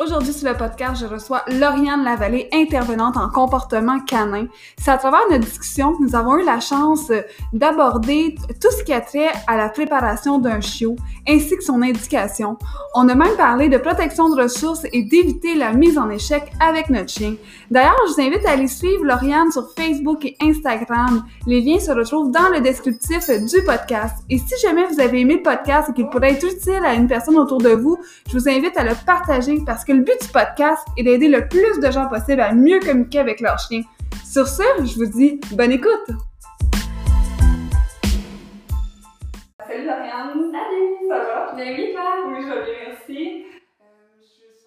Aujourd'hui sur le podcast, je reçois Lauriane Lavallée, intervenante en comportement canin. C'est à travers notre discussion que nous avons eu la chance d'aborder tout ce qui a trait à la préparation d'un chiot, ainsi que son indication. On a même parlé de protection de ressources et d'éviter la mise en échec avec notre chien. D'ailleurs, je vous invite à aller suivre Lauriane sur Facebook et Instagram. Les liens se retrouvent dans le descriptif du podcast. Et si jamais vous avez aimé le podcast et qu'il pourrait être utile à une personne autour de vous, je vous invite à le partager parce que le but du podcast est d'aider le plus de gens possible à mieux communiquer avec leur chien. Sur ce, je vous dis bonne écoute! Salut Lauriane! Salut! Ça va? Bien oui, toi? Oui, je vais bien,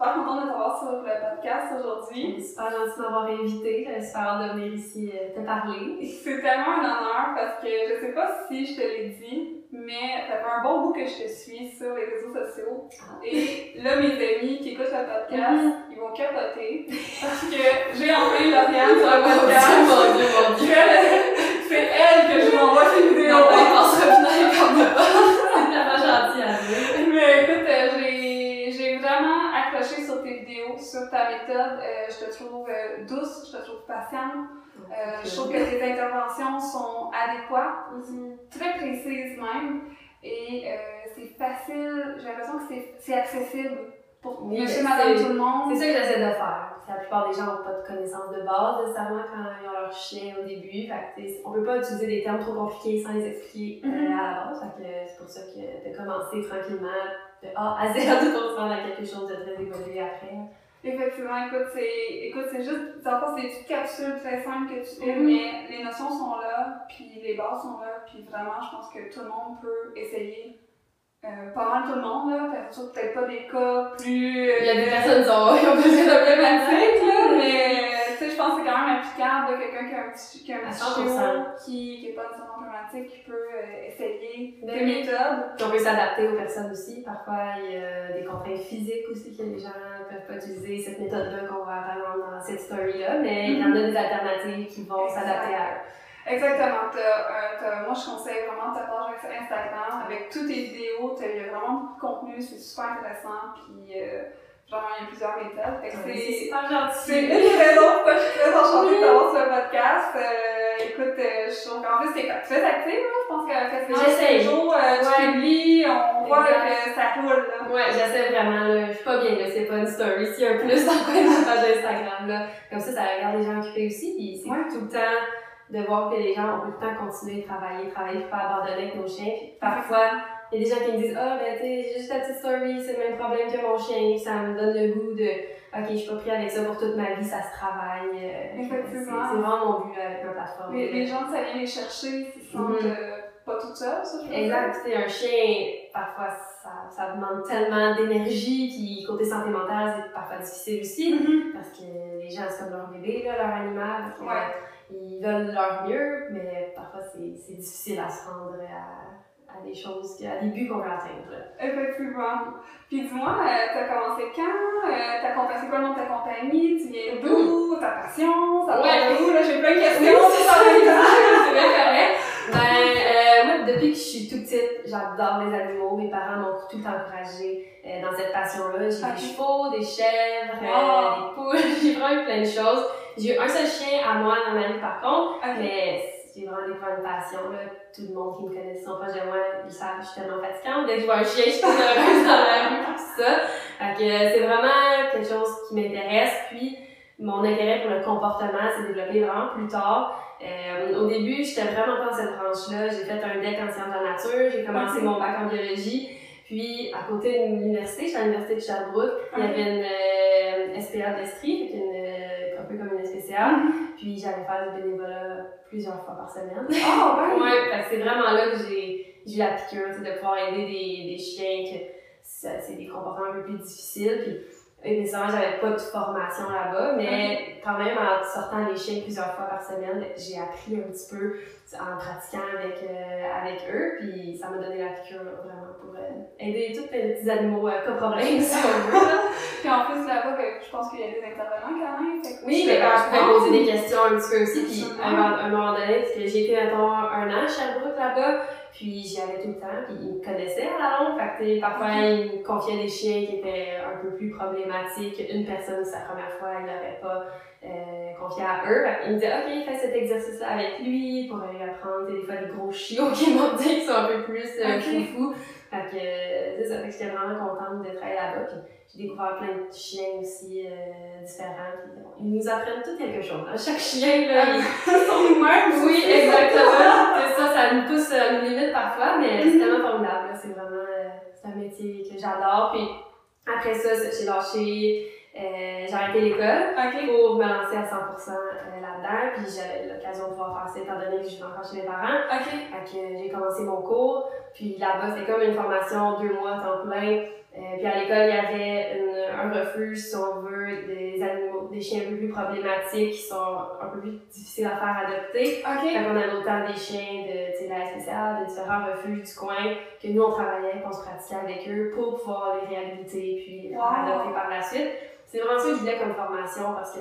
super contente de t'avoir sur le podcast aujourd'hui. Super gentil de m'avoir invité. J'avais super hâte de venir ici euh, te parler. C'est tellement un honneur parce que je sais pas si je te l'ai dit, mais ça fait un bon bout que je te suis sur les réseaux sociaux. Et là, mes amis qui écoutent le podcast, ils vont capoter parce que j'ai enfin Lauriane sur le podcast. mon dieu, mon dieu. Que C'est elle que je m'envoie ces vidéos. Non, pas revenir comme de C'est tellement gentil à dire. Mais écoute, sur tes vidéos, sur ta méthode. Euh, je te trouve euh, douce, je te trouve patiente. Euh, je trouve que tes interventions sont adéquates, très précises même. Et c'est facile, j'ai l'impression que c'est, c'est accessible pour Oui, monsieur, madame, tout le monde. C'est ça que j'essaie de faire. La plupart des gens n'ont pas de connaissances de base nécessairement quand ils ont leur chien au début. Fait on peut pas utiliser des termes trop compliqués sans les expliquer Mhm. à la base. Fait que c'est pour ça que de commencer tranquillement de A à Z pour se rendre à quelque chose de très évolué après. Effectivement, écoute, c'est, écoute, c'est juste, dans le c'est des petites capsules très simples que tu fais, Mhm. mais les notions sont là, puis les bases sont là, puis vraiment, je pense que tout le monde peut essayer. Euh, pas mal tout le monde, là, peut-être pas des cas plus... euh, Il y a des personnes qui ont, ont besoin de problématiques, là, mais tu sais, je pense que c'est quand même applicable, là, quelqu'un qui a un petit, qui a un petit 100%. chiot, qui, qui est pas nécessairement problématique, qui peut euh, essayer des oui. méthodes. Puis on peut s'adapter aux personnes aussi. Parfois, il y a des contraintes physiques aussi que les gens ne peuvent pas utiliser cette méthode-là qu'on va apprendre dans cette story-là, mais il y en a des alternatives qui vont s'adapter à eux. Exactement. Euh, moi, je conseille vraiment ta page Instagram avec toutes tes vidéos. Il y a vraiment beaucoup de contenu, c'est super intéressant. Puis, euh, vraiment, il y a plusieurs méthodes. C'est, gentil. c'est une des raisons pourquoi je suis très enchantée sur le podcast. Euh, écoute, euh, je trouve qu'en plus, t'es très active. Hein? Je pense que J'essaye. les jours, euh, tu publies, on voit que ça roule. Là. Ouais, j'essaie vraiment, là. Je suis pas bien, là. C'est pas une story. S'il y a un plus dans ma page Instagram, là. Comme ça, ça regarde les gens occupés aussi. Puis c'est Ouais. tout le temps de voir que les gens ont tout le temps continuer de travailler, travailler, pas abandonner avec nos chiens. Puis parfois, il y a des gens qui me disent, ah, ben, tu sais, j'ai juste la petite story, c'est le même problème que mon chien. Ça me donne le goût de, ok, je suis pas pris avec ça pour toute ma vie, ça se travaille. Euh, Effectivement. C'est vraiment mon but avec ma plateforme. Les, les gens, ça vient les chercher, ils se sentent Mhm. euh, pas tout seuls, ça, je. Exact, tu un chien, parfois, ça, ça demande tellement d'énergie, puis côté santé mentale, c'est parfois difficile aussi, Mhm. parce que les gens, c'est comme leur bébé, là, leur animal, Ouais. ils veulent leur mieux, mais parfois, c'est difficile à se rendre à, à des choses, à des buts qu'on veut atteindre. Effectivement. Puis dis-moi, euh, t'as commencé quand? Euh, ta compa- c'est quoi le nom de ta compagnie? Tu viens d'où? Ta passion? Ça Ouais. où? Là, j'ai plein de questions. c'est bien correct. Ben, euh, moi, depuis que je suis toute petite, j'adore les animaux. Mes parents m'ont tout encouragé euh, dans cette passion-là. J'ai des chevaux, des chèvres, euh, des poules, j'ai vraiment plein de choses. J'ai eu un seul chien à moi dans ma vie, par contre, mais j'ai vraiment découvert une passion. Là. Tout le monde qui me connaît, sont proches de moi, ils savent que je suis tellement fatigante. Dès que je vois un chien, je suis heureuse dans la rue, tout ça. Fait que euh, c'est vraiment quelque chose qui m'intéresse. Puis, mon intérêt pour le comportement s'est développé vraiment plus tard. Euh, au début, j'étais vraiment pas dans cette branche-là. J'ai fait un deck en sciences de la nature, j'ai commencé mon bac en biologie. Puis, à côté de l'université, j'étais à l'université de Sherbrooke, il y avait une euh, SPA d'Estrie, fait qu'une, euh, un peu comme une SPCA. Puis, j'allais faire du bénévolat plusieurs fois par semaine. Ah, ouais? Ouais, fait que c'est vraiment là que j'ai eu la piqûre, de pouvoir aider des, des chiens que c'est des comportements un peu plus difficiles. Puis, et nécessairement, j'avais pas de formation là-bas, mais quand même, en sortant les chiens plusieurs fois par semaine, j'ai appris un petit peu en pratiquant avec, euh, avec eux, puis ça m'a donné la piqûre vraiment pour euh, aider tous les petits animaux à pas problème, si on veut. puis en plus, là-bas, ben, je pense qu'il y a des intervenants quand même. oui, mais ben, je pouvais poser des questions un petit peu aussi, puis à un, moment donné, parce que j'ai été, mettons, un an à Sherbrooke là-bas, puis j'y allais tout le temps, puis ils me connaissaient à la longue. Fait que, parfois, ils me confiaient des chiens qui étaient un peu plus problématiques. Une personne, sa première fois, il n'aurait pas euh, confié à eux. Ils me disaient, OK, fais cet exercice-là avec lui pour aller apprendre des fois des gros chiots qui m'ont dit qu'ils sont un peu plus euh, fou Fait que, euh, c'est ça. Fait que j'étais vraiment contente de travailler là-bas. J'ai découvert plein de chiens aussi euh, différents. Puis, bon, ils nous apprennent tout quelque chose. Hein. Chaque chien, là, ils sont nous-mêmes. Oui, exactement. c'est ça, ça nous pousse à nos limites parfois, mais c'est tellement formidable. C'est vraiment euh, c'est un métier que j'adore. Puis après ça, j'ai lâché. Euh, j'ai arrêté l'école pour me lancer à 100% euh, là-dedans. Puis j'avais l'occasion de pouvoir faire ça étant donné que je suis encore chez mes parents. Okay. Fait que j'ai commencé mon cours. Puis là-bas, c'était comme une formation deux mois temps plein. Euh, puis à l'école, il y avait une, un refuge, si on veut, des animaux, des chiens un peu plus problématiques qui sont un peu plus difficiles à faire adopter. Okay. Fait qu'on avait autant des chiens de la SPCA, de différents refuges du coin, que nous on travaillait, qu'on se pratiquait avec eux pour pouvoir les réhabiliter puis les adopter par la suite. C'est vraiment ça que je voulais comme formation parce que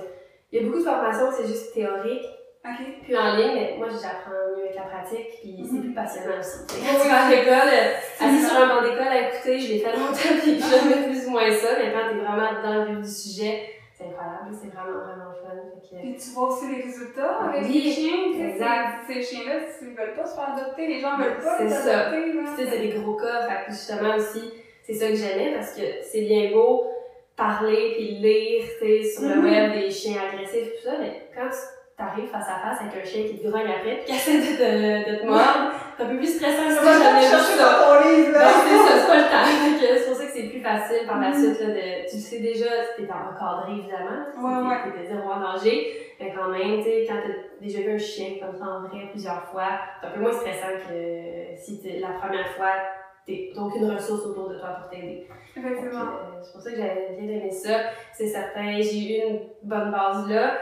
il y a beaucoup de formations c'est juste théorique, Okay. Puis en ligne, mais moi j'apprends mieux avec la pratique, puis c'est plus passionnant aussi. Quand tu vas à l'école, assis sur un banc d'école à écouter, je l'ai fait longtemps, puis j'aime plus ou moins ça, mais quand t'es vraiment dans le vif du sujet, c'est incroyable, c'est vraiment, vraiment fun. Fait Puis tu vois aussi les résultats avec les chiens, exact. Ces chiens-là, s'ils veulent pas se faire adopter, les gens veulent pas les adopter. C'est ça. c'est des gros cas, fait que justement aussi, c'est ça que j'aimais, parce que c'est bien beau parler puis lire, tu sais, sur le mm-hmm. web des chiens agressifs, tout ça, mais quand tu t'arrives face à face avec un chien qui te grogne après pis qui essaie de, de, te mordre, c'est un peu plus stressant que ça, jamais vu ça. Ben, c'est ça, c'est pas le temps. c'est pour ça que c'est plus facile par la mm-hmm. suite, là, de, tu le sais déjà, t'es encadré évidemment, ouais, ouais. t'es zéro en danger, mais quand même, tu sais, quand t'as déjà vu un chien comme ça en vrai plusieurs fois, c'est un peu moins stressant que si la première fois, t'as aucune ressource autour de toi pour t'aider. Effectivement. Euh, c'est pour ça que j'avais bien aimé ça. C'est certain, j'ai eu une bonne base là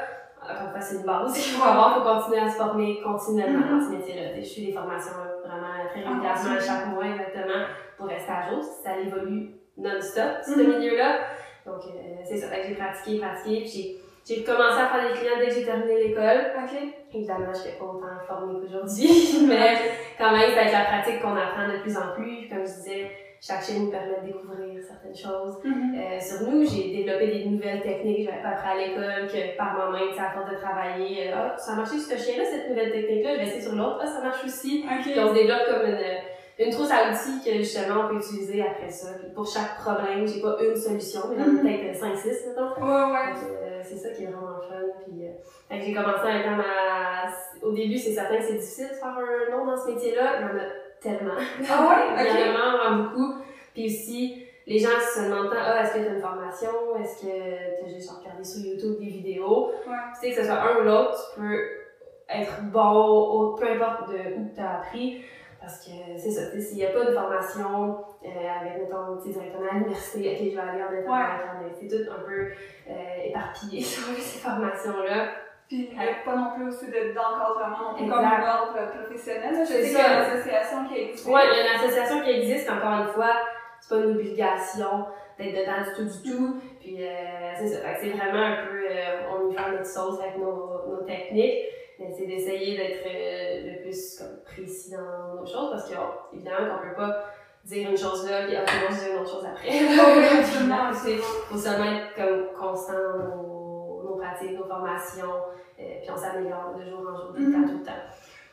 encore une c'est une base qu'il faut avoir pour continuer à se former continuellement dans ce métier-là. Je suis des formations vraiment très ah, régulièrement, chaque mois exactement, pour rester à jour. Ça évolue non-stop, ce mm-hmm. milieu-là. Donc, euh, c'est ça. que j'ai pratiqué, pratiqué, puis j'ai commencé à faire des clients dès que j'ai terminé l'école. Okay. Évidemment, je suis pas autant formée qu'aujourd'hui, mais quand même, c'est avec la pratique qu'on apprend de plus en plus. Comme je disais, chaque chaîne nous permet de découvrir certaines choses. Mm-hmm. euh, sur nous, j'ai développé des nouvelles techniques que j'avais pas appris à l'école, que par moi-même, à force de travailler, euh, ah, ça a marché sur ce chien-là, cette nouvelle technique-là, je vais essayer sur l'autre, ah, ça marche aussi. Okay. Puis on se développe comme une, une trousse à outils que justement on peut utiliser après ça. Puis pour chaque problème, j'ai pas une solution, mais j'en ai mm-hmm. peut-être 5-6 mettons. Ouais, ouais. Euh, c'est ça qui est vraiment fun. Puis euh, j'ai commencé à être ma... Au début, c'est certain que c'est difficile de faire un nom dans ce métier-là. Il y en a tellement. Ah ouais? Il y en a vraiment beaucoup. Puis aussi, les gens se demandent ah, est-ce que tu as une formation? Est-ce que tu as juste regardé sur YouTube des vidéos? Ouais. Tu sais, que ce soit un ou l'autre, tu peux être bon, peu importe de où tu as appris. Parce que c'est ça, s'il n'y a pas de formation euh, avec, mettons, directement à l'université, ok, je vais aller en étant ouais. c'est tout un peu euh, éparpillé sur ces formations-là. Puis il pas non plus aussi d'encadrement plus comme un ordre professionnel. Je sais qu'il y a une association qui existe. Oui, il y a une association qui existe, encore une fois, c'est pas une obligation d'être dedans du tout du tout. Puis euh, c'est ça. c'est vraiment un peu, euh, on y fait notre sauce avec nos, nos techniques. Mais c'est d'essayer d'être euh, le plus comme, précis dans nos choses parce qu'évidemment qu'on peut pas dire une chose là puis après on se dire une autre chose après. Il faut seulement être comme constant dans nos, nos pratiques, nos formations, puis on s'améliore de jour en jour, tout le temps, tout le temps.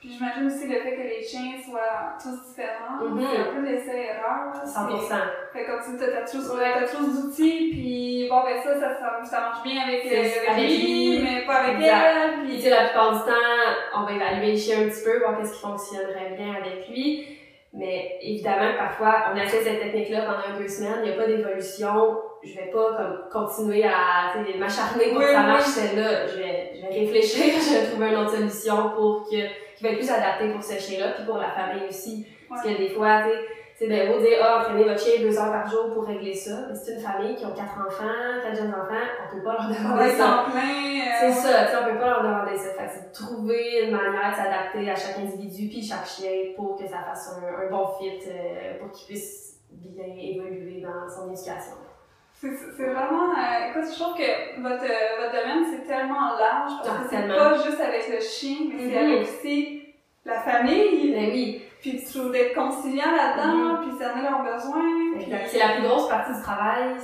Puis j'imagine aussi le fait que les chiens soient tous différents, mm-hmm. c'est un peu l'essai-erreur. 100%. Fait comme tu as toujours, toujours d'outils, puis bon, ben ça, ça, ça, marche bien avec, euh, avec lui, mais pas avec elle. Puis tu la plupart du temps, on va évaluer le chien un petit peu, voir qu'est-ce qui fonctionnerait bien avec lui. Mais évidemment, parfois, on essaie cette technique-là pendant deux semaines, il n'y a pas d'évolution. Je vais pas comme continuer à m'acharner pour que ça marche celle-là. Je vais, je vais réfléchir, je vais trouver une autre solution pour que qui va être plus adapté pour ce chien-là, puis pour la famille aussi. Parce que des fois, tu sais, c'est bien beau dire, ah, entraîner votre chien deux heures par jour pour régler ça. Mais c'est une famille qui ont quatre enfants, quatre jeunes enfants, on peut pas leur demander ça. C'est ça, tu sais, on peut pas leur demander ça. Fait que c'est de trouver une manière de s'adapter à chaque individu puis chaque chien pour que ça fasse un, bon fit, euh, pour qu'il puisse bien évoluer dans son éducation. C'est vraiment. Euh, écoute, je trouve que votre, euh, votre domaine, c'est tellement large parce que c'est pas juste avec le chien, mais c'est avec aussi la famille. Ben oui. Puis tu trouves d'être conciliant là-dedans, mm-hmm. puis cerner leurs besoins. C'est la plus grosse partie du travail,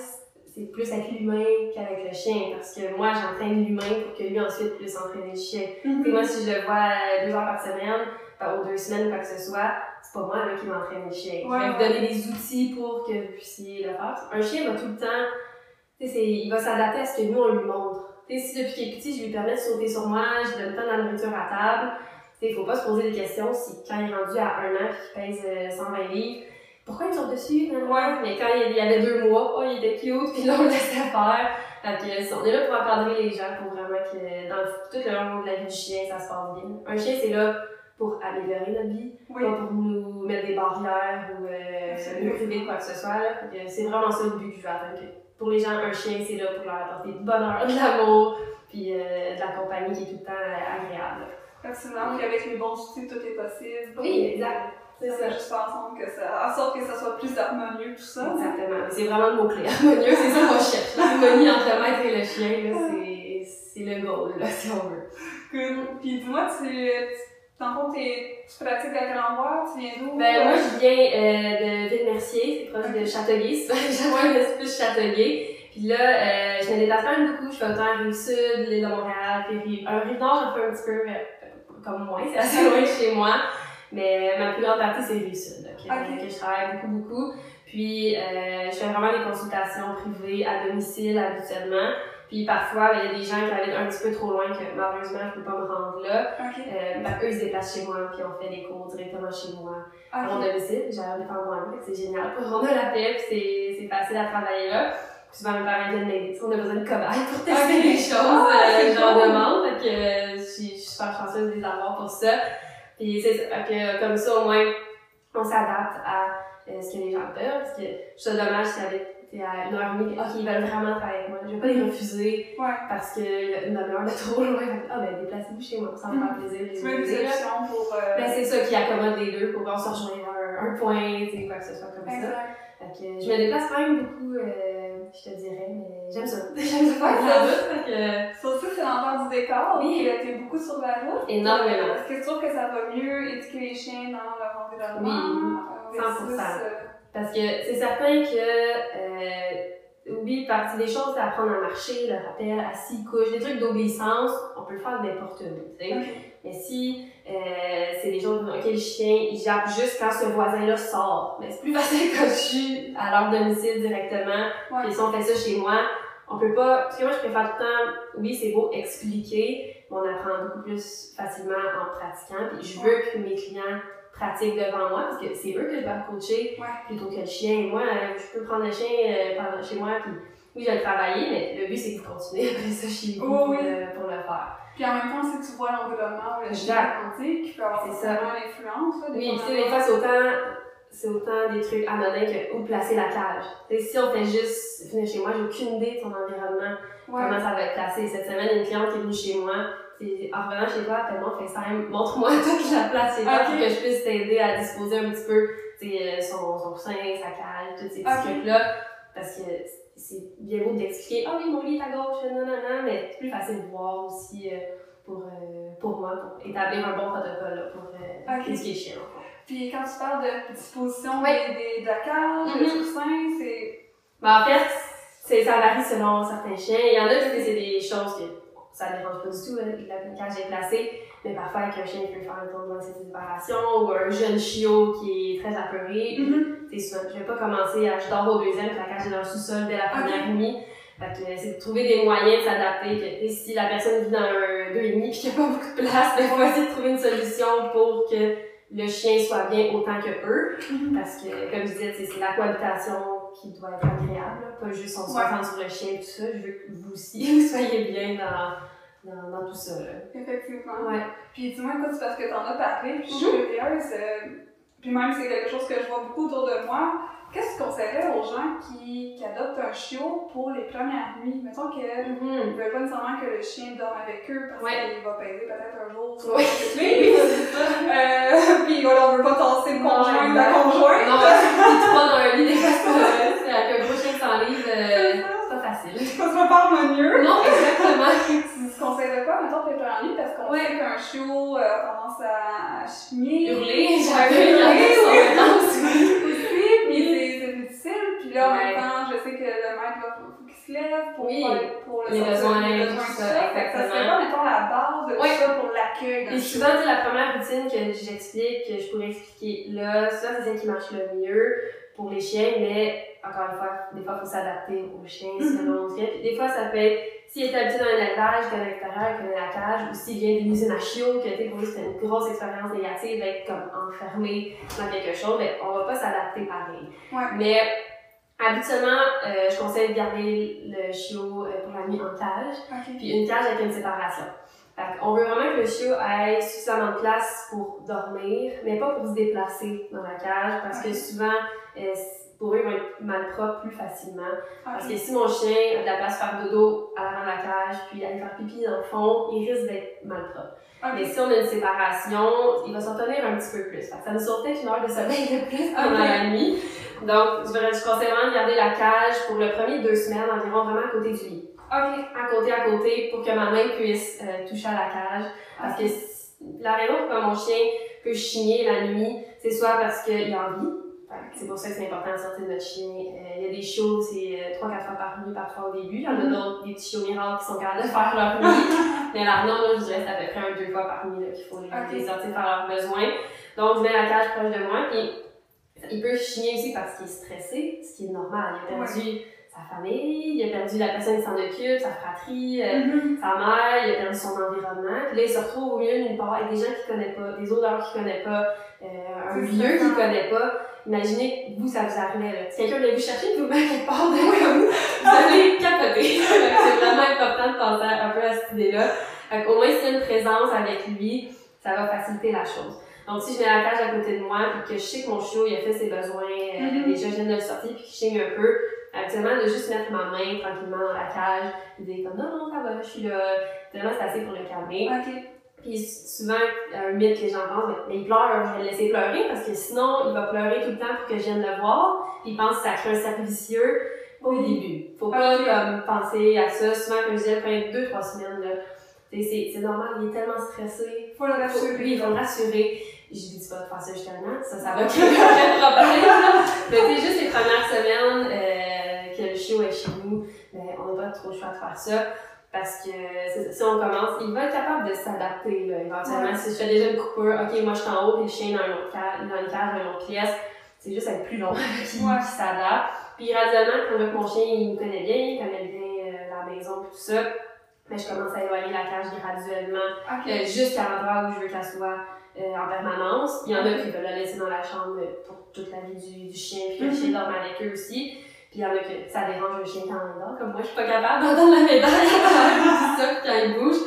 c'est plus avec l'humain qu'avec le chien. Parce que moi, j'entraîne l'humain pour que lui ensuite puisse entraîner le chien. Mm moi, si je le vois euh, deux heures par semaine, ou deux semaines, quoi que ce soit, c'est pas moi là, qui m'entraîne le chien. je vais vous donner des outils pour que vous puissiez le faire. Un chien va tout le temps, tu sais, il va s'adapter à ce que nous, on lui montre. Tu sais, si depuis qu'il est petit, je lui permets de sauter sur moi, je lui donne tant de nourriture à table, il faut pas se poser des questions si quand il est rendu à un an et qu'il pèse 120 euh, livres, pourquoi il sort dessus? Ouais. Mais quand il y avait deux mois, oh, il était cute, puis là, on le laissait faire. Fait on est là pour encadrer les gens, pour vraiment que dans tout le long de la vie du chien, ça se passe bien. Un chien, c'est là pour améliorer notre vie, pas pour nous mettre des barrières ou euh, nous priver de quoi que ce soit. C'est vraiment ça le but que je veux atteindre. Pour les gens, un chien, c'est là pour leur apporter du bonheur, de l'amour, puis euh, de la compagnie qui est tout le temps euh, agréable. Absolument, qu'avec les bons outils, tout est possible. Oui, exact. C'est ça, juste faire ensemble que ça, en sorte que ça soit plus harmonieux, tout ça. Exactement. C'est vraiment le mot-clé. Harmonieux, c'est ça qu'on cherche. L'harmonie entre le maître et le chien, c'est le goal, là, si on veut. Cool. Puis dis-moi, tu, dans le fond, tu pratiques à quel endroit? Tu viens d'où? Ben, moi, je viens euh, de Ville-Mercier, c'est proche de Châtelier. J'aimerais plus Châtelier. Puis là, euh, je me déplace quand même beaucoup. Je fais autant Rive-Sud, l'île de Montréal, puis Rive... Un Rive-Nord, j'en fais un petit peu, comme moi, c'est assez loin de chez moi. Mais ma plus grande partie, c'est Rive-Sud, donc, que je travaille beaucoup, beaucoup. Puis, euh, je fais vraiment des consultations privées à domicile habituellement. Puis parfois, ben, il y a des gens qui habitent un petit peu trop loin que malheureusement, je peux pas me rendre là. Euh, ben, eux, ils se déplacent chez moi, puis on fait des cours directement chez moi, à mon domicile. J'arrive de faire moi c'est génial. Pour rendre la paix, puis c'est facile à travailler là. Puis souvent, mes parents viennent m'aider. On a besoin de cobayes pour tester des choses, ah, euh, j'en demande. Fait que euh, je suis super chanceuse de les avoir pour ça. Puis c'est ça. Fait que comme ça, au moins, on s'adapte à ce que les gens peuvent. Parce que je trouve dommage s'il y c'est à une heure et demie, ok, ils veulent vraiment travailler avec moi. Je vais pas les refuser ouais. parce qu'il y a une demi-heure de trop loin. Ah ben, déplacez-vous chez moi, ça me faire plaisir. Tu veux une solution pour. Euh... Ben, c'est ça qui accommode les deux pour qu'on se rejoigne un, un point, tu sais, quoi que ce soit comme ça. Fait que je me déplace quand même beaucoup, euh, je te dirais, mais j'aime ça. j'aime ça faire. Fait que. Sur c'est l'envers du décor. Oui. Tu es beaucoup sur la route. Énormément. Est-ce que tu trouves que ça va mieux éduquer les chiens dans leur environnement? Oui. 100%. Parce que c'est certain que, euh, oui, partie des choses, c'est apprendre à marcher, le rappel, assis, couche, des trucs d'obéissance, on peut le faire n'importe où, tu sais. Mais si euh, c'est des choses lesquelles le chien, il jappe juste quand ce voisin-là sort, mais c'est plus facile quand je suis à leur domicile directement, ouais. puis si on fait ça chez moi, on peut pas, parce que moi je préfère tout le temps, oui, c'est beau expliquer, mais on apprend beaucoup plus facilement en pratiquant, puis je veux que mes clients pratique devant moi parce que c'est eux que je dois coacher plutôt que le chien. Moi, euh, je peux prendre le chien euh, chez moi puis oui, je vais le travailler, mais le but c'est de continuer après ça chez vous pour, le faire. Puis en même temps, si tu vois l'environnement où le chien qui peut avoir vraiment l'influence. Oui, tu sais, des fois c'est autant c'est autant des trucs anodins que où placer la cage. T'sais, si on fait juste venir chez moi, j'ai aucune idée de ton environnement, comment ça va être placé. Cette semaine, une cliente qui est venue chez moi, en revenant chez toi, appelle-moi FaceTime, montre-moi toute la place chez toi pour que je puisse t'aider à disposer un petit peu euh, son, son coussin, sa cale, tous ces petits trucs-là. Parce que c'est bien beau d'expliquer, ah oh, oui, mon lit est à gauche, non, non, non, mais c'est plus facile de voir aussi euh, pour, euh, pour moi, pour établir un bon protocole là, pour okay. qui est chiant. Puis quand tu parles de disposition des, des, de la cage, mm -hmm. c'est. Ben, en fait, ça varie selon certains chiens. Il y en a qui c'est des choses que ça ne dérange pas du tout, la cage est placée, mais parfois avec un chien qui peut faire un tournoi de séparation ou un jeune chiot qui est très apeuré, mm -hmm. souvent, je vais pas commencer à je dors au deuxième, la cage est dans le sous-sol dès la première nuit. Fait que c'est de trouver des moyens de s'adapter. Si la personne vit dans un deux et demi et qu'il n'y a pas beaucoup de place, il faut essayer de trouver une solution pour que le chien soit bien autant que eux. Mm-hmm. Parce que, comme je disais, c'est la cohabitation qui doit être agréable, pas juste on se ouais. sur le chien et tout ça. Je veux que vous aussi, vous soyez bien dans, dans, dans tout ça. Là. Effectivement. Ouais. Puis dis-moi, écoute, c'est parce que t'en as parlé, puis je suis curieuse. Euh, puis même c'est quelque chose que je vois beaucoup autour de moi, Qu'est-ce que tu conseillerais aux gens qui, qui, adoptent un chiot pour les premières nuits? Mettons qu'ils mm -hmm. ne veulent pas nécessairement que le chien dorme avec eux parce ouais. qu'il va peser peut-être un jour sur oui. euh, puis voilà, on veut pas tasser le conjoint ou la conjointe. Non, si tu prends dans un lit, c'est avec un gros chien s'enlise, euh, c'est pas facile. Ça se prépare mieux. Non, exactement. tu conseillerais quoi, mettons, pour les premières nuits parce qu'on ouais. sait qu'un chiot euh, a tendance à chigner. Hurler, j'avais hurler, puis là, en même temps, je sais que le maître va faut qu'il se lève pour, oui. pour, le les besoins, les besoins tout ça, exactement. Ça serait pas, mettons, la base de oui. ça pour l'accueil. Et souvent, c'est la première routine que j'explique, que je pourrais expliquer là, ça, c'est celle qui marche le mieux pour les chiens, mais encore une fois, des fois, il faut s'adapter aux chiens selon le chien. Puis des fois, ça peut être, s'il est habitué dans un élevage, qu'à l'extérieur, qu'il la cage, ou s'il vient d'une usine à chiots, que pour lui c'était une grosse expérience négative d'être comme enfermé dans quelque chose, mais on va pas s'adapter pareil. Ouais. Mais Habituellement, euh, je conseille de garder le chiot euh, pour la nuit en cage, okay. puis une cage avec une séparation. Fait on veut vraiment que le chiot ait suffisamment de place pour dormir, mais pas pour se déplacer dans la cage, parce okay. que souvent, euh, pour eux, ils vont être malpropres plus facilement. Okay. Parce que si mon chien a de la place pour faire dodo à l'avant de la cage, puis aller faire pipi dans le fond, il risque d'être malpropre. Mais si on a une séparation, il va s'en tenir un petit peu plus. Ça nous peut-être une heure de sommeil de plus pendant la nuit. Donc, je, je conseille vraiment de garder la cage pour le premier deux semaines environ vraiment à côté du lit. OK. À côté, à côté, pour que ma main puisse euh, toucher à la cage. Parce que la raison pourquoi mon chien peut chigner la nuit, c'est soit parce qu'il a envie. C'est pour ça que c'est important de sortir notre chien. Euh, il y a des chiots, c'est euh, 3-4 fois par nuit parfois au début. Il y en a mm-hmm. d'autres, des petits chiots miracles qui sont capables de faire leur nuit. Mais là, non, moi, je dirais que c'est à peu près un deux fois par nuit qu'il faut les, okay. les sortir faire leurs besoins. Donc, je mets la cage proche de moi. Puis, il peut chigner aussi parce qu'il est stressé, ce qui est normal. Il a perdu ouais. sa famille, il a perdu la personne qui s'en occupe, sa fratrie, euh, mm -hmm. sa mère, il a perdu son environnement. Puis là, il se retrouve au milieu d'une part avec des gens qu'il connaît pas, des odeurs qu'il connaît pas, euh, un lieu qu'il connaît pas. Imaginez, vous, ça vous arrivait, là. Si quelqu'un vient vous chercher, vous mettez quelque part de comme vous allez capoter. c'est vraiment important de penser un peu à cette idée-là. Au moins, s'il y a une présence avec lui, ça va faciliter la chose. Donc, si je mets la cage à côté de moi, puis que je sais que mon chiot, il a fait ses besoins, euh, mm -hmm. déjà, je viens de le sortir, puis qu'il chigne un peu, actuellement, de juste mettre ma main tranquillement dans la cage, puis dire comme, non, non, ça va, je suis là. Finalement, c'est assez pour le calmer. Okay. Puis souvent, un mythe que les gens pensent, mais, il pleure, je vais le laisser pleurer, parce que sinon, il va pleurer tout le temps pour que je vienne le voir, puis il pense que ça crée un cercle vicieux. Au début. Faut pas okay. comme, penser à ça. Souvent, comme je disais, après deux, trois semaines, là, c'est normal, il est tellement stressé. Faut le rassurer. Oui, il faut le rassurer. Je lui dis pas de faire ça an, ça, ça va créer un problème. Mais c'est juste les premières semaines euh, que le chiot est chez nous, ben, on n'a pas trop le choix de faire ça. Parce que si on commence, il va être capable de s'adapter éventuellement. Ouais. Si je fais déjà une coupure, ok, moi je suis en haut, puis le chien dans, une autre cage, dans une cage, dans une autre pièce, c'est juste être plus long qui, ouais. s'adapte. Puis graduellement, quand je vois que mon chien il me connaît bien, il connaît bien euh, la maison et tout ça, mais ben, je commence à éloigner la cage graduellement okay. euh, jusqu'à l'endroit où je veux qu'elle soit euh, en permanence. Il y en a qui veulent la laisser dans la chambre pour toute la vie du, du chien, puis que le chien dorme avec eux aussi. Puis il y en a que ça dérange le chien quand il dort, comme moi, je suis pas capable d'entendre la médaille quand ça, quand il bouge.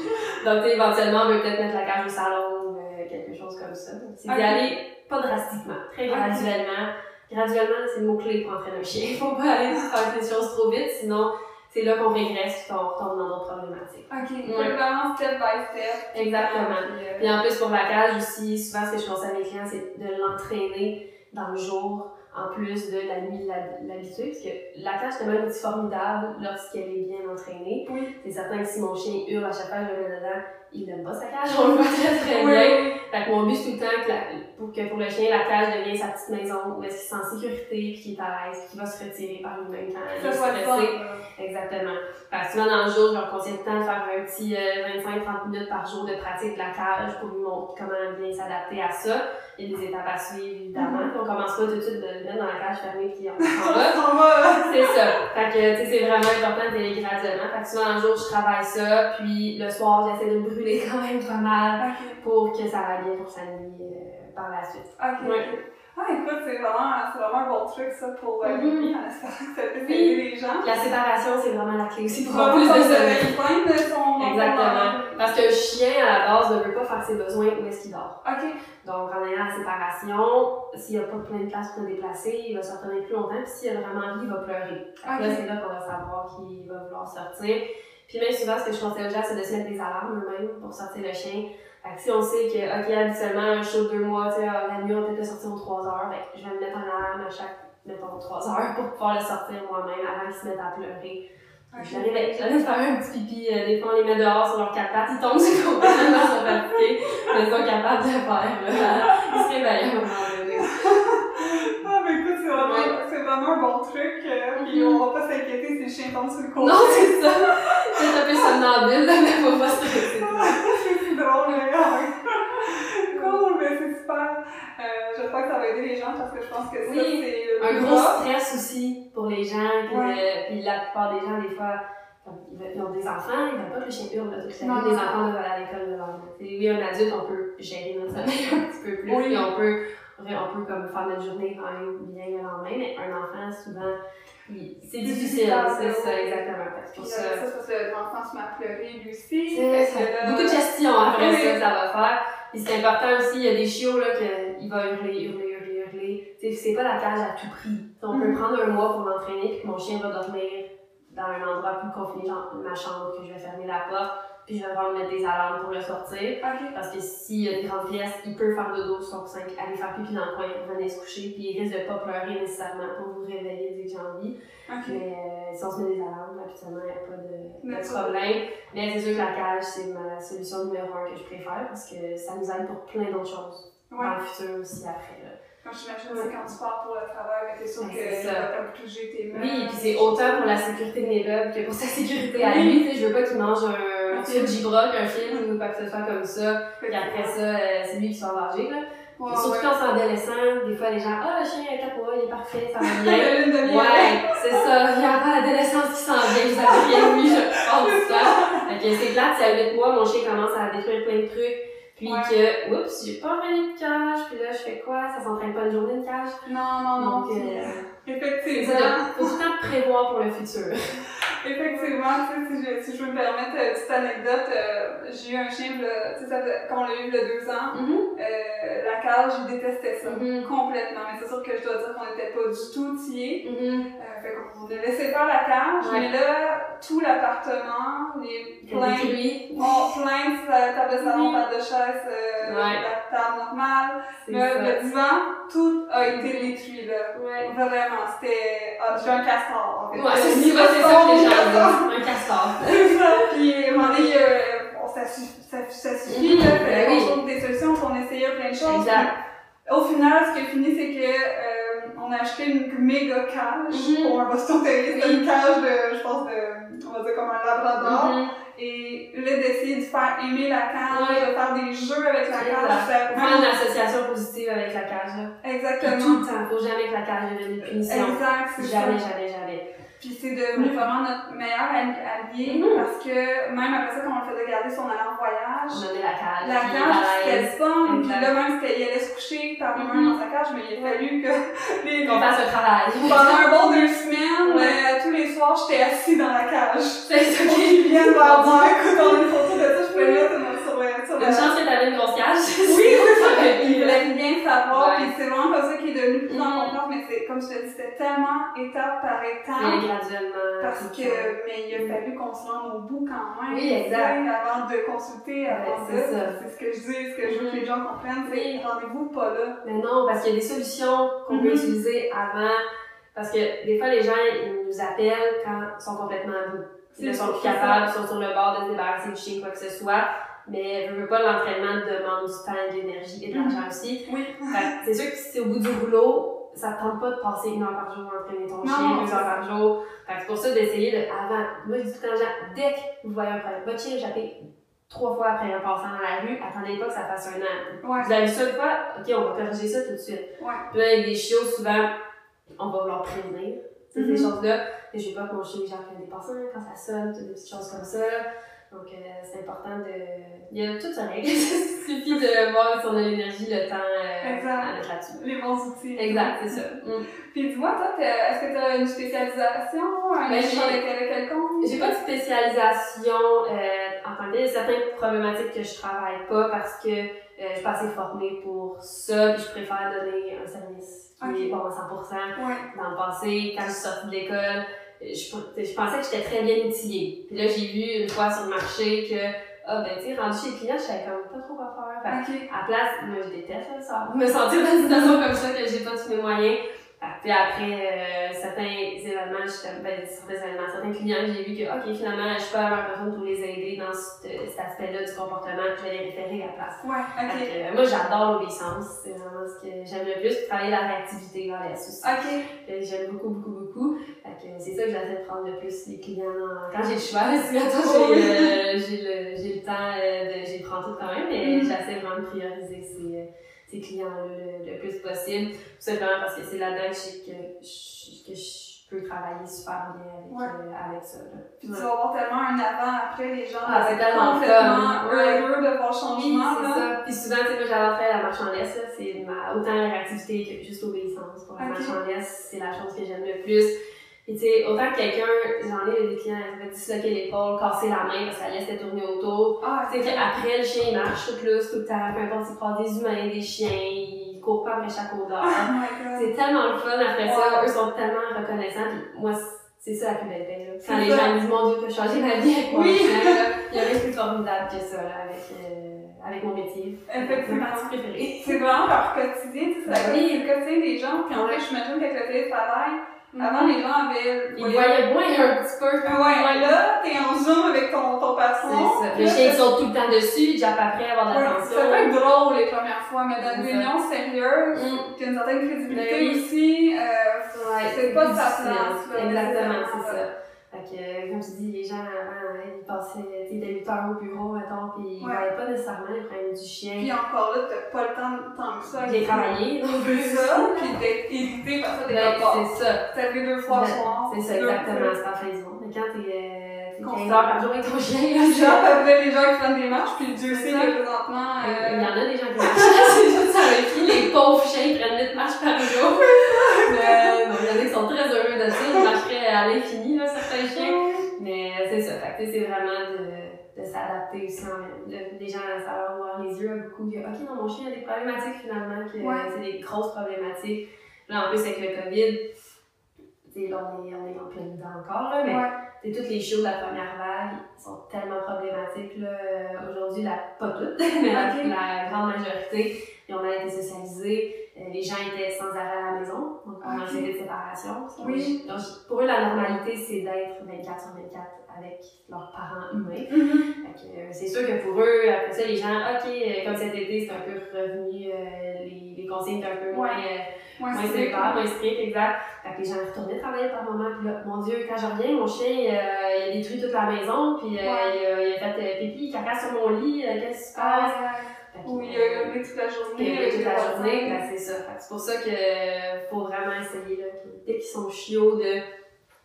Donc, éventuellement, on veut peut-être mettre la cage au salon ou euh, quelque chose comme ça. C'est d'y aller pas drastiquement, très graduellement. Graduellement, c'est le mot-clé pour entraîner un chien. Il faut pas aller faire des choses trop vite, sinon c'est là qu'on régresse et qu'on retombe dans d'autres problématiques. OK. Ouais. vraiment step by step. Exactement. Euh... puis en plus, pour la cage aussi, souvent, ce que je conseille à mes clients, c'est de l'entraîner dans le jour en plus de la nuit l'habitude, parce que la cage, c'est un outil formidable lorsqu'elle est bien entraînée. Oui. C'est certain que si mon chien hurle à chaque fois que je le mets dedans, il n'aime pas sa cage, on le voit très très oui. bien. Fait que mon but, c'est tout le temps que, la, pour que pour le chien, la cage devienne sa petite maison où est-ce qu'il est en sécurité, puis qu'il est à l'aise, qu'il va se retirer par lui-même quand il est stressé. Exactement. Fait que souvent, dans le jour, je leur conseille tout le temps de faire un petit euh, 25-30 minutes par jour de pratique de la cage pour lui montrer comment bien s'adapter à ça. Il y a des étapes à suivre, évidemment. Puis on commence pas tout de suite de le mettre dans la cage fermée puis on s'en va. c'est ça. Fait que, tu sais, c'est vraiment important de aller graduellement. Fait que souvent, dans le jour, je travaille ça, puis le soir, j'essaie de me brûler quand même pas mal okay. pour que ça aille bien pour sa nuit euh, par la suite. Ok. Ouais. Ah, écoute, c'est vraiment, c'est vraiment un bon truc, ça, pour euh, Mhm. lui, en espérant que ça Oui. aider les gens. La séparation, c'est vraiment la clé aussi pour avoir plus de sommeil. se plaindre de son Exactement. Parce qu'un chien, à la base, ne veut pas faire ses besoins où est-ce qu'il dort. Ok. Donc, en ayant la séparation, s'il n'y a pas plein de place pour se déplacer, il va se retenir plus longtemps. Puis s'il a vraiment envie, il va pleurer. Ok. Là, c'est là qu'on va savoir qu'il va vouloir sortir. Puis même souvent, ce que je conseille aux gens, c'est de se mettre des alarmes eux-mêmes pour sortir le chien. Fait que si on sait que, OK, habituellement, un show de deux mois, tu sais, ah, la nuit, on peut peut-être le sortir aux 3 heures, ben, je vais me mettre un alarme à chaque, mettons, 3 heures pour pouvoir le sortir moi-même avant qu'il se mette à pleurer. Ok. Je l'avais j'allais faire un petit pipi, euh, des fois on les met dehors sur leurs quatre pattes, ils tombent sur complètement sont fatigués, mais ils sont capables de le faire, là. Ils se réveillent à un moment donné. Ah, mais écoute, c'est vraiment, Ouais. c'est vraiment un bon truc. euh, Puis Mhm. on va pas s'inquiéter si le chien tombe sur le côté. Non, c'est ça! C'est un peu somnambule, mais faut pas stresser. c'est drôle, mais. Cool, mais c'est super. Euh, J'espère que ça va aider les gens parce que je pense que ça, Oui. c'est le Un gros stress aussi pour les gens, puis, Ouais. puis la plupart des gens, des fois, ils ont des enfants, ils veulent pas que le chien hurle la Non, les enfants doivent aller à l'école devant Oui, un adulte, on peut gérer notre sommeil un petit peu plus, Oui. puis on peut, on peut comme faire notre journée quand même bien le lendemain, mais un enfant, souvent, c'est difficile, c'est ça, exactement. Fait que ça, ça, c'est parce que l'enfant se met à pleurer lui aussi. Beaucoup de gestion après Oui. ça que ça va faire. Puis c'est important aussi, il y a des chiots là qu'il va hurler, hurler, hurler, hurler. C'est pas la cage à tout prix. On peut Mhm. prendre un mois pour l'entraîner puis mon chien va dormir dans un endroit plus confiné, genre ma chambre, que je vais fermer la porte, puis je vais vraiment mettre des alarmes pour le sortir. Parce que s'il y a une grande pièce, il peut faire dodo sur son coussin, aller faire pipi dans le coin, revenir se coucher, puis il risque de pas pleurer nécessairement pour vous réveiller dès que j'ai envie. Mais euh, si on se met des alarmes, habituellement, il n'y a pas de, de problème. Mais c'est sûr que la cage, c'est ma solution numéro un que je préfère parce que ça nous aide pour plein d'autres choses Ouais. dans le futur aussi après. Là. Quand j'imagine aussi quand tu pars pour le travail, mais t'es sûr Ouais, que ça. vas comme toucher tes mains. Oui, puis c'est autant pour la sécurité de mes meubles que pour sa sécurité à Oui. lui. Tu sais, je veux pas qu'il mange un Ok. tube Gibrock, un film ou quoi que ce soit comme ça. Fait Puis après ça, euh, c'est lui qui soit engagé. Là. Ouais, Surtout ouais. quand c'est adolescent, des fois les gens, ah, le chien 4 mois, il est parfait, ça va bien. Ouais, c'est ça. Il y a encore l'adolescence qui s'en vient. Vous avez rien vu, je pense. Fait que c'est plate, c'est à 8 mois, mon chien commence à détruire plein de trucs. Puis Ouais. que, oups, j'ai pas revenu de cage. Puis là, je fais quoi? Ça s'entraîne pas une journée de cage? Non, non, non. Donc, euh, Effectivement. faut tout le temps prévoir pour le futur. Effectivement, tu sais, si je, si je veux me permettre une petite anecdote, euh, j'ai eu un chien, là, tu sais, ça quand on l'a eu il y a deux ans, Mhm. euh, la cage, je détestais ça. Mhm. Complètement. Mais c'est sûr que je dois dire qu'on n'était pas du tout tillés. Mhm. Euh, fait qu'on a laissé faire la cage, Ouais. mais là, tout l'appartement, les plein, on, plein de table de salon, table de chaise, euh, Ouais. la table normale, le, le divan, tout a été détruit, là. Ouais. Vraiment, c'était, ah, j'ai un castor, en fait. Ouais, c'est ça, c'est ça que les gens disent. Un castor. C'est ça. Puis, à un moment donné, euh, ça, suffit, là. Ben Fallait qu'on trouve des solutions, qu'on essayait plein de choses. Exact. Au final, ce qui a fini, c'est que, euh, on a acheté une méga cage Mhm. pour un Boston Terrier. C'était une cage de, je pense, de, on va dire aimer la cage, Ouais. de faire des jeux avec la cage. Faire vraiment- une association positive avec la cage, là. Exactement. tout le temps. Faut jamais que la cage devienne une punition. Exact, c'est ça. Jamais, jamais, jamais. Puis c'est devenu vraiment notre meilleur alli- allié Mhm. parce que même après ça, quand on le faisait garder son allant en voyage, On la cage. la cage, c'était fun. Puis là, même, il allait se coucher par lui-même Mhm. dans sa cage, mais il a fallu que les, Qu'on fasse le travail. pendant un bon deux semaines, Ouais. euh, tous les soirs, j'étais assis dans la cage. C'est ça qui qu'il vienne vers moi. Écoute, on a une photo de ça, le mettre sur le, sur Une le, chance que t'avais une grosse cage. Oui, c'est ça. Il voulait bien savoir, Ouais. puis c'est vraiment comme ça qu'il est devenu plus en Mhm. confiance, mais c'est, comme je te dis, c'était tellement étape par étape. graduellement. Parce que, mais il a fallu qu'on se rende au bout quand même. Oui, exact. Avant de consulter, avant c'est ça. C'est ce que je dis, ce que je veux que les gens comprennent, c'est Oui. rendez-vous pas là. Mais non, parce qu'il y a des solutions qu'on peut utiliser avant. Parce que des fois, les gens, ils nous appellent quand ils sont complètement à bout. Ils ne sont plus capables, ils sont sur le bord de se débarrasser du chien, quoi que ce soit. Mais je veux pas, l'entraînement demande du temps, de l'énergie et de l'argent aussi. Oui. C'est sûr que si c'est au bout du rouleau, ça te tente pas de passer une heure par jour à entraîner ton Non, chien, deux heures par jour. C'est pour ça d'essayer de, avant. Moi, je dis tout le temps aux gens, dès que vous voyez un problème, votre chien a échappé trois fois après un passant dans la rue, attendez pas que ça fasse un an. Ouais. Vous avez ça une fois, ok, on va corriger ça tout de suite. Ouais. Puis là, avec des chiots, souvent, on va vouloir prévenir. Ces choses-là. Et je veux pas que mon chien échappe des passants quand ça sonne, toutes des petites choses comme ça. Donc, euh, c'est important de. Il y a tout ça règle. Il suffit de voir si on a l'énergie, le temps euh, Exact. à mettre là-dessus. Les bons outils. Exact, c'est ça. Mm. Puis dis-moi, toi, est-ce que tu as une spécialisation, un Ben, champ j'ai- d'intérêt quelconque? J'ai pas de spécialisation euh, en tant que telle. Il y a certaines problématiques que je travaille pas parce que euh, je suis pas assez formée pour ça, puis je préfère donner un service qui Ok. est bon à 100%. Ouais. Dans le passé, quand je suis sortie de l'école, euh, je, je pensais que j'étais très bien outillée. Puis là, j'ai vu une fois sur le marché que, ah ben tu sais, rendu chez le client, je savais comme pas trop quoi faire. Fait Ok. à la place, moi je déteste ça, me sentir dans une situation comme ça que j'ai pas tous mes moyens. Que, Puis après euh, certains événements, j'étais- ben, certains événements, certains clients, j'ai vu que ok finalement je suis pas la meilleure personne pour les aider dans ce- cet aspect-là du comportement, puis je vais les référer à la place. Ouais, ok. que, euh, moi j'adore l'obéissance, c'est vraiment ce que j'aime le plus, travailler la réactivité vers les aussi. Ok. Que J'aime beaucoup, beaucoup, beaucoup. Fait que c'est ça que j'essaie de prendre le plus les clients quand j'ai le choix. J'ai, Oui. euh, j'ai le, j'ai le temps, euh, de, j'ai prends tout quand même, mais Mhm. j'essaie vraiment de prioriser ces, euh, ces clients-là le, le plus possible. Tout simplement parce que c'est là-dedans que que je, que je peux travailler super bien avec, Ouais. euh, avec ça. Là. Puis tu vas avoir tellement un avant-après, les gens Ah, c'est tellement complètement heureux de voir le Oui, changement. c'est ça. Puis souvent, tu sais, j'adore faire la marche en laisse. C'est ma, autant la réactivité que juste l'obéissance. Pour la Ok. marche en laisse, c'est la chose que j'aime le plus. Et tu sais, autant que quelqu'un, j'en ai des clients, ils me disloquer l'épaule, casser la main parce que la laisse tournée autour. Ah, Tu sais, qu'après, le chien, il marche tout lousse tout le temps, peu importe s'il croise des humains, des chiens, il court pas après chaque odeur. Oh. C'est tellement le fun après Wow. ça. Eux sont tellement reconnaissants. Puis moi, c'est ça la plus belle paix. Là. Quand les gens me disent, mon Dieu, tu as changé ma vie avec Oui. là, il y a rien de plus formidable que ça là, avec, euh, avec mon métier. Effectivement. C'est vraiment leur quotidien, tu sais, c'est la- Oui. c'est le quotidien des gens. Puis en fait, j'imagine qu'avec le télétravail, avant les gens avaient. Ils voyaient moins un petit peu. Ouais, là, t'es en zoom avec ton, ton patron. C'est ça. puis Le là, chien ça- saute tout le temps dessus, il jappe après, avoir de l'attention. ça peut être drôle les premières fois, mais dans une réunion sérieuse, Mm. a une certaine crédibilité Ben aussi, euh, c'est pas plus sa place, Exactement, c'est ça. Fait que, euh, comme tu dis, les gens avant, hein, ils passaient, tu sais, dès 8 heures au bureau, mettons, pis ils Ouais. voyaient pas nécessairement le problème du chien. Puis encore là, t'as pas le temps tant que ça. J'ai travaillé plus. ça, puis d'être irrité par ça, des Ben, c'est ça. T'as vu deux fois le Ben, soir. C'est ça, exactement. C'est pas monde. Mais quand t'es, euh, t'es 15 Constant. heures par jour avec ton chien, genre, t'avais les gens qui prennent des marches, puis Dieu sait ça. que présentement. Il y Euh, en a des gens qui marchent. c'est juste avec qui les pauvres chiens prennent 8 marches par jour. Mais bon, il y en a qui sont très heureux de ça. Ils marcheraient à l'infini, là, certains chiens. Mais euh, c'est ça. Fait que, c'est vraiment de, de s'adapter aussi. Des gens, ça leur voir les yeux à beaucoup. Ok, non, mon chien a des problématiques finalement, que Ouais. c'est des grosses problématiques. Là, en plus, avec le COVID, sais, là, on est, on est en plein dedans encore, là, mais ouais. toutes les shows de la première vague sont tellement problématiques. Là. Euh, Aujourd'hui, la, pas toutes, mais la, grande majorité, ils ont mal été socialisés. Euh, les gens étaient sans arrêt à la maison, donc en Ok. anxiété de séparation. Oui. Donc, pour eux, la normalité, c'est d'être 24 sur 24 avec leurs parents humains. Euh, c'est sûr que pour eux, après ça, les gens, OK, euh, comme cet été, c'est un peu revenu, euh, les, les consignes étaient un peu moins, euh, Ouais, moins sévères, moins strictes, exact. Fait que les gens retournaient travailler par moment, puis là, mon Dieu, quand je reviens, mon chien, euh, il a détruit toute la maison, puis Ouais. il, a, il a fait pipi, caca sur mon lit, qu'est-ce qui se passe? Ah, oui, il a hurlé toute la journée. avec toute la journée, ben c'est ça. C'est pour ça euh, faut vraiment essayer, là, dès qu'ils sont chiots, de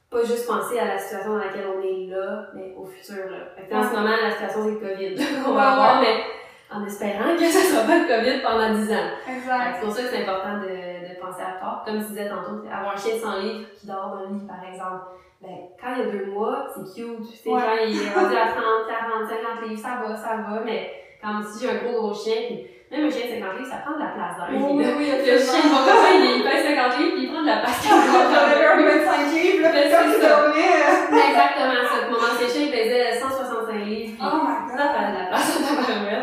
pas juste penser à la situation dans laquelle on est là, mais au futur. Là. Fait que en ce moment, la situation, c'est le COVID qu'on va avoir, mais en espérant que ça soit pas le COVID pendant 10 ans. Exact. C'est pour ça que c'est important de, de penser à tort. Comme tu disais tantôt, avoir un chien de 100 livres qui dort dans le lit, par exemple. Ben, quand il y a deux mois, c'est cute. Tu sais, Ouais. quand il est rendu à 30, 40, 50 livres, ça va, ça va. Mais quand si j'ai un gros, gros chien, puis même un chien de 50 livres, ça prend de la place dans le Oui, oui, Le chien, absolument. mon il pèse 50 livres, puis il prend de la place. J'avais un 25 livres, là, Ben, quand ça. dormait. euh, Exactement ça. Mon ancien chien, il pesait 165 livres, puis Oh ça prenait de la place.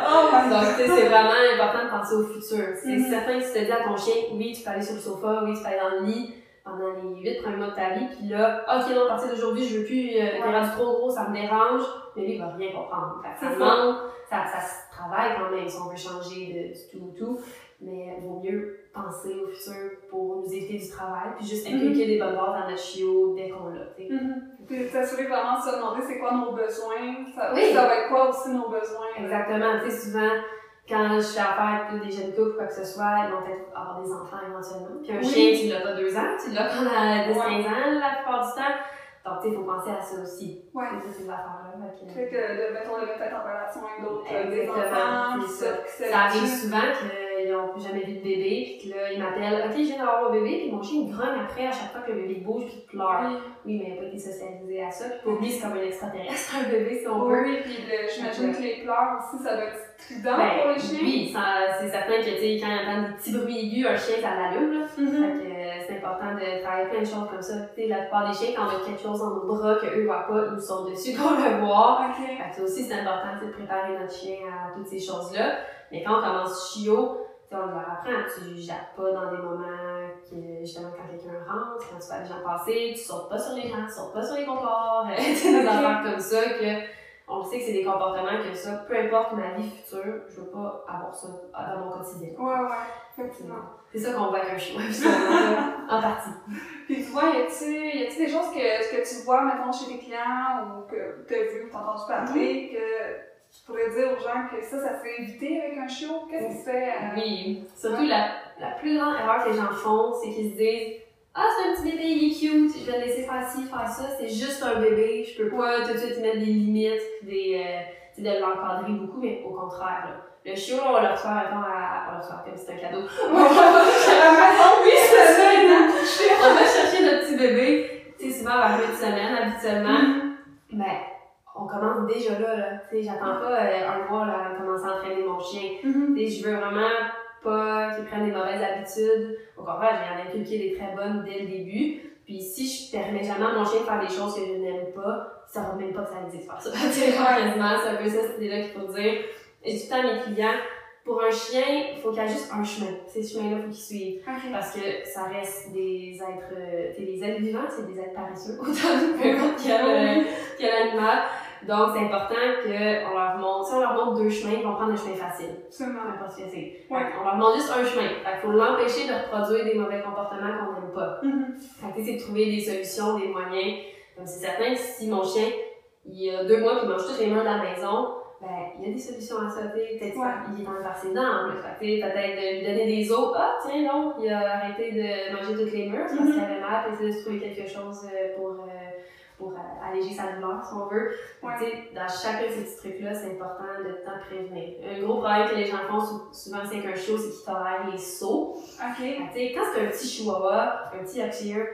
Oh my Donc, tu sais, god. c'est vraiment important de penser au futur. C'est Mhm. certain que si tu te dis à ton chien, oui, tu peux aller sur le sofa, oui, tu peux aller dans le lit pendant les 8 premiers mois de ta vie, puis là, ok, non, à partir d'aujourd'hui, je veux plus, euh, t'es Ouais. rendu trop gros, ça me dérange, mais lui, il va rien comprendre. Ça demande, ça, ça se travaille quand même si on veut changer de, tout au tout, mais il vaut mieux penser au futur pour nous éviter du travail, puis juste inculquer des bonnes bases dans notre chiot dès qu'on l'a, tu sais. Mhm. Puis s'assurer vraiment de se demander c'est quoi nos besoins. Ça, Oui. ça va être quoi aussi nos besoins. Exactement. Tu sais, souvent, quand je fais affaire avec des jeunes couples, quoi que ce soit, ils vont peut-être avoir des enfants éventuellement. Puis un Oui. chien, tu l'as pas deux ans, tu l'as pendant 10-15 Ouais. ans la plupart du temps. Il faut penser à ça aussi. Ouais. C'est toutes ces affaires-là. Fait que- de, mettons, de mettre en relation avec d'autres, euh, des enfants, ça. arrive souvent qu'ils n'ont plus jamais vu de bébé, puis que là, ils m'appellent, OK, je viens d'avoir mon bébé, puis mon chien grogne après à chaque fois que le bébé bouge, puis il pleure. Oui. Oui, mais il n'a pas été socialisé à ça, puis pour lui, c'est comme un extraterrestre, un bébé, si on Oui, veut. oui, puis j'imagine que les pleurs aussi, ça doit être strident Ben, pour les chiens. Oui, ça- c'est certain que, tu sais, quand il entend des petits bruits aigus, un chien, ça l'allume, là. Mhm. Fait que c'est important de travailler plein de choses comme ça. Tu la plupart des chiens, quand on a quelque chose dans nos bras qu'eux voient pas, nous sont dessus pour le voir. Ok. Fait que ça aussi, c'est important de préparer notre chien à toutes ces choses-là. Mais quand on commence chiot, on leur apprend, tu jappes pas dans des moments que, justement, quand quelqu'un rentre, quand tu vois les gens passer, tu sautes pas sur les gens, tu sautes pas sur les comptoirs, tu sais, des affaires comme ça que, on sait que c'est des comportements que ça, peu importe ma vie future, je veux pas avoir ça dans mon quotidien. Ouais, ouais, effectivement. C'est ça qu'on voit avec un chien, finalement, en partie. Puis tu vois, y a-tu des choses que, que tu vois, mettons, chez tes clients ou que tu as vu ou t'as entendu parler que tu pourrais dire aux gens que ça, ça se fait éviter avec un chiot? Qu'est-ce qui se fait? euh, Oui, surtout la, la plus grande erreur que les gens font, c'est qu'ils se disent Ah, c'est un petit bébé, il est cute, je vais le laisser faire ci, faire ça, c'est juste un bébé, je peux pas tout de suite y mettre des limites, des, euh, tu de l'encadrer beaucoup, mais au contraire, là. Le chiot, on le reçoit, mettons, à, on le reçoit comme si c'était un cadeau. oui, c'est ça, exact. On va chercher notre petit bébé, tu sais, souvent vers 8 semaines, habituellement. Ben, on commence déjà là, là. Tu sais, j'attends pas euh, un mois, là, de commencer à entraîner mon chien. Mhm. Tu sais, je veux vraiment pas qu'il prenne des mauvaises habitudes. Au contraire, je vais en inculquer des très bonnes dès le début. Puis si je permets jamais à mon chien de faire des choses que je n'aime pas, ça va même pas que ça existe faire ça. Tu sais, quasiment, c'est un peu ça cette idée-là qu'il faut dire. Et du temps à mes clients, pour un chien, il faut qu'il y ait juste un chemin. Ces chemins-là, il faut qu'ils suivent. Parce que ça reste des êtres, euh, des êtres vivants, c'est des êtres paresseux, autant que n'importe quel, euh, quel animal. Donc, c'est important qu'on leur montre, si on leur montre deux chemins, ils vont prendre le chemin facile. Absolument. importe ce que c'est. Ouais. Qu'on leur montre juste un chemin. Fait qu'il faut l'empêcher de reproduire des mauvais comportements qu'on n'aime pas. Fait que, tu sais, c'est de trouver des solutions, des moyens. Comme c'est certain que si mon chien, il a deux mois qu'il mange tous les murs de la maison, ben, il y a des solutions à sais. Peut-être Ouais. que, tu sais, peut-être de lui donner des os. Ah, tiens, non, il a arrêté de manger toutes les murs parce qu'il avait mal, essayer de se trouver quelque chose euh, pour, euh, pour euh, alléger sa douleur, si on veut. Ouais. Dans chacun de ces petits trucs-là, c'est important de t'en prévenir. Un gros problème que les gens font sou- souvent, c'est qu'un chiot, c'est qu'ils tolèrent les sauts. Ok. Tu sais, quand c'est un petit chihuahua, un petit Yorkshire,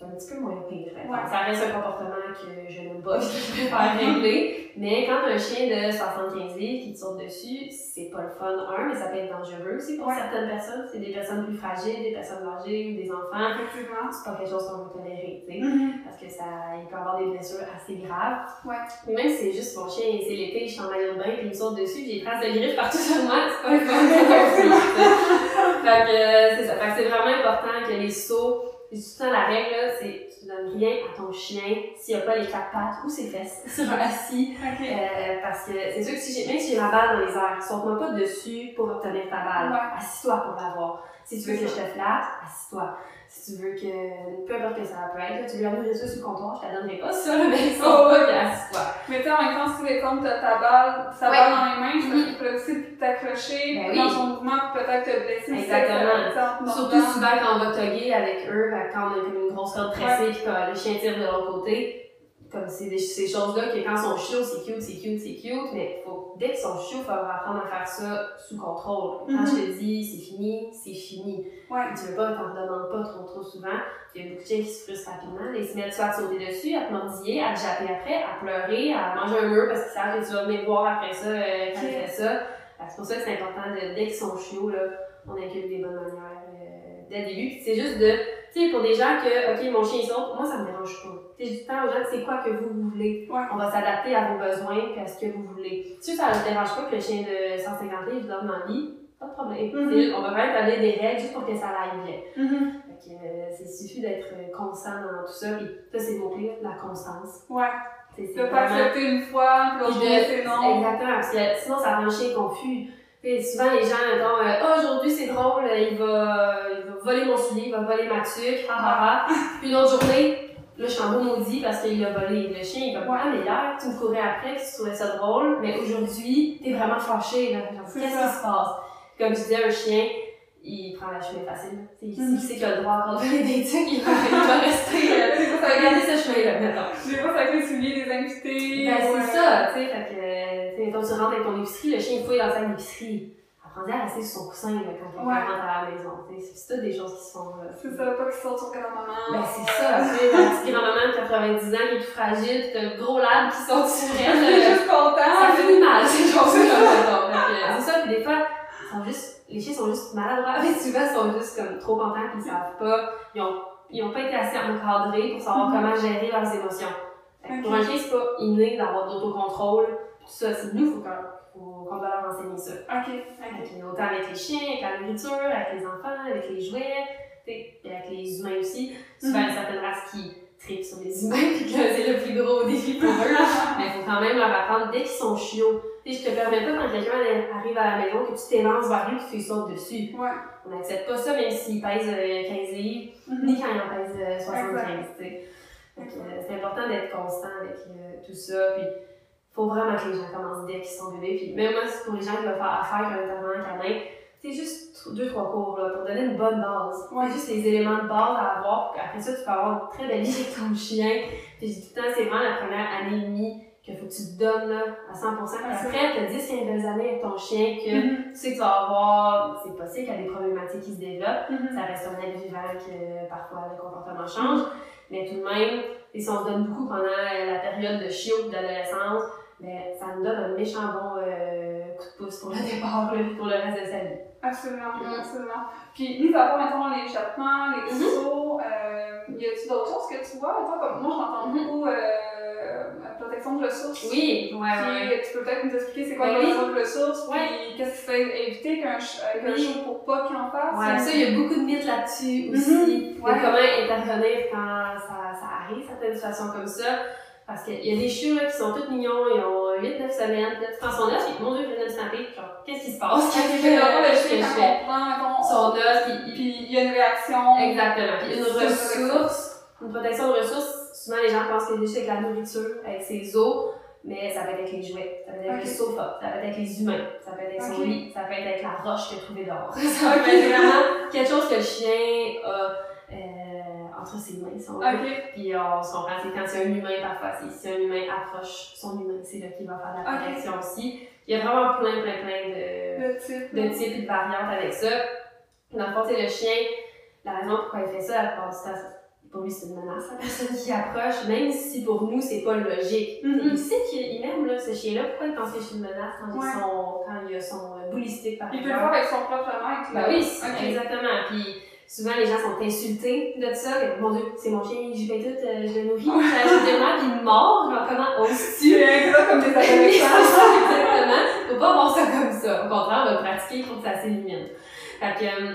c'est un petit peu moins pire. hein. Ouais. Ça reste un comportement que je n'aime pas, que je préfère régler. Mais quand un chien de 75 livres qui te saute dessus, c'est pas le fun, un, mais ça peut être dangereux aussi pour Ouais. certaines personnes. C'est des personnes plus fragiles, des personnes âgées ou des enfants. Effectivement. C'est pas quelque chose qu'on veut tolérer, tu sais. Mhm. Parce que ça, il peut avoir des blessures assez graves. Ouais. Puis même si c'est juste mon chien, c'est l'été, je suis en maillot de bain, puis il me saute dessus, j'ai des traces de griffes partout sur moi, c'est pas le fun. Fait que euh, c'est ça. Fait que c'est vraiment important que les sauts, le temps la règle, là, c'est tu donnes rien à ton chien s'il n'y a pas les quatre pattes ou ses fesses sur assis. Ok. Euh, parce que c'est sûr que si j'ai, même si j'ai ma balle dans les airs, saute-moi pas dessus pour obtenir ta balle. Ouais. Assis-toi pour l'avoir. Si tu veux que je te flatte, assis-toi. Si tu veux que, peu importe que ça peut être, là, tu veux la nourriture sur le comptoir, je te la donnerai pas ça, mais saute Oh, pas. Mais tu sais, en même temps, si les comptes t'as ta balle, sa Ouais. balle dans les mains, je Mhm. pense qu'il peut aussi t'accrocher Ben dans oui. son mouvement pour peut-être te blesser. Exactement. Ça, ça, Surtout souvent quand on va togger avec eux, quand on a une grosse corde tressée puis que le chien tire de l'autre côté, comme c'est des- ces choses-là que quand ils sont chiots, c'est cute, c'est cute, c'est cute, mais faut, dès qu'ils sont chiots, il faut apprendre à faire ça sous contrôle. Quand Mhm. je te dis c'est fini, c'est fini. Ouais. Tu veux pas, t'en demandes pas trop trop souvent. Il y a beaucoup de chiens qui se frustrent rapidement. Ils se mettent soit à te sauter dessus, à te mordiller, à te japper après, à pleurer, à manger un mur parce qu'ils savent que tu vas venir voir après ça euh, quand Ok. ils font ça. Fait que C'est pour ça que c'est important, de, dès qu'ils sont chiots, là, on inculque des bonnes manières euh, dès le début. Puis c'est juste de, tu sais, pour des gens que, ok, mon chien il saute, moi ça me dérange pas. Tout le temps aux gens, c'est quoi que vous, voulez? Ouais. On va s'adapter à vos besoins et à ce que vous voulez. Si ça ne dérange pas que le chien de 150 livres dorme le lit, pas de problème. Mhm. On va quand même donner des règles juste pour que ça aille bien. Mhm. Fait que, euh, c'est suffit d'être euh, constant dans tout ça. Puis ça, c'est le mot-clé, la constance. Ouais. De pas accepter une fois, puis l'autre Puis c'est non. Exactement, parce que sinon ça rend le chien confus. Puis souvent les gens, mettons, euh, Ah, aujourd'hui c'est drôle, euh, il va, il va voler mon soulier, il va voler ma tuque. Puis une autre journée, là je suis en maudit parce qu'il a volé. Le chien il est comme, ah mais hier tu me courais après, puis tu trouvais ça drôle, mais aujourd'hui t'es vraiment fâché, là. Qu'est-ce ça. qui se passe? Comme je disais, un chien, il prend la chemin facile. Il, Mhm. il sait qu'il a le droit de donner des trucs, il va, il va rester, euh, il va garder ce chemin-là. Je vais pas avec les souliers des invités. Ben, ouais. c'est ça, tu sais, fait que, tu mettons, tu rentres avec ton épicerie, le chien il fouille dans le sac sur son coussin, là, quand quelqu'un Ouais. rentre à la maison. C'est toutes des choses qui font, là. C'est ça, pas qu'ils sortent sur grand-maman. Ben, c'est ça, tu sais, la petite grand-maman de 90 ans qui est tout fragile, pis t'as le gros lab qui sort sur elle, est euh, juste content. ça fait mal, ces choses-là, C'est ça, pis des fois, sont juste, les chiens sont juste maladroits, mais souvent, ils sont juste comme trop contents pis ils savent pas, ils ont, ils ont pas été assez encadrés pour savoir Mhm. comment gérer leurs émotions. Fait que Ok. Pour un chien, c'est pas inné d'avoir de l'autocontrôle, tout ça, c'est nous, faut qu'on, faut qu'on doit leur enseigner ça. Ok, ok. Fait que autant avec les chiens, avec la nourriture, avec les enfants, avec les jouets, puis avec les humains aussi. Souvent, il y a certaines races qui tripent sur les humains, puis que c'est le plus gros défi pour eux. Mais il faut quand même leur apprendre dès qu'ils sont chiots. Tu je te permets pas quand quelqu'un arrive à la maison que tu t'élances vers lui et que tu lui sautes dessus. Ouais. On n'accepte pas ça même s'il pèse euh, 15 livres, Mhm. ni quand il en pèse euh, 75, tu sais. Fait que, euh, c'est important d'être constant avec euh, tout ça, puis faut vraiment que les gens commencent dès qu'ils sont bébés, puis même moi, c'est pour les gens qui veulent faire affaire un intervenant canin, c'est juste deux, trois cours, là, pour donner une bonne base. Ouais. C'est juste les éléments de base à avoir, puis après ça, tu peux avoir une très belle vie avec ton chien. Puis je dis tout le temps, c'est vraiment la première année et demie qu'il faut que tu te donnes, là, à 100%. Puis après, t'as 10, 15 belles années avec ton chien que Mhm. tu sais que tu vas avoir, c'est possible qu'il y a des problématiques qui se développent, Mhm. ça reste un être vivant que parfois le comportement change, mais tout de même, et si on se donne beaucoup pendant euh, la période de chiot d'adolescence, ben, ça nous donne un méchant bon euh, coup de pouce pour le départ, là, pour le reste de sa vie. Absolument, Mhm. absolument. Puis, mis à part, maintenant les échappements, les Mhm. sauts, euh, y a-t-il d'autres choses que tu vois? Toi, comme moi, j'entends Mhm. beaucoup euh, la protection de ressources. Oui, ouais, Puis, ouais. tu peux peut-être nous expliquer c'est quoi Ben la oui. protection de ressources, Ouais. puis qu'est-ce qui fait éviter qu'un ch- euh, qu'un Oui. pour pas qu'il en fasse? Ouais, ça, il y a beaucoup de mythes là-dessus aussi, Mhm. Ouais. de comment intervenir quand ça, ça arrive, certaines situations comme ça. Parce qu'il y a des chiots là, qui sont tous mignons, ils ont 8-9 semaines, puis là, tu prends son os, puis mon dieu, je viens de snapper, genre, qu'est-ce qui se passe? Qu'est-ce que je fais? Son os, puis il- y a une réaction. Exactement. Puis une ressource, une protection de ressources, souvent les gens pensent que c'est juste avec la nourriture, avec ses os, mais ça peut être avec les jouets, ça peut être avec Ok. le sofa, ça peut être avec les humains, ça peut être avec son lit, ça peut être avec la roche qu'il a trouvée dehors. ça peut être vraiment quelque chose que le chien a entre ses mains, si on veut. Ok. Puis on se comprend, c'est quand c'est un humain parfois, c'est si un humain approche son humain, c'est là qu'il va faire la Ok. protection aussi. Il y a vraiment plein, plein, plein de, Le type. de types et de variantes avec ça. Dans le fond, le chien, la raison pourquoi il fait ça, la plupart du temps, pour lui, c'est une menace, la personne qui approche, même si pour nous, c'est pas logique. Il sait qu'il il aime là, ce chien-là, pourquoi il pense que c'est une menace quand, Ouais. il, son, quand il a son euh, boulistique, par Il peut le faire avec son propre maître. Ben oui, exactement. Puis souvent, les gens sont insultés de ça. Mon Dieu, c'est mon chien, j'y paye tout, euh, je le nourris, je l'achète de moi, puis il mord. Genre, comment oses-tu? C'est comme des c'est exactement. Faut pas voir ça comme ça. Au contraire, on va pratiquer pour que ça s'élimine. Fait que euh,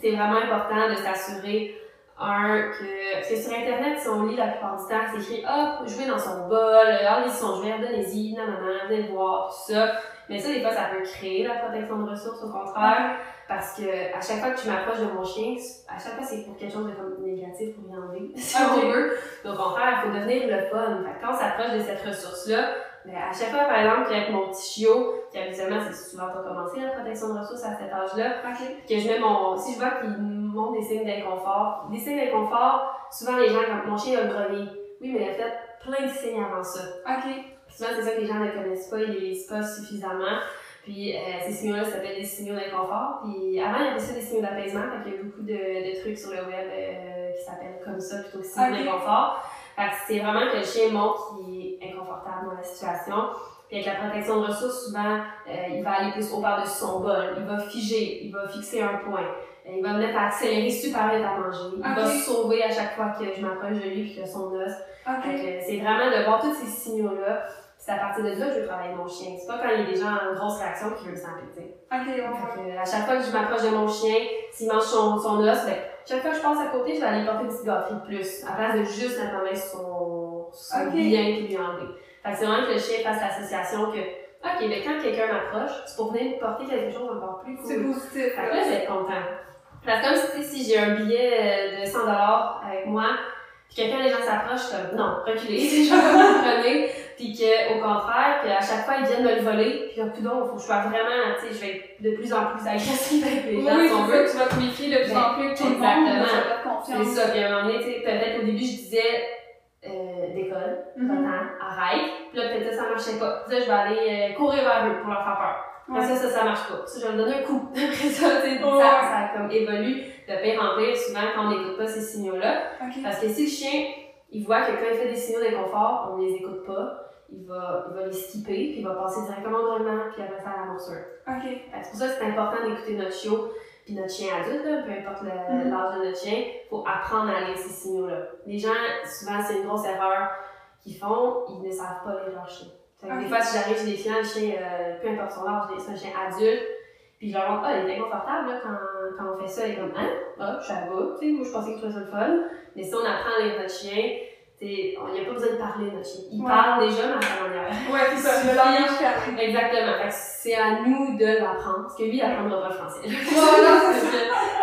c'est vraiment important de s'assurer un que parce que sur internet si on lit la plupart du temps c'est écrit hop jouer dans son bol allez son jouet donnez-y non non non venez le voir tout ça mais ça des fois ça peut créer la protection de ressources au contraire parce que à chaque fois que tu m'approches de mon chien à chaque fois c'est pour quelque chose de comme négatif pour y enlever si Ok. on veut donc au contraire il faut devenir le fun fait quand on s'approche de cette ressource là ben, à chaque fois, par exemple, qu'avec mon petit chiot, qui habituellement, c'est souvent pas commencé la protection de ressources à cet âge-là, Ok. que je mets mon, si je vois qu'il montre des signes d'inconfort, des signes d'inconfort, souvent les gens, comme mon chien a grenier. Oui, mais il a fait plein de signes avant ça. Ok. Puis souvent, c'est ça que les gens ne connaissent pas, ils les lisent pas suffisamment. Puis euh, ces signaux-là s'appellent des signaux d'inconfort. Puis avant, il y avait ça des signaux d'apaisement, fait qu'il y a beaucoup de, de trucs sur le web euh, qui s'appellent comme ça plutôt que signaux d'inconfort. Fait que c'est vraiment que le chien montre qu'il est inconfortable dans la situation. Puis avec la protection de ressources, souvent, euh, il va aller plus au par-dessus son bol, il va figer, il va fixer un point, euh, il va me mettre à accélérer super vite à manger, il va se sauver à chaque fois que je m'approche de lui puis que son os. Fait Ok. que c'est vraiment de voir tous ces signaux-là. C'est à partir de là que je veux travailler mon chien. C'est pas quand il y a des gens en grosse réaction qui veulent sais. Ok, que, à chaque fois que je m'approche de mon chien, s'il mange son, son os, ben, chaque fois que je passe à côté, je vais aller porter une petite gâterie de plus, à place de juste ma main sur son, son bien et lui enlever. Fait que c'est vraiment que le chien fasse l'association que, ok, mais quand quelqu'un m'approche, c'est pour venir me porter quelque chose d'encore plus C'est cool. positif. Fait que là, je vais être content. Parce que comme si j'ai un billet euh, de 100$ avec moi, puis quelqu'un, les gens s'approchent, comme, non, reculez, je vais pas me prenez. puis qu'au contraire, qu'à chaque fois, ils viennent me le voler, puis coup donc, faut que je sois vraiment, tu sais, je vais être de plus en plus agressive avec les gens, Oui, si on c'est veut. ça, tu vas te méfier de plus en plus tout le monde, Exactement. de C'est ça, puis à un moment donné, tu sais, peut-être au début, je disais, euh, décolle, Mhm. va-t'en, arrête, puis là, peut-être ça, ça marchait pas. Puis là, je vais aller euh, courir vers eux pour leur faire peur. Après Ouais. ça, ça, ça marche pas. Ça, je vais leur donner un coup. Après ça, Ouais. ça, ça comme évolue de pire en pire, souvent, quand on n'écoute pas ces signaux-là. Ok. Parce que si le chien, il voit que quand il fait des signaux d'inconfort, on ne les écoute pas, il va, il va les skipper, puis il va passer directement au grognement, puis après à la morsure. Ok. Fait que C'est pour ça que c'est important d'écouter notre chiot, puis notre chien adulte, là, peu importe le- Mhm. l'âge de notre chien, faut apprendre à lire ces signaux-là. Les gens, souvent, c'est une grosse erreur qu'ils font, ils ne savent pas lire leur chien. Des Ok. fois, si j'arrive chez des clients, le chien, euh, peu importe son âge, c'est un chien adulte, puis je leur montre, ah, il est inconfortable là, quand, quand on fait ça, il est comme, hein, ah, je suis à tu sais, moi je pensais que tu trouvais ça le fun. Mais si on apprend à lire notre chien, on n'y a pas besoin de parler notre chien. Il Ouais. parle déjà, mais à sa manière. Ouais, c'est ça, le langage carré. Exactement. C'est à nous de l'apprendre. Parce que lui, il apprendra pas le français.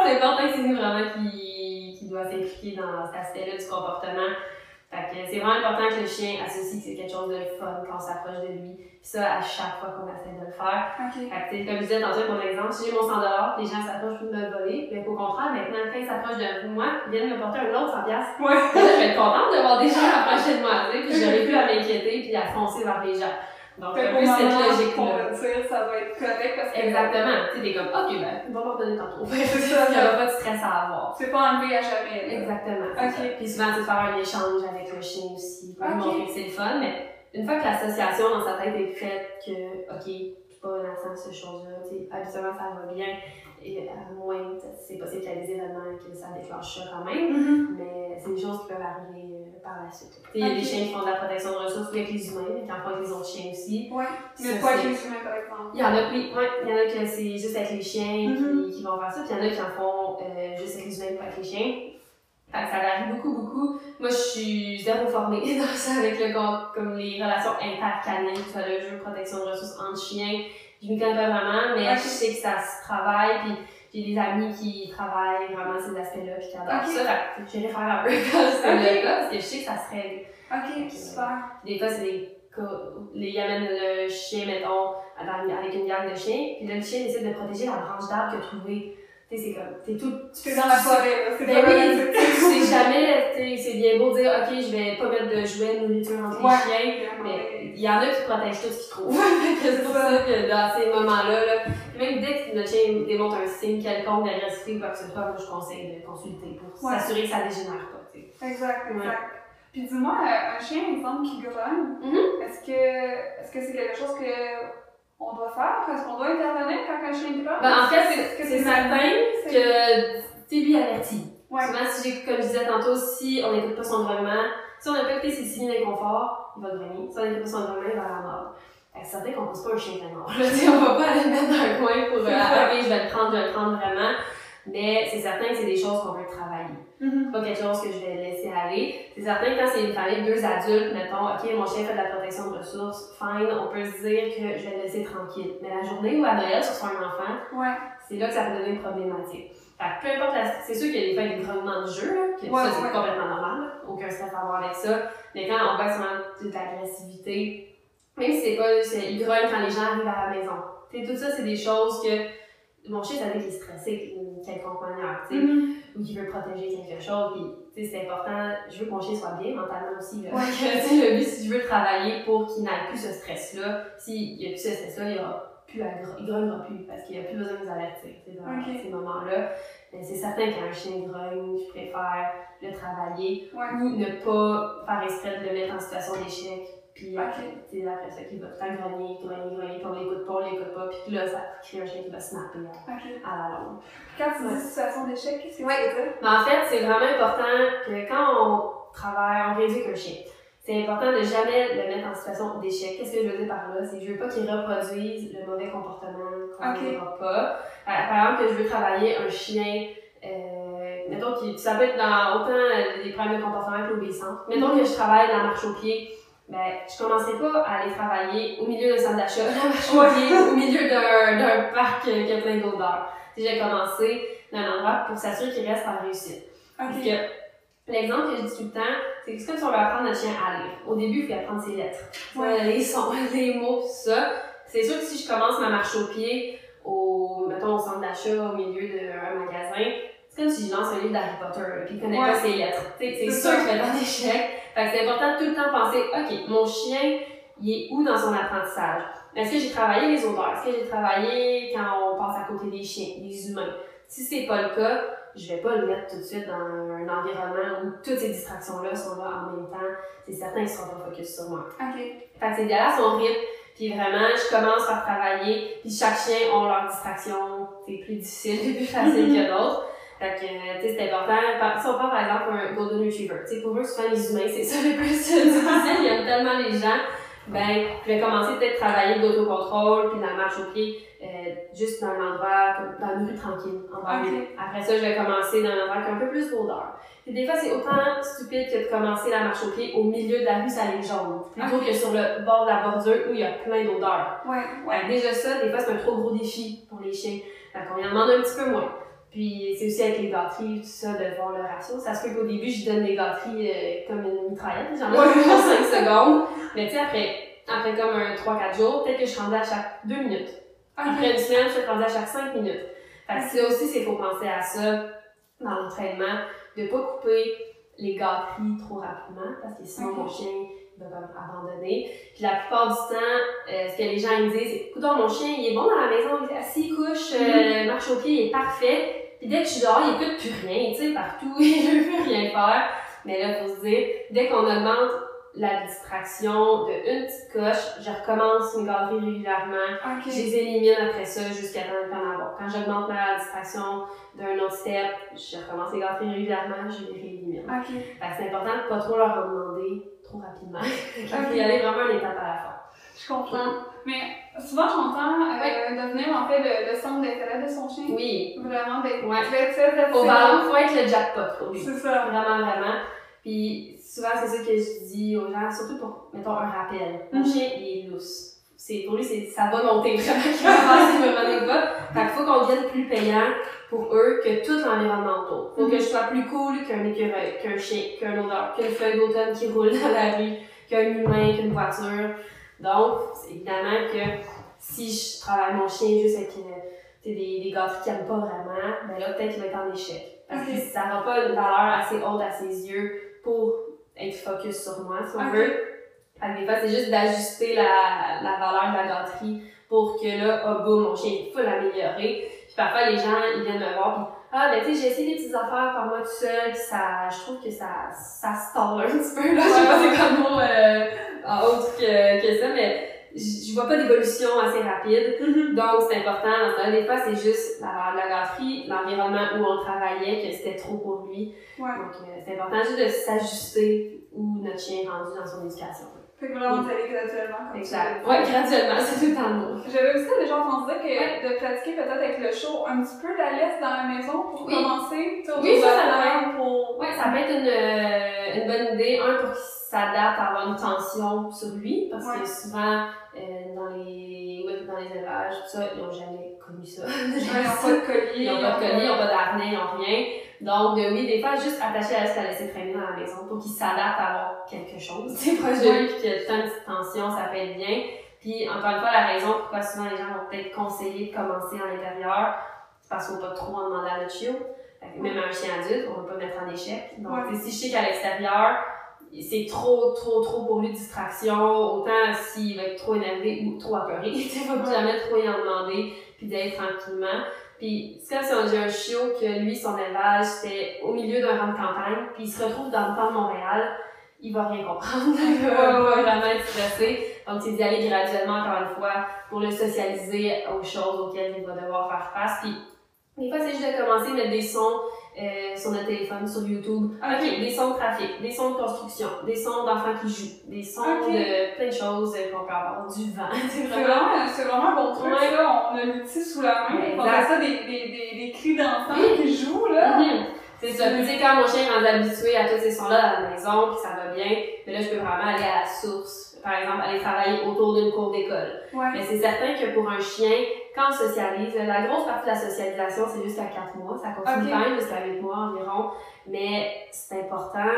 C'est important que c'est nous vraiment qui, qui doit s'impliquer dans cet aspect-là du comportement. Fait que c'est vraiment important que le chien associe que c'est quelque chose de fun quand on s'approche de lui. Puis ça, à chaque fois qu'on essaie de le faire. Ok. Fait que, comme je disais tantôt, mon exemple, si j'ai mon 100 les gens s'approchent pour me le voler. Mais au contraire, maintenant, quand ils s'approchent de moi, ils viennent me porter un autre 100 piastres. Ouais. Là, je vais être contente de voir des gens approcher de moi, tu sais, puis j'aurais plus à m'inquiéter puis à foncer vers les gens. Donc, Fait un peu cette logique-là. dire, ça va être correct parce que. Exactement. Tu sais, t'es comme, ok, ben, il va m'en donner tantôt. Il C'est ça, n'y aura pas de stress à avoir. C'est pas enlevé à jamais. là. Exactement. Ok. c'est ça. Puis souvent, c'est de faire un échange avec le chien aussi, pour lui Ok. montrer que c'est le fun, mais une fois que l'association dans sa tête est faite que, ok, je suis pas de ces choses-là, tu sais, habituellement ça va bien, et à moins, c'est possible qu'il y ait des événements que ça déclenche ça quand même, Mhm. mais c'est des choses qui peuvent arriver euh, par la suite. Tu sais, Il y a des chiens qui font de la protection de ressources avec les humains, mais qui en font avec les autres chiens aussi. Ça, Mais pas avec les humains, par exemple. il y en a, oui, ouais, il y en a que c'est juste avec les chiens Mhm. qui, qui vont faire ça, puis il y en a qui en font euh, juste avec les humains, pas avec les chiens. Fait que ça varie beaucoup, beaucoup. Moi, je suis zéro formée dans ça avec le com- comme les relations intercanines, ça, le jeu de protection de ressources entre chiens. Je m'y connais pas vraiment, mais je sais que ça se travaille, puis j'ai des amis qui travaillent vraiment ces aspects-là, puis qui adorent ça. Que j'irai faire un peu quand c'est Ok. le cas, parce que je sais que ça se règle. Ok, super. Des fois, c'est des ils amènent le chien, mettons, avec une gang de chiens, puis là, le chien essaie de protéger la branche d'arbre qu'il a trouvée. Tu sais, c'est comme, t'es tout. Tu dans la forêt, là. C'est Ben oui, tu sais, jamais, tu sais, c'est bien beau de dire, ok, je vais pas mettre de jouets, de nourriture entre Ouais. les chiens, mais il y en a qui protègent tout ce qu'ils trouvent. C'est pour ça que dans ces moments-là, là, même dès que notre chien démontre un signe quelconque d'agressivité ou quoi que ce soit, moi, je conseille de consulter pour Ouais. s'assurer que ça dégénère pas, tu sais. Exact, Ouais. exact. Puis dis-moi, euh, un chien, exemple, qui grogne, Mhm. est-ce que est-ce que c'est quelque chose que on doit faire? Est-ce qu'on doit intervenir quand un chien grogne? Ben, en fait, c'est certain c'est- que t'es lui averti. Ouais. Souvent, si comme je disais tantôt, si on n'écoute pas son grognement, si on n'a pas écouté ses signes d'inconfort, il va grogner. Si on n'écoute pas son grognement, il va la que c'est certain qu'on pousse pas un chien très mort. Tu on va pas aller le mettre dans un coin pour, euh, ok, je vais le prendre, je vais le prendre vraiment. Mais c'est certain que c'est des choses qu'on veut travailler. Mhm. C'est pas quelque chose que je vais laisser aller. C'est certain que quand c'est une famille de deux adultes, mettons, ok, mon chien fait de la protection de ressources, fine, on peut se dire que je vais le laisser tranquille. Mais la journée où à Noël, sur un enfant, Ouais. c'est là que ça peut devenir problématique. Fait que peu importe la... C'est sûr qu'il y a des fois des grognements de jeu, là, que Ouais, ça c'est ouais. complètement normal, là. aucun stress à avoir avec ça. Mais quand on voit souvent de l'agressivité, même si c'est pas... Il grogne quand les gens arrivent à la maison. Tu sais, tout ça, c'est des choses que... Mon chien, dire qu'il est stressé quelconque manière, tu sais, Mhm. ou qu'il veut protéger quelque chose, puis tu sais, c'est important, je veux que mon chien soit bien mentalement aussi, là. Ouais. Tu sais, le but, si je veux travailler pour qu'il n'ait plus ce stress-là, s'il n'y a plus ce stress-là, il aura plus à il grognera plus parce qu'il n'y a plus besoin de nous avertir dans ces moments-là. C'est certain qu'un chien grogne, je préfère le travailler Ouais. ou ne pas faire exprès de le mettre en situation d'échec. Puis Ok. tu sais, après ça, qu'il va tout le temps grogner, grogner, grogner, puis on l'écoute pas, on l'écoute pas, puis là, ça crée un chien qui va snapper à, Ok. à la longue. Quand tu dis situation d'échec, qu'est-ce que Ouais. tu veux dire? Mais en fait, c'est vraiment important que quand on travaille, on rééduque un chien. C'est important de jamais le mettre en situation d'échec. Qu'est-ce que je veux dire par là? C'est que je veux pas qu'il reproduise le mauvais comportement qu'on Ok. n'aura pas. Euh, par exemple, que je veux travailler un chien, euh, mettons que ça peut être dans autant euh, des problèmes de comportement que l'obéissance. Mettons que je travaille la marche au pied, ben, je commencerai pas à aller travailler au milieu d'un centre d'achat, au pied, au milieu d'un, parc euh, qui a plein d'odeurs. J'ai commencé d'un endroit pour s'assurer qu'il reste en réussite. Parce Ok. que L'exemple que je dis tout le temps, c'est que c'est comme si on veut apprendre notre chien à lire. Au début, il faut apprendre ses lettres. Ouais. Les sons, les mots, tout ça. C'est sûr que si je commence ma marche au pied, au, mettons, au centre d'achat, au milieu d'un magasin, c'est comme si je lance un livre d'Harry Potter, là, puis il connaît Ouais. pas ses lettres. C'est C'est sûr ça. qu'il fait un échec. Fait que c'est important de tout le temps penser, OK, mon chien, il est où dans son apprentissage? Est-ce que j'ai travaillé les odeurs? Est-ce que j'ai travaillé quand on passe à côté des chiens, des humains? Si c'est pas le cas, je vais pas le mettre tout de suite dans un environnement où toutes ces distractions-là sont là en même temps. C'est certain qu'ils seront pas focus sur moi. OK. Fait que c'est aller à son rythme, puis vraiment, je commence par travailler, puis chaque chien a leur distraction, c'est plus difficile et plus facile que d'autres. Fait que, euh, tu sais, c'est important. Si on prend par exemple un Golden Retriever, tu sais, pour eux, souvent les humains, c'est ça le plus difficile, ils aiment tellement les gens. Ben, je vais commencer peut-être à travailler l'autocontrôle, puis la marche au pied, euh, juste dans un endroit, comme dans une rue tranquille, en bas. Après ça, je vais commencer dans un endroit qui a un peu plus d'odeur. Puis des fois, c'est autant stupide que de commencer la marche au pied au milieu de la rue, ça allait jaune. Plutôt que sur le bord de la bordure où il y a plein d'odeurs. Ouais, Ouais, ouais. déjà ça, des fois, c'est un trop gros défi pour les chiens. Fait qu'on y en demande un petit peu moins. Puis c'est aussi avec les gâteries, tout ça, de voir le ratio. Ça se peut qu'au début, je donne des gâteries euh, comme une mitraillette. J'en ai pour 5 secondes. Mais tu sais, après, après comme un 3-4 jours, peut-être que je suis rendue à chaque 2 minutes. Après une semaine, je suis rendue à chaque 5 minutes. Fait que ça aussi, c'est faut penser à ça dans l'entraînement, de pas couper les gâteries trop rapidement, parce que sinon mon chien il va comme abandonner. Puis la plupart du temps, euh, ce que les gens me disent, c'est écoute, mon chien, il est bon dans la maison, il est assis, il couche, euh, marche au pied, il est parfait. Puis dès que je suis dehors, il écoute plus rien, tu sais, partout, il veut plus rien faire. Mais là, faut se dire, dès qu'on augmente la distraction de une petite coche, je recommence mes gâteries régulièrement. Je OK. les élimine après ça jusqu'à temps de pas en avoir. Quand j'augmente ma distraction d'un autre step, je recommence les gâteries régulièrement, je les réélimine. OK. Fait que c'est important de pas trop leur en demander trop rapidement. Il faut Ok. y aller vraiment une étape à la fois. Je comprends. Mais souvent, j'entends euh, devenir en fait le, le centre d'intérêt de son chien. Oui. Vraiment d'être Ouais. très, très Faut, attirant. vraiment- faut être le jackpot pour lui. C'est ça. Vraiment, vraiment. Puis souvent, c'est ça que je dis aux gens, surtout pour, mettons, un rappel. Mon Mhm. chien, il est lousse. C'est, pour lui, c'est, ça va monter vraiment qu'il va s'il me pas. Fait qu'il faut qu'on devienne plus payant pour eux que tout l'environnement autour. Faut Mhm. que je sois plus cool qu'un écureuil, qu'un chien, qu'un odeur, qu'une feuille d'automne qui roule dans la rue, qu'un humain, qu'une voiture. Donc, c'est évidemment que si je travaille mon chien juste avec euh, des, des gâteries qu'il aime pas vraiment, ben là, peut-être qu'il va être en échec. Parce que Ok. ça n'aura pas une valeur assez haute à ses yeux pour être focus sur moi, si on veut. Fait que des fois, c'est juste d'ajuster la, la valeur de la gâterie pour que là, oh boum, mon chien est full amélioré. Puis parfois, les gens, ils viennent me voir, ah, ben tu sais, j'ai essayé des petites affaires par moi tout seul, ça, je trouve que ça, ça stall un petit peu, là. Je sais pas le mot euh, autre que, que ça, mais je vois pas d'évolution assez rapide. Donc, c'est important. Dans des fois, c'est juste la, la gâterie, l'environnement où on travaillait, que c'était trop pour lui. Ouais. Donc, euh, c'est important juste de s'ajuster où notre chien est rendu dans son éducation. Fait que vraiment, aller graduellement. Comme Exact. dit. graduellement, c'est tout le mot. J'avais aussi déjà entendu dire que de pratiquer peut-être avec le show un petit peu la laisse dans la maison pour Oui. commencer. Oui, ça, ça doit table pour. Ouais, ça peut être une, euh, une bonne idée. Un, pour qu'il s'adapte à avoir une tension sur lui, parce Ouais. que souvent, euh, dans les, ouais, dans les élevages, tout ça, ils n'ont jamais connu ça. Ouais, ils n'ont pas de collier. Ils n'ont pas de collier, ils n'ont pas d'harnais, ils n'ont rien. Donc, oui, des fois, juste attacher la laisse à laisser traîner dans la maison pour qu'il s'adapte à avoir quelque chose, sais, proche de lui, puis qu'il y a tout une petite tension, ça peut être bien. Puis, encore une fois, la raison pourquoi souvent les gens vont peut-être conseiller de commencer à l'intérieur, c'est parce qu'on va pas trop en demander à notre chiot. Fait Même à un chien adulte, on va pas mettre en échec. Donc, Ouais. si je sais qu'à l'extérieur, c'est trop, trop, trop pour lui de distraction, autant s'il va être trop énervé ou trop apeuré, tu sais, faut jamais trop y en demander, puis d'aller tranquillement. Puis c'est comme si on dit un chiot que lui, son élevage, c'était au milieu d'un rang de campagne, puis il se retrouve dans le temps de Montréal, il va rien comprendre, il va vraiment être stressé. Donc c'est d'y aller graduellement, encore une fois, pour le socialiser aux choses auxquelles il va devoir faire face. Puis des fois, c'est juste de commencer à mettre des sons euh, sur notre téléphone, sur YouTube. Ok. Ok, des sons de trafic, des sons de construction, des sons d'enfants qui jouent, des sons de plein de choses euh, qu'on peut avoir, du vent. C'est vraiment... c'est vraiment un bon truc, Ouais. ça. On a l'outil sous la main. On a ça des, des, des, des cris d'enfants Oui. qui jouent, là. Mhm. C'est ça. Tu sais, quand mon chien est rendu habitué à tous ces sons-là dans la maison, puis ça va bien, mais là, je peux vraiment aller à la source. Par exemple, aller travailler autour d'une cour d'école. Ouais. Mais c'est certain que pour un chien, quand on socialise, la grosse partie de la socialisation, c'est jusqu'à 4 mois. Ça continue quand même jusqu'à 8 mois environ. Mais c'est important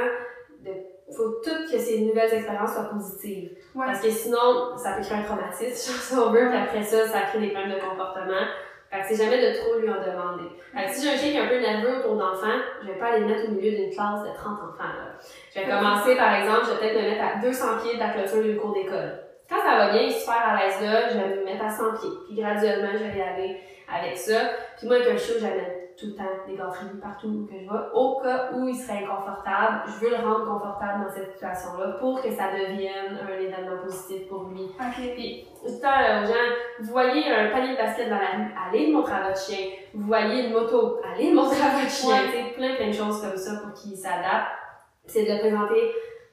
de faut toutes que ces nouvelles expériences soient positives. Ouais. Parce que sinon, ça peut créer un traumatisme, si on veut, puis après ça, ça crée des problèmes de comportement. Fait que c'est jamais de trop lui en demander. Fait que si j'ai un chien qui est un peu nerveux autour d'enfants, je vais pas aller le mettre au milieu d'une classe de 30 enfants, là. Je vais commencer, par exemple, je vais peut-être me mettre à 200 pieds de la clôture d'une cour d'école. Quand ça va bien, il est super à l'aise là, je vais me mettre à 100 pieds. Puis graduellement, je vais y aller avec ça. Puis moi, avec un chiot, j'amène tout le temps des gâteries partout où que je vais. Au cas où il serait inconfortable, je veux le rendre confortable dans cette situation-là pour que ça devienne un événement positif pour lui. Ok. Puis, tout le temps euh, aux gens, vous voyez un panier de basket dans la rue, allez le montrer à votre chien. Vous voyez une moto, allez le montrer à votre chien. Ouais. Plein, plein de choses comme ça pour qu'il s'adapte. C'est de le présenter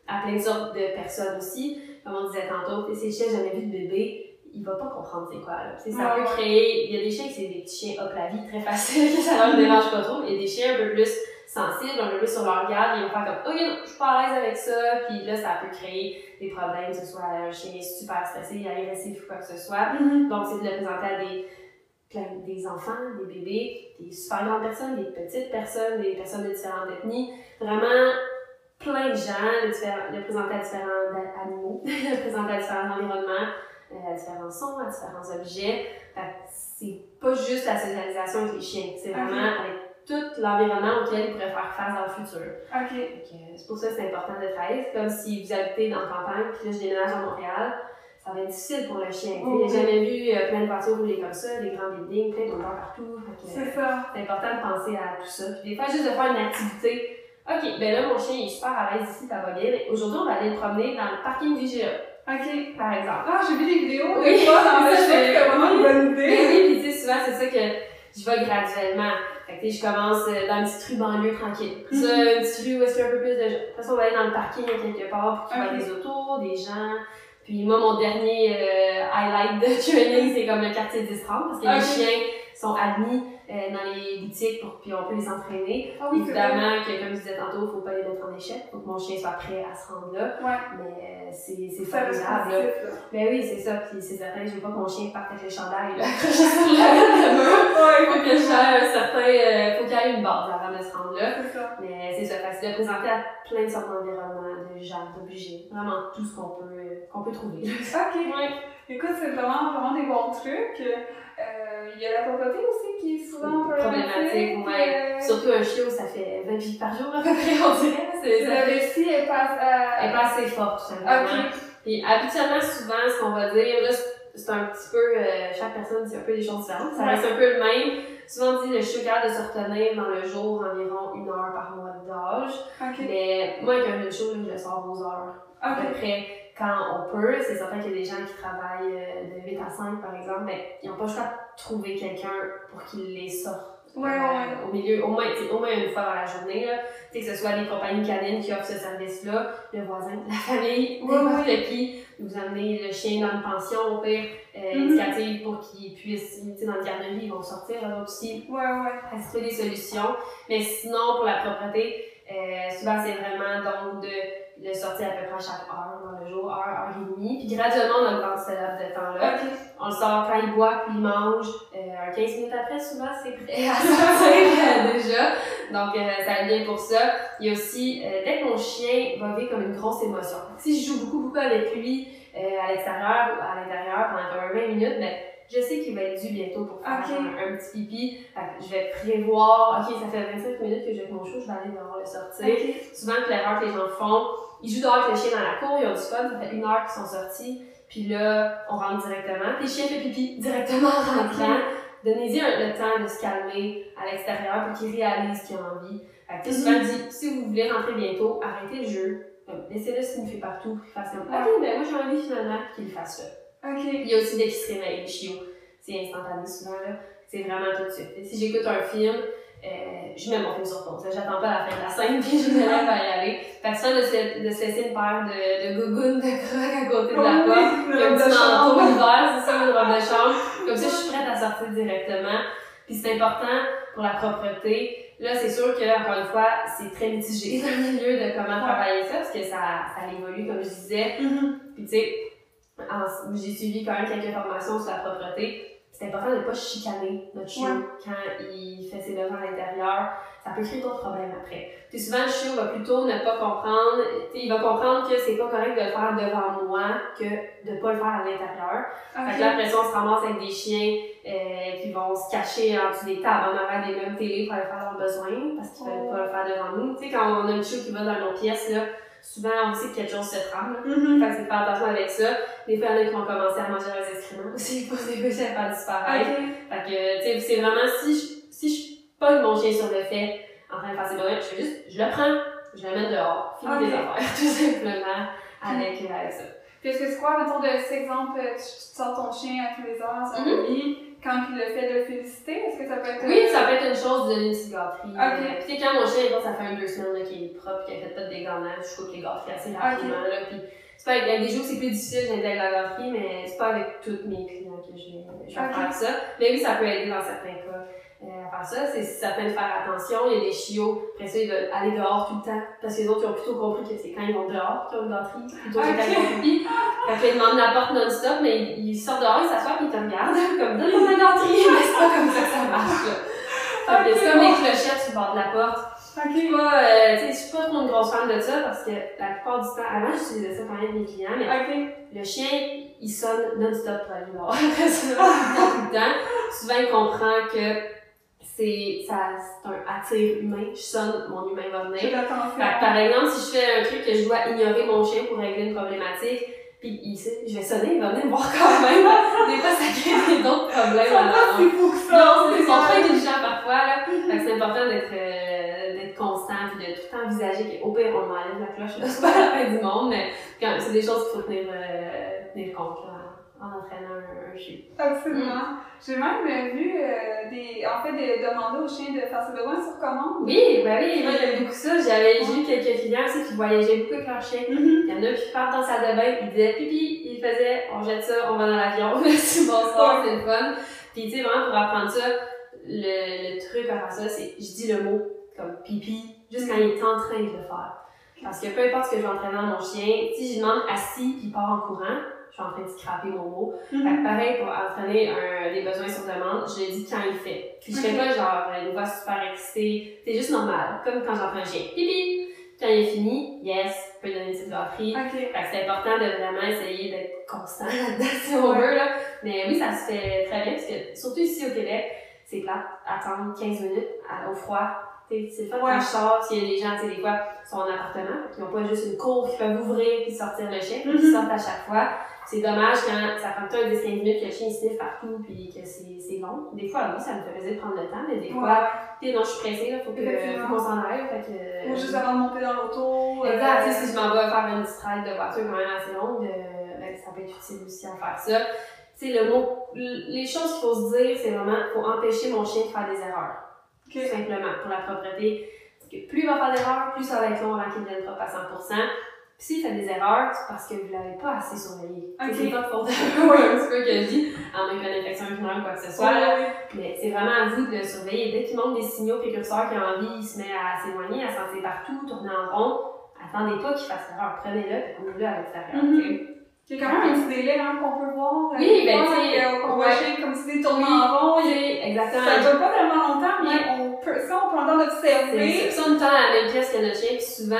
à plein de sortes de personnes aussi. Comme on disait tantôt, tu sais, ces chiens, jamais vu de bébé, il va pas comprendre c'est quoi, là. Ça Ouais, peut créer, il y a des chiens qui c'est des petits chiens hop la vie, très facile, que ça leur dérange pas trop. Il y a des chiens un peu plus sensibles, un peu plus sur leur garde, ils vont faire comme, ok, non, je suis pas à l'aise avec ça, puis là, ça peut créer des problèmes, que ce soit un chien super stressé, agressif ou quoi que ce soit. Mhm. Donc, c'est de le présenter à des, des enfants, des bébés, des super grandes personnes, des petites personnes, des personnes de différentes ethnies. Vraiment, plein de gens, le, le présenter à différents animaux, le présenter à différents environnements, euh, à différents sons, à différents objets. C'est pas juste la socialisation avec les chiens, c'est vraiment avec tout l'environnement auquel ils pourraient faire face dans le futur. Ok. Fait que C'est pour ça que c'est important d'être à l'aise. Comme si vous habitez dans la campagne, puis là, je déménage à Montréal, ça va être difficile pour le chien. Oh, n'a jamais vu euh, plein de voitures rouler comme ça, des grands buildings, plein d'odeurs partout. C'est c'est important de penser à tout ça. Puis des fois, juste de faire une activité. OK, ben là, mon chien il est super à l'aise ici, ça va bien. Aujourd'hui, on va aller le promener dans le parking du GA, Ok. par exemple. Ah, j'ai vu des vidéos Oui, des fois dans le je- c'était vraiment une bonne Mais idée. oui, puis tu sais, souvent, c'est ça que je vais graduellement. Fait que tu sais, je commence euh, dans une petite rue banlieue tranquille. Ça, Mhm. une petite rue où est-ce qu'il y a un peu plus de gens. Après ça, on va aller dans le parking quelque part pour qu'il y ait Ok. des autos, des gens. Puis moi, mon dernier euh, highlight de training, c'est comme le quartier 10-30 parce que les Ok. chiens sont admis euh, dans les boutiques pour, puis on peut les entraîner. Ah oui. Évidemment que, comme je disais tantôt, faut pas les mettre en échec. Faut que mon chien soit prêt à se rendre là. Ouais. Mais euh, c'est formidable. là. Ben oui, c'est ça. Puis c'est certain, je veux pas que mon chien parte avec le chandail, là. Ouais, Faut que j'aille un certain, euh, faut qu'il y ait une base avant de se rendre là. ça. Mais c'est ça, fait que c'est de présenter à plein de sortes d'environnements, de gens, d'objets. Vraiment tout ce qu'on peut, euh, qu'on peut trouver. Ok. Ouais. Écoute, c'est vraiment, vraiment des bons trucs. Euh, Il y a la pauvreté aussi qui est souvent Problématique, ouais. euh, Surtout un chiot, ça fait 20 vies par jour à peu près, on dirait. C'est, ça La fait- vessie, elle passe à... Elle est pas assez forte, tout simplement. Ok. Puis habituellement, souvent, ce qu'on va dire, là, c'est- un petit peu, euh, chaque personne dit un peu des choses différentes. Ça Ouais. reste un peu le même. Souvent, on dit le chiot est capable de se retenir dans le jour environ une heure par mois d'âge. Ok. Mais moi, avec un chiot, je le sors aux heures. À peu Ok. près quand on peut. C'est certain qu'il y a des gens qui travaillent euh, de 8 à 5, par exemple, mais ils n'ont pas le choix trouver quelqu'un pour qu'il les sorte. Ouais, ouais, euh, Au milieu, au moins, au moins une fois dans la journée, là. Tu sais, que ce soit les compagnies canines qui offrent ce service-là, le voisin, la famille, Ouais, n'importe qui, vous amenez le chien dans une pension, au pire, euh, Mhm. éducative pour qu'il puisse, tu sais, dans le garderie, ils vont sortir, autres aussi, Ouais, ouais. trouver des solutions. Mais sinon, pour la propreté, euh, souvent, c'est vraiment donc de le sortir à peu près à chaque heure dans le jour, heure, heure et demie. Puis graduellement, on augmente ce laps de temps-là. Ok. On le sort quand il boit, puis il mange. Euh, un 15 minutes après, souvent, c'est prêt à sortir euh, déjà. Donc, euh, ça aide bien pour ça. Il y a aussi, euh, dès que mon chien va vivre comme une grosse émotion. Si je joue beaucoup, beaucoup avec lui euh, à l'extérieur ou à l'intérieur pendant comme 20 minutes, ben, je sais qu'il va être dû bientôt pour faire un, un petit pipi. Je vais prévoir, ok, ça fait 25 minutes que j'ai mon chou, je vais aller dehors le sortir. Ok. Souvent, que l'erreur que les gens font, ils jouent dehors avec le chien dans la cour, ils ont du fun, ça fait une heure qu'ils sont sortis, puis là, on rentre directement, puis le chien fait pipi directement en rentrant. Donnez-y un- le temps de se calmer à l'extérieur pour qu'il réalise qu'il a envie. Fait que, souvent, dit, si vous voulez rentrer bientôt, arrêtez le jeu, comme, laissez-le sniffer partout, puis qu'il fasse comme, ok, ben moi j'ai envie finalement, qu'il fasse là. Ok. Il y a aussi dès qu'il se réveille, le chiot. C'est instantané souvent, là. C'est vraiment tout de suite. Et si j'écoute un film, euh, je mets mon film sur pause. J'attends pas la fin de la scène, puis je me lève à y aller. Fait que de se, de se laisser une paire de, de gougounes de crocs à côté de la Oh oui, porte. un petit manteau l'hiver, c'est ça, une robe de chambre. Comme ça, je suis prête à sortir directement. Puis c'est important pour la propreté. Là, c'est sûr que, encore une fois, c'est très mitigé dans le milieu de comment travailler ça, parce que ça, ça évolue, comme je disais. Mhm. Puis tu sais, j'ai suivi quand même quelques formations sur la propreté. c'est important de ne pas chicaner notre chiot Ouais. quand il fait ses besoins à l'intérieur. Ça peut créer d'autres problèmes après. Puis souvent, le chiot va plutôt ne pas comprendre. Il va comprendre que c'est pas correct de le faire devant moi que de pas le faire à l'intérieur. Fait que là, après ça, on se ramasse avec des chiens euh, qui vont se cacher en dessous des tables, en arrière des meubles télé pour aller faire leurs besoins parce qu'ils veulent Oh. pas le faire devant nous. Tu sais, quand on a un chiot qui va dans nos pièces, là, souvent, on sait que quelque chose se trame. là. Mhm. Fait que c'est de faire attention avec ça. Des fois, il y en a qui vont commencer à manger leurs excréments aussi pour déboucher à faire disparaître. Ok. Fait que, tu sais, c'est vraiment si je, si je pogne mon chien sur le fait, en train de faire ses besoins, je fais juste, je le prends, je le mets dehors, fini Ok. des affaires, tout simplement, avec, euh, avec ça. Puis est-ce que c'est quoi, mettons, de cet exemple, tu, tu sors ton chien à tous les heures, ça Mhm. Quand il le fait de le féliciter, est-ce que ça peut être... Oui, ça peut être une chose de donner une petite gâterie. Ok. Euh, Puis quand mon chien, ça fait un deux semaines qu'il est propre, qu'il a fait pas de dégannage, je coupe les gâteries assez rapidement. Là, puis c'est pas avec, avec des jours où c'est plus difficile d'intégrer la gâterie, mais c'est pas avec tous mes clients que je vais, faire ça. Mais oui, ça peut aider dans certains faire ça, c'est certains de faire attention. Il y a des chiots, après ça, ils veulent aller dehors tout le temps. Parce que les autres, ils ont plutôt compris que c'est quand ils vont dehors qu'ils ont une gâterie, plutôt que quand ils vont pipi. Fait qu'ils demandent la porte non-stop, mais ils, ils sortent dehors, ils s'assoient, puis ils te regardent, comme donne-moi ma gâterie. mais c'est pas comme ça que ça marche, là. Fait c'est comme les clochettes sur le bord de la porte. Je Ok. suis pas, euh, je suis pas trop une grosse fan de ça parce que la plupart du temps, avant, j'utilisais ça quand même mes clients, mais Ok. le chien, il sonne non-stop pour aller temps, tout le temps. Souvent, il comprend que c'est, un attire humain. Je sonne, mon humain va venir. Fait par exemple, si je fais un truc que je dois ignorer mon chien pour régler une problématique, puis il sait, je vais sonner, il va venir me voir quand même. Des fois, ça crée d'autres problèmes. Alors. c'est fou que ça. Non, ils sont Ouais. intelligents parfois, là. Fait que c'est important d'être, euh, d'être constant puis de tout le temps envisager qu'au pire, on enlève la cloche, c'est pas la fin du monde, mais c'est des choses qu'il faut tenir, euh, tenir compte, là, en entraînant un, un chien. Absolument. J'ai même vu euh, des, en fait, demander aux chiens de faire ses besoins sur commande. Oui, ben oui, moi j'aime beaucoup ça. J'avais, eu quelques clients aussi qui voyageaient beaucoup avec leur chien. Mhm. Il y en a qui partent dans sa salle de bain, ils disaient pipi, ils faisaient, on jette ça, on va dans l'avion, merci, bonsoir, c'est le fun. Puis tu sais, vraiment pour apprendre ça, le, le truc à faire ça, c'est, je dis le mot comme pipi, juste quand il est en train de le faire. Parce que peu importe ce que je vais entraîner à mon chien, si je lui demande assis puis il part en courant, je suis en train de scraper mon mot. Fait que Mhm. pareil, pour entraîner un, des besoins sur demande, je le dis quand il fait. Puis je fais Ok. pas genre une voix super excitée. C'est juste normal. Comme quand j'entraîne un chien. Pipi! Quand il est fini, yes, je peux donner une petite. Ok. Fait que c'est important de vraiment essayer d'être constant là-dedans si on veut, là. Mais oui, ça se fait très bien parce que, surtout ici au Québec, c'est plate. Attendre 15 minutes à- au froid. C'est le fun Ouais. quand je sors, s'il y a des gens, tu sais, des fois, sont en appartement, qui n'ont pas juste une cour qui peuvent ouvrir puis sortir le chien, puis Mhm. ils sortent à chaque fois. C'est dommage quand ça prend un 10-15 minutes que le chien il sniffe partout puis que c'est long. Des fois, oui, ça me fait plaisir de prendre le temps, mais des fois, tu sais, non, je suis pressée, là, faut qu'on s'en aille. Ou juste avant de monter dans l'auto. euh, Exact, si je m'en vais faire une petite ride de voiture quand même assez longue, euh, ben, ça peut être utile aussi à faire ça. Tu sais, le mot, les choses qu'il faut se dire, c'est vraiment, faut empêcher mon chien de faire des erreurs. Tout simplement, pour la propreté. Parce que plus il va faire d'erreurs, plus ça va être long avant qu'il devienne propre à 100%. Puis s'il fait des erreurs, c'est parce que vous l'avez pas assez surveillé. C'est pas de faute oui, petit peu que je dis, à moins qu'il y ait une infection urinaire ou quoi que ce soit. là. Mais c'est vraiment à vous de le surveiller. Dès qu'il montre des signaux précurseurs qu'il a envie, il se met à s'éloigner, à sentir partout, tourner en rond. Attendez pas qu'il fasse l'erreur. Prenez-le et amenez-le à l'extérieur. Sais. Il y a quand même un petit délai hein, qu'on peut voir. Oui, ben, Ouais, tu sais, euh, le chien comme si c'était tourné Oui. en rond. Exactement. Ça dure pas tellement longtemps, mais on peut, ça, on peut entendre d'observer. C'est ça. On dans la même pièce que notre chien, puis souvent,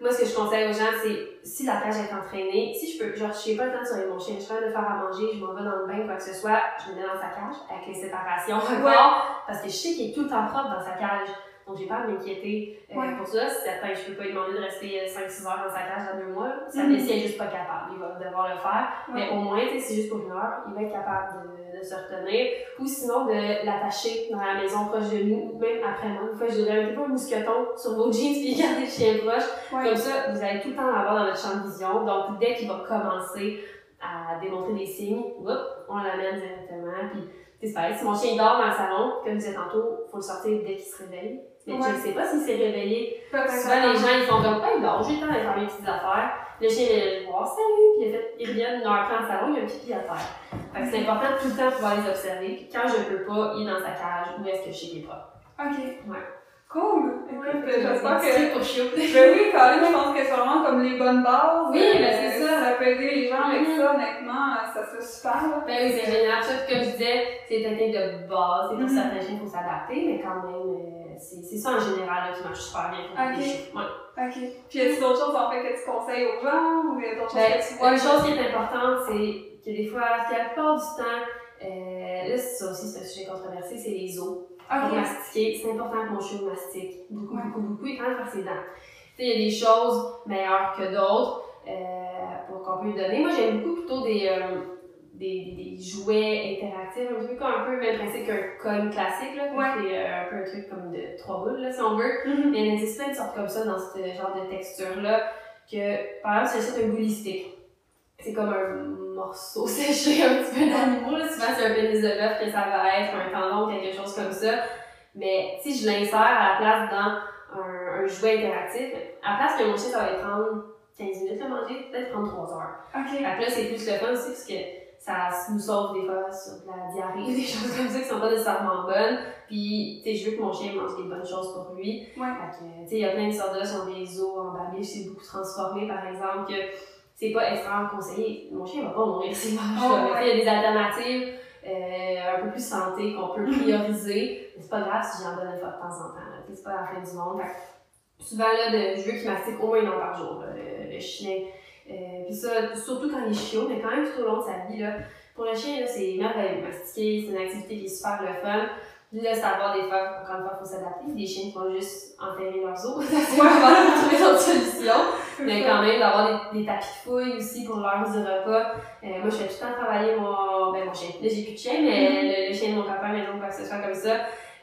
moi, ce que je conseille aux gens, c'est si la cage est entraînée, si je peux, genre, je n'ai pas le temps de surveiller mon chien, je train de faire à manger, je m'en vais dans le bain, quoi que ce soit, je me mets dans sa cage, avec les séparations encore, parce que je sais qu'il est tout le temps propre dans sa cage. Donc, j'ai pas à m'inquiéter euh, Ouais. pour ça. Si certain, je peux pas lui demander de rester 5-6 heures dans sa cage à deux mois. Ça Mhm. fait si elle est juste pas capable. Il va devoir le faire. Ouais. Mais au moins, sais, c'est juste pour une heure, il va être capable de, de se retenir. Ou sinon, de l'attacher dans la maison proche de nous, ou même après moi. Une fois, je dirais, mettez pas un mousqueton sur vos jeans puis gardez le chien proche. Ouais. Comme ça, vous allez tout le temps l'avoir dans votre champ de vision. Donc, dès qu'il va commencer à démontrer des signes, on l'amène directement. Puis, c'est pareil, si mon chien dort dans le salon, comme je disais tantôt, faut le sortir dès qu'il se réveille. Mais Ouais. je ne sais pas s'il s'est réveillé Peut-être Souvent, les gens, ils font comme, ah, il dort, j'ai le temps d'aller faire mes petites affaires. Le chien vient le voir, salut, puis il, a fait, il revient une heure après le salon, il y a un pipi à. Fait que c'est important de tout le temps pouvoir les observer, puis quand je peux pas, il est dans sa cage, où est-ce que je sais qu'il est propre. Ok. Ouais. Cool! Écoute, Ouais, j'espère que. pour chiot. Ben oui, Colin, je pense que c'est vraiment comme les bonnes bases. Oui, ben c'est ça. Ça peut aider les gens avec Mhm. ça, honnêtement, ça serait super. là. Ben oui, c'est génial. Ça, comme je disais, c'est une technique de base. Et pour Mhm. certains chiens, il faut s'adapter, mais quand même, euh, c'est ça en général là, qui marche super bien pour Ok. les. Ouais. Ok. Puis y a-t-il d'autres choses en fait que tu conseilles aux gens ou y a d'autres choses Ben, que tu vois? une chose qui est importante, c'est que des fois, la plupart du temps, euh, là, ça aussi, c'est un sujet controversé, c'est les os. Pour Ok. mastiquer, c'est important que mon chien mastique beaucoup, Ouais. beaucoup, beaucoup, et même faire ses dents. Tu sais, il y a des choses meilleures que d'autres euh, pour qu'on peut lui donner. Moi, j'aime beaucoup plutôt des, euh, des, des, jouets interactifs, un peu comme un peu le même principe qu'un cône classique, là, Ouais. c'est euh, un peu un truc comme de trois boules, là, si on veut. Mhm. Mais il existe plein de sortes comme ça dans ce genre de texture-là, que par exemple, c'est juste un boulistique. C'est comme un morceau séché un petit peu d'animaux, là. Souvent, c'est un pénis de bœuf que ça va être, un tendon, quelque chose comme ça. Mais si je l'insère à la place dans un, un jouet interactif, à la place que mon chien, ça va prendre 15 minutes à manger, peut-être prendre 3 heures. Ok. Là, c'est plus le fun aussi parce que ça nous sauve des fois sur de la diarrhée, des choses comme ça qui sont pas nécessairement bonnes. Puis, tu sais, je veux que mon chien mange des bonnes choses pour lui. Ouais. Fait que, tu sais, il y a plein de sortes de sur des os en babille, c'est beaucoup transformé, par exemple, que c'est pas extrêmement conseillé. Mon chien va pas mourir s'il mange Oh, ça. Il y a des alternatives euh, un peu plus santé qu'on peut prioriser. Mais c'est pas grave si j'en donne une fois de temps en temps. là. C'est pas la fin du monde. Fait que souvent, là, de, je veux qu'il mastique au moins une heure par jour, là, le, le chien. Euh, puis ça, surtout quand il est chiot, mais quand même tout au long de sa vie, là. Pour le chien, là, c'est merveilleux. Mastiquer, c'est une activité qui est super le fun. Lui, là, c'est à voir des fois, encore une fois, il faut s'adapter. Des chiens qui vont juste enterrer leurs os. C'est de trouver d'autres solutions. Mais quand même, d'avoir des, des tapis de fouille aussi pour l'heure du repas. Euh, moi, je fais tout le temps travailler mon, ben, mon chien. Là, j'ai plus de chien, mais le, le chien de mon copain, maintenant, quoi que ce soit comme ça,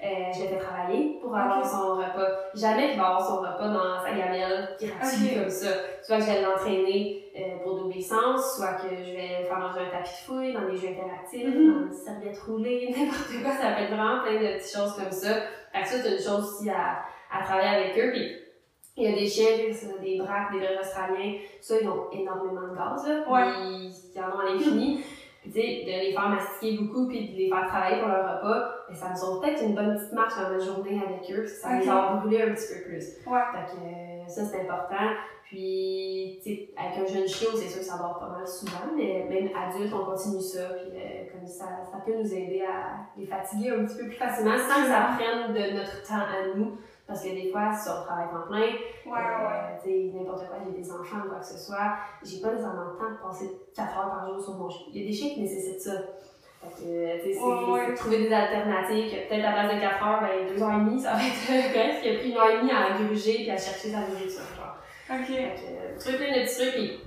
euh, je le fais travailler pour avoir son repas. Jamais qu'il va avoir son repas dans sa gamelle gratuit comme ça. Soit que je vais l'entraîner euh, pour d'obéissance, soit que je vais faire manger un tapis de fouille, dans des jeux interactifs, Mhm. dans une serviette roulée, n'importe quoi. Ça peut être vraiment plein de petites choses comme ça. Fait que ça, c'est une chose aussi à, à travailler avec eux. Puis, il y a des chiens, des braques, des australiens, ça, ils ont énormément de gaz, là. Ouais. Ils, ils en ont à l'infini. Puis, tu sais, de les faire mastiquer beaucoup puis de les faire travailler pour leur repas, ben, ça me sauve peut-être une bonne petite marche dans ma journée avec eux, puis ça les a brûlés un petit peu plus. Ouais. Fait que euh, ça, c'est important. Puis, tu sais, avec un jeune chiot, c'est sûr que ça dort pas mal souvent, mais même adulte, on continue ça, puis euh, comme ça, ça peut nous aider à les fatiguer un petit peu plus facilement sans que ça prenne de notre temps à nous. Parce que des fois, si on travaille en plein, Ouais, ouais. euh, n'importe quoi, j'ai des enfants quoi que ce soit, j'ai pas nécessairement le temps de passer 4 heures par jour sur mon chien. Il y a des chiens qui nécessitent ça. Fait que, euh, tu sais, c'est Ouais, ouais. trouver des alternatives, que peut-être à base de 4 heures, ben 2 heures et demie, ça va être correct, qui a pris une heure et demie à gruger puis à chercher sa nourriture, genre. Ok. Fait que, euh, trouver plein de petits trucs, puis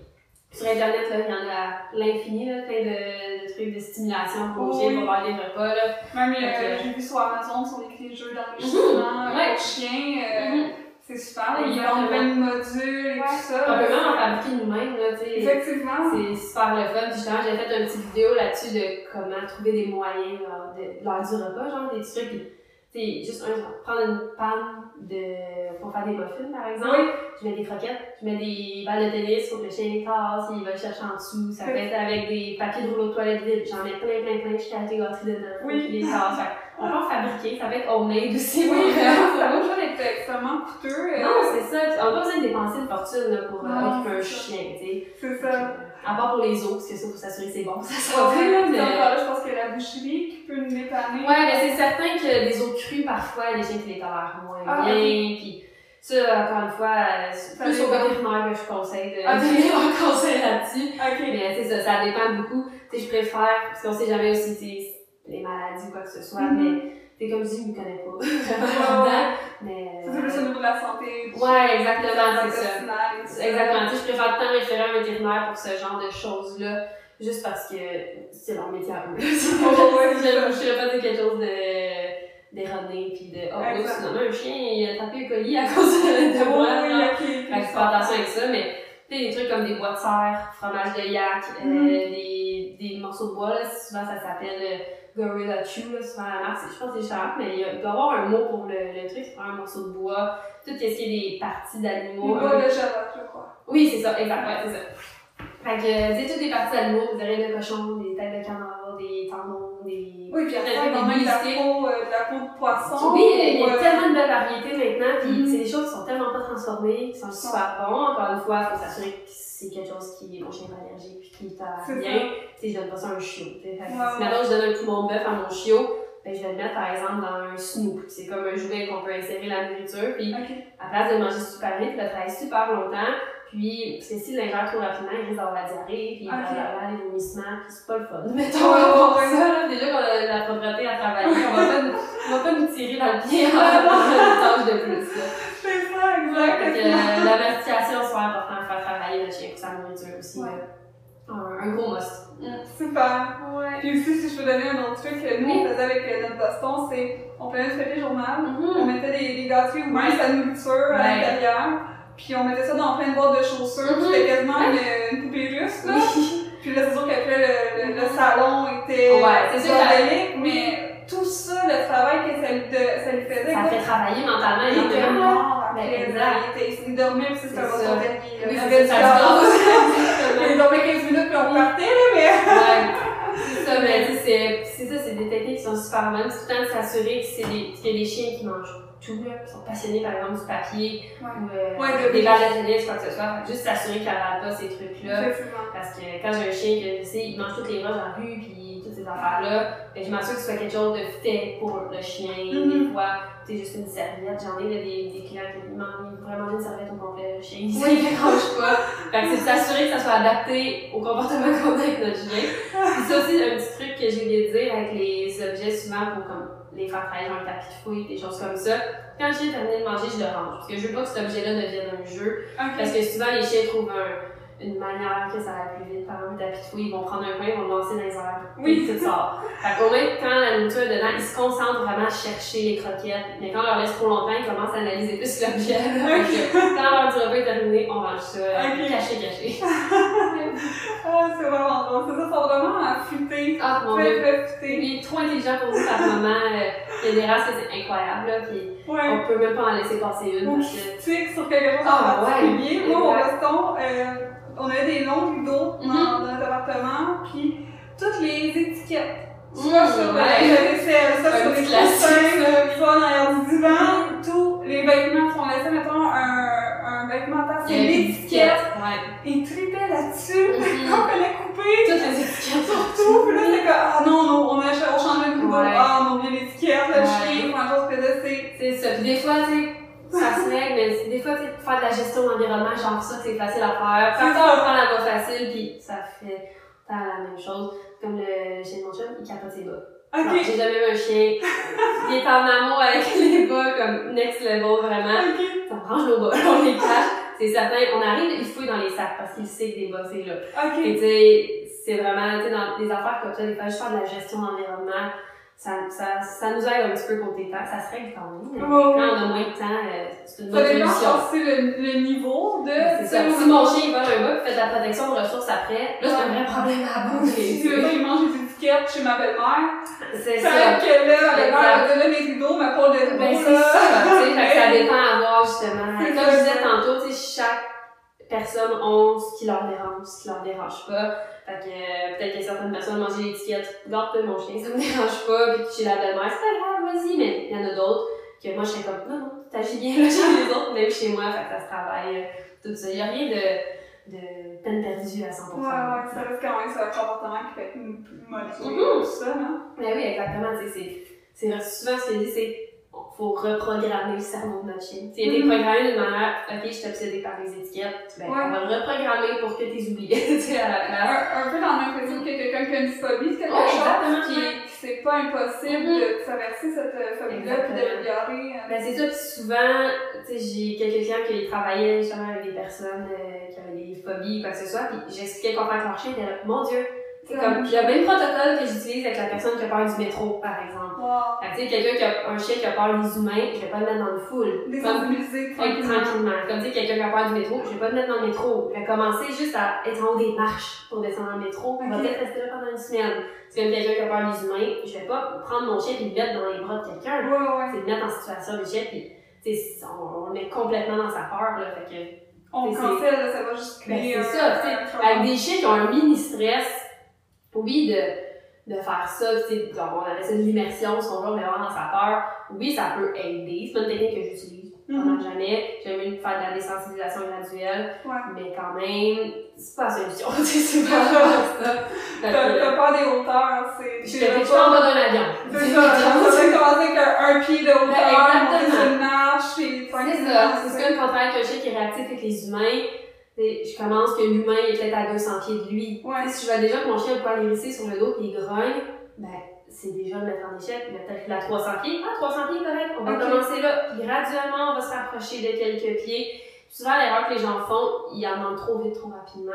sur Internet, là, il y en a l'infini, là, plein de trucs de stimulation pour Oh, oui. pour des repas, là. Même le, Ok. j'ai vu sur Amazon, sur les jeux d'enrichissement, Mhm. Ouais. pour chiens, euh, Mhm. c'est super. Ils vendent plein de modules et Ouais. tout ça. On peut même en fabriquer nous-mêmes, là, tu sais. Effectivement. C'est super le fun. Justement, j'ai fait une petite vidéo là-dessus de comment trouver des moyens de l'heure du repas, genre des trucs. Tu sais, juste un, prendre une panne de, pour faire des muffins, par exemple. Oui. Je mets des croquettes, je mets des balles de tennis pour que le chien les tasse, il va le chercher en dessous. Ça peut être avec des papiers de rouleau de toilette vides. J'en mets plein, plein, plein. Je cale des gâteries dedans. Oui. Puis les tasse. On peut en fabriquer. Ça peut être homemade aussi. Oui, ça va pas être extrêmement coûteux. euh, Non, c'est ça. On n'a pas besoin de dépenser une fortune là, pour Non, occuper un ça. chien, tu sais. c'est ça. À part pour les os, parce que ça, faut s'assurer que c'est bon. Ça Ouais, sent bien, puis mais... encore là, je pense que la boucherie qui peut nous dépanner. Ouais, mais c'est certain que les os crus, parfois, les chiens qui les tolèrent moins Ah, bien. ok. Puis ça, encore une fois, c'est plus au vétérinaire que je conseille de donner leur conseil là-dessus. Ok. Mais c'est ça, ça dépend beaucoup. Tu sais, je préfère, parce qu'on sait jamais aussi les maladies ou quoi que ce soit, Mhm. mais sais, comme dis, je ne connais pas. Mais. C'est plus au niveau de la santé. Ouais, exactement, c'est ça. Exactement. Tu sais, je préfère temps référer à un vétérinaire pour ce genre de choses-là, juste parce que c'est leur métier à eux. Je ne serais pas dire quelque chose de d'erroné, puis de oh, oups, finalement, un chien, il a tapé le colis à cause de, moi. Oui, ok. Fait que tu fais attention avec ça, mais tu sais, des trucs comme des bois de serre, fromage de yak, euh, Mhm. des, des morceaux de bois, là, souvent ça s'appelle euh, Gorilla Chew, là, souvent la marque, je pense que c'est différent, mais il, y a- il doit y avoir un mot pour le, le truc, c'est un morceau de bois, tout ce qui est des parties d'animaux. bois de Java, je crois. Oui, c'est ça, exact, ouais, c'est ça. Fait que, tu sais, toutes les parties d'animaux, des oreilles de cochon, des têtes de canard, des tendons, des... Oui, puis après, de la publicité. peau, euh, de la peau de poisson. Oui, il y a euh, tellement de belles variétés maintenant, puis c'est des choses qui sont tellement pas transformées, qui sont super bons. Encore une fois, il faut s'assurer que c'est quelque chose qui est mon chien est allergique puis qui t'a bien. Tu sais, je donne pas ça à un chiot. Ouais, si maintenant je donne un poumon de bœuf à mon chiot, ben, je vais le mettre par exemple dans un snoop. C'est comme un jouet qu'on peut insérer la nourriture, puis Ok. à place de le manger super vite, il va travailler super longtemps. Puis, parce que s'il l'ingère trop rapidement, il risque d'avoir la diarrhée, puis blablabla, les vomissements, puis c'est pas le fun. Mettons, pour ça, là, déjà qu'on a la propreté à travailler, on va pas, nous- on va pas nous tirer dans le pied en faisant une tâche de plus. C'est ça, exact. Que, euh, la mastication, c'est important de faire travailler le chien pour sa nourriture aussi. Ouais. Un, gros must. Super. Ouais. Puis aussi, si je peux donner un autre truc que nous, on faisait avec euh, notre Boston, c'est on prenait du papier journal, on Mhm. mettait des, des gâteries ou même sa nourriture à l'intérieur, puis on mettait ça dans plein de boîtes de chaussures, Mhm. c'était quasiment une, une poupée russe, là. Puis là, c'est sûr qu'après, le, le, le salon était Ouais, c'est sûr, mais tout ça, le travail que ça lui, de- ça lui faisait, Ça fait travailler mentalement il était mort après, il, dormait, puis c'est un là. Oui, Il avait du Il dormait 15 minutes, puis on repartait, là, mais... Ouais, c'est ça, mais c'est- c'est ça, c'est des techniques qui sont super bonnes. C'est tout le temps de s'assurer que c'est des, qu'il y a des chiens qui mangent tout, là, qui sont passionnés par exemple du papier Ouais. ou euh, Ouais, des balles de tennis, quoi que ce soit. Fait que Juste s'assurer qu'elle n'avale pas ces trucs-là. Parce que quand j'ai un chien que je sais, il mange toutes les roches dans la rue, puis toutes ces affaires-là, ben, je m'assure que ce soit quelque chose de fait pour le chien. Mhm. Des fois, c'est juste une serviette. J'en ai là, des, des clients qui mangent vraiment une serviette au complet, le chien. Il Oui. ne dérange pas. Fait que c'est s'assurer que ça soit adapté au comportement qu'on a avec notre chien. Puis ça aussi, un petit truc que j'ai oublié de dire avec les objets souvent pour comme, les faire travailler dans le tapis de fouille, des choses comme ça. Quand le chien est terminé de manger, je le range. Parce que je veux pas que cet objet-là devienne un jeu. Parce que souvent, les chiens trouvent un- une manière que ça va plus vite. Par exemple, fouille, ils vont prendre un coin, ils vont le lancer dans les airs. Oui. Tout sort. Fait qu'au moins, quand la nourriture est dedans, ils se concentrent vraiment à chercher les croquettes. Mais quand on leur laisse trop longtemps, ils commencent à analyser plus l'objet. Que quand leur du repas est terminé, on mange ça. euh, Ok. Caché, caché. Ah, c'est vraiment drôle. C'est ça, ils sont vraiment affûtés. Ah, mon dieu. affûtés. Trop intelligent pour nous par moment. Euh, Il y a des races que c'est incroyable, là. Puis Ouais. on peut même pas en laisser passer une. Ou Parce que... sur quelque chose Ah, en particulier. ouais. Moi, au Exact. Euh, on avait des longs rideaux dans, Mhm. dans notre appartement, puis toutes les étiquettes. Soit Mhm, sur le vaisselle, soit Un sur les coussins, soit dans l'air du divan, tous les vêtements sont laissés, mettons, un, un c'est y a une l'étiquette. Ils tripaient là-dessus, Mhm. on fallait couper. Toutes les étiquettes. Surtout, puis là, c'est comme, ah non, non, on a on changeait de Ouais. ah, on a oublié l'étiquette, le chien, enfin, chose que là, c'est. C'est ça. Des fois, tu sais, ça se mais des fois, tu faire de la gestion d'environnement, genre ça, c'est facile à faire. Parfois, ça. on prend la voie facile, puis ça fait la même chose. Comme le chien de mon chum, il capote ses bas. Ok. Non, J'ai jamais vu un chien. Il est en amour avec les bas, comme next level, vraiment. Ok. On range nos bas, on les cache. C'est certain, on arrive, il fouille dans les sacs parce qu'il sait que des bas, c'est là. Ok. Et tu sais, c'est vraiment, tu sais, dans des affaires comme ça, des fois, juste faire de la gestion d'environnement, ça, ça, ça nous aide un petit peu côté temps. Ça se règle quand même. Ouais, quand on a moins de temps, euh, c'est une bonne solution. le, le niveau de. C'est ça. Si mon chien il vole un bas, puis fait de la protection de ressources après, là, c'est un vrai problème à Si veux aborder. il mange des étiquettes chez ma belle-mère, C'est ça ça. qu'elle là, ma belle-mère, elle donne mes rideaux, ma peau de Ben, c'est ça, tu sais, fait que ça dépend à voir, justement. Comme je disais tantôt, tu sais, chaque personne a ce qui leur dérange, ce qui leur dérange pas. Fait que, euh, peut-être que certaines personnes mangent l'étiquette, garde-toi mon chien, ça me dérange pas, puis chez la belle-mère, c'est pas grave, vas-y, mais il y en a d'autres que moi, je serais comme, non, non, t'agis bien là chez les autres, même chez moi, fait que ça se travaille, euh, tout ça. Il y a rien de, de peine perdue à 100%. Ouais, ouais, ça reste quand même sur un comportement qui peut être plus Mhm. tout ça, non? Ben oui, exactement. tu c'est souvent ce que je dis, c'est faut reprogrammer le cerveau de notre chien. Tu sais, il a été Mhm. programmé d'une manière, ok, je suis obsédée par les étiquettes, ben, Ouais. on va le reprogrammer pour que tu oublies, tu sais, à la place. Un, un peu dans le même principe que quelqu'un qui a une phobie, c'est quelque chose qui, c'est pas impossible Mhm. de traverser cette euh, phobie-là puis Exactement. d'améliorer. euh, Ben, c'est ça, puis souvent, tu sais, j'ai quelques clients qui travaillaient justement avec des personnes euh, qui avaient des phobies, quoi que ce soit, puis j'expliquais quoi faire avec leur chien, ils étaient là, mon dieu, c'est comme, le même protocole que j'utilise avec la personne qui a peur du métro, par exemple. Wow. Fait que, tu sais, quelqu'un qui a un chien qui a peur des humains, je vais pas le mettre dans le foule. Comme Désensibiliser tranquillement. tranquillement. Comme tu sais, quelqu'un qui a peur du métro, je vais pas le mettre dans le métro. Je vais commencer juste à être en haut des marches pour descendre dans le métro. On va peut-être rester là pendant une semaine. C'est comme quelqu'un qui a peur des humains, je vais pas prendre mon chien et le mettre dans les bras de quelqu'un. Ouais, ouais. C'est le mettre en situation de chien puis tu sais, on, on est complètement dans sa peur, là. Fait que, on C'est- cancelle, ça va juste Ben, créer c'est un- ça, tu sais, avec des chiens qui ont un mini stress, oui, de, de faire ça, tu on appelle ça de l'immersion, son genre, mais vraiment dans sa peur, oui, ça peut aider. C'est pas une technique que j'utilise pendant jamais. J'aime mieux faire de la désensibilisation graduelle, Ouais. mais quand même, c'est pas la solution, tu c'est pas ça. T'as que, peur des hauteurs, c'est. je suis en pas- bas d'un avion. C'est ça, va commencer avec un, pied de hauteur, Ben, exactement. une marche, et C'est ça, c'est ça le contraire que je sais qui est réactif avec les humains. Je commence que l'humain est peut-être à 200 pieds de lui. Ouais. Si je vois déjà que mon chien a poil hérissé sur le dos et il grogne, ben, c'est déjà le mettre en échec. Il va peut-être à 300 pieds. Ah, 300 pieds, correct. On va commencer là. Puis graduellement, on va se rapprocher de quelques pieds. Souvent, l'erreur que les gens font, ils en demandent trop vite, trop rapidement.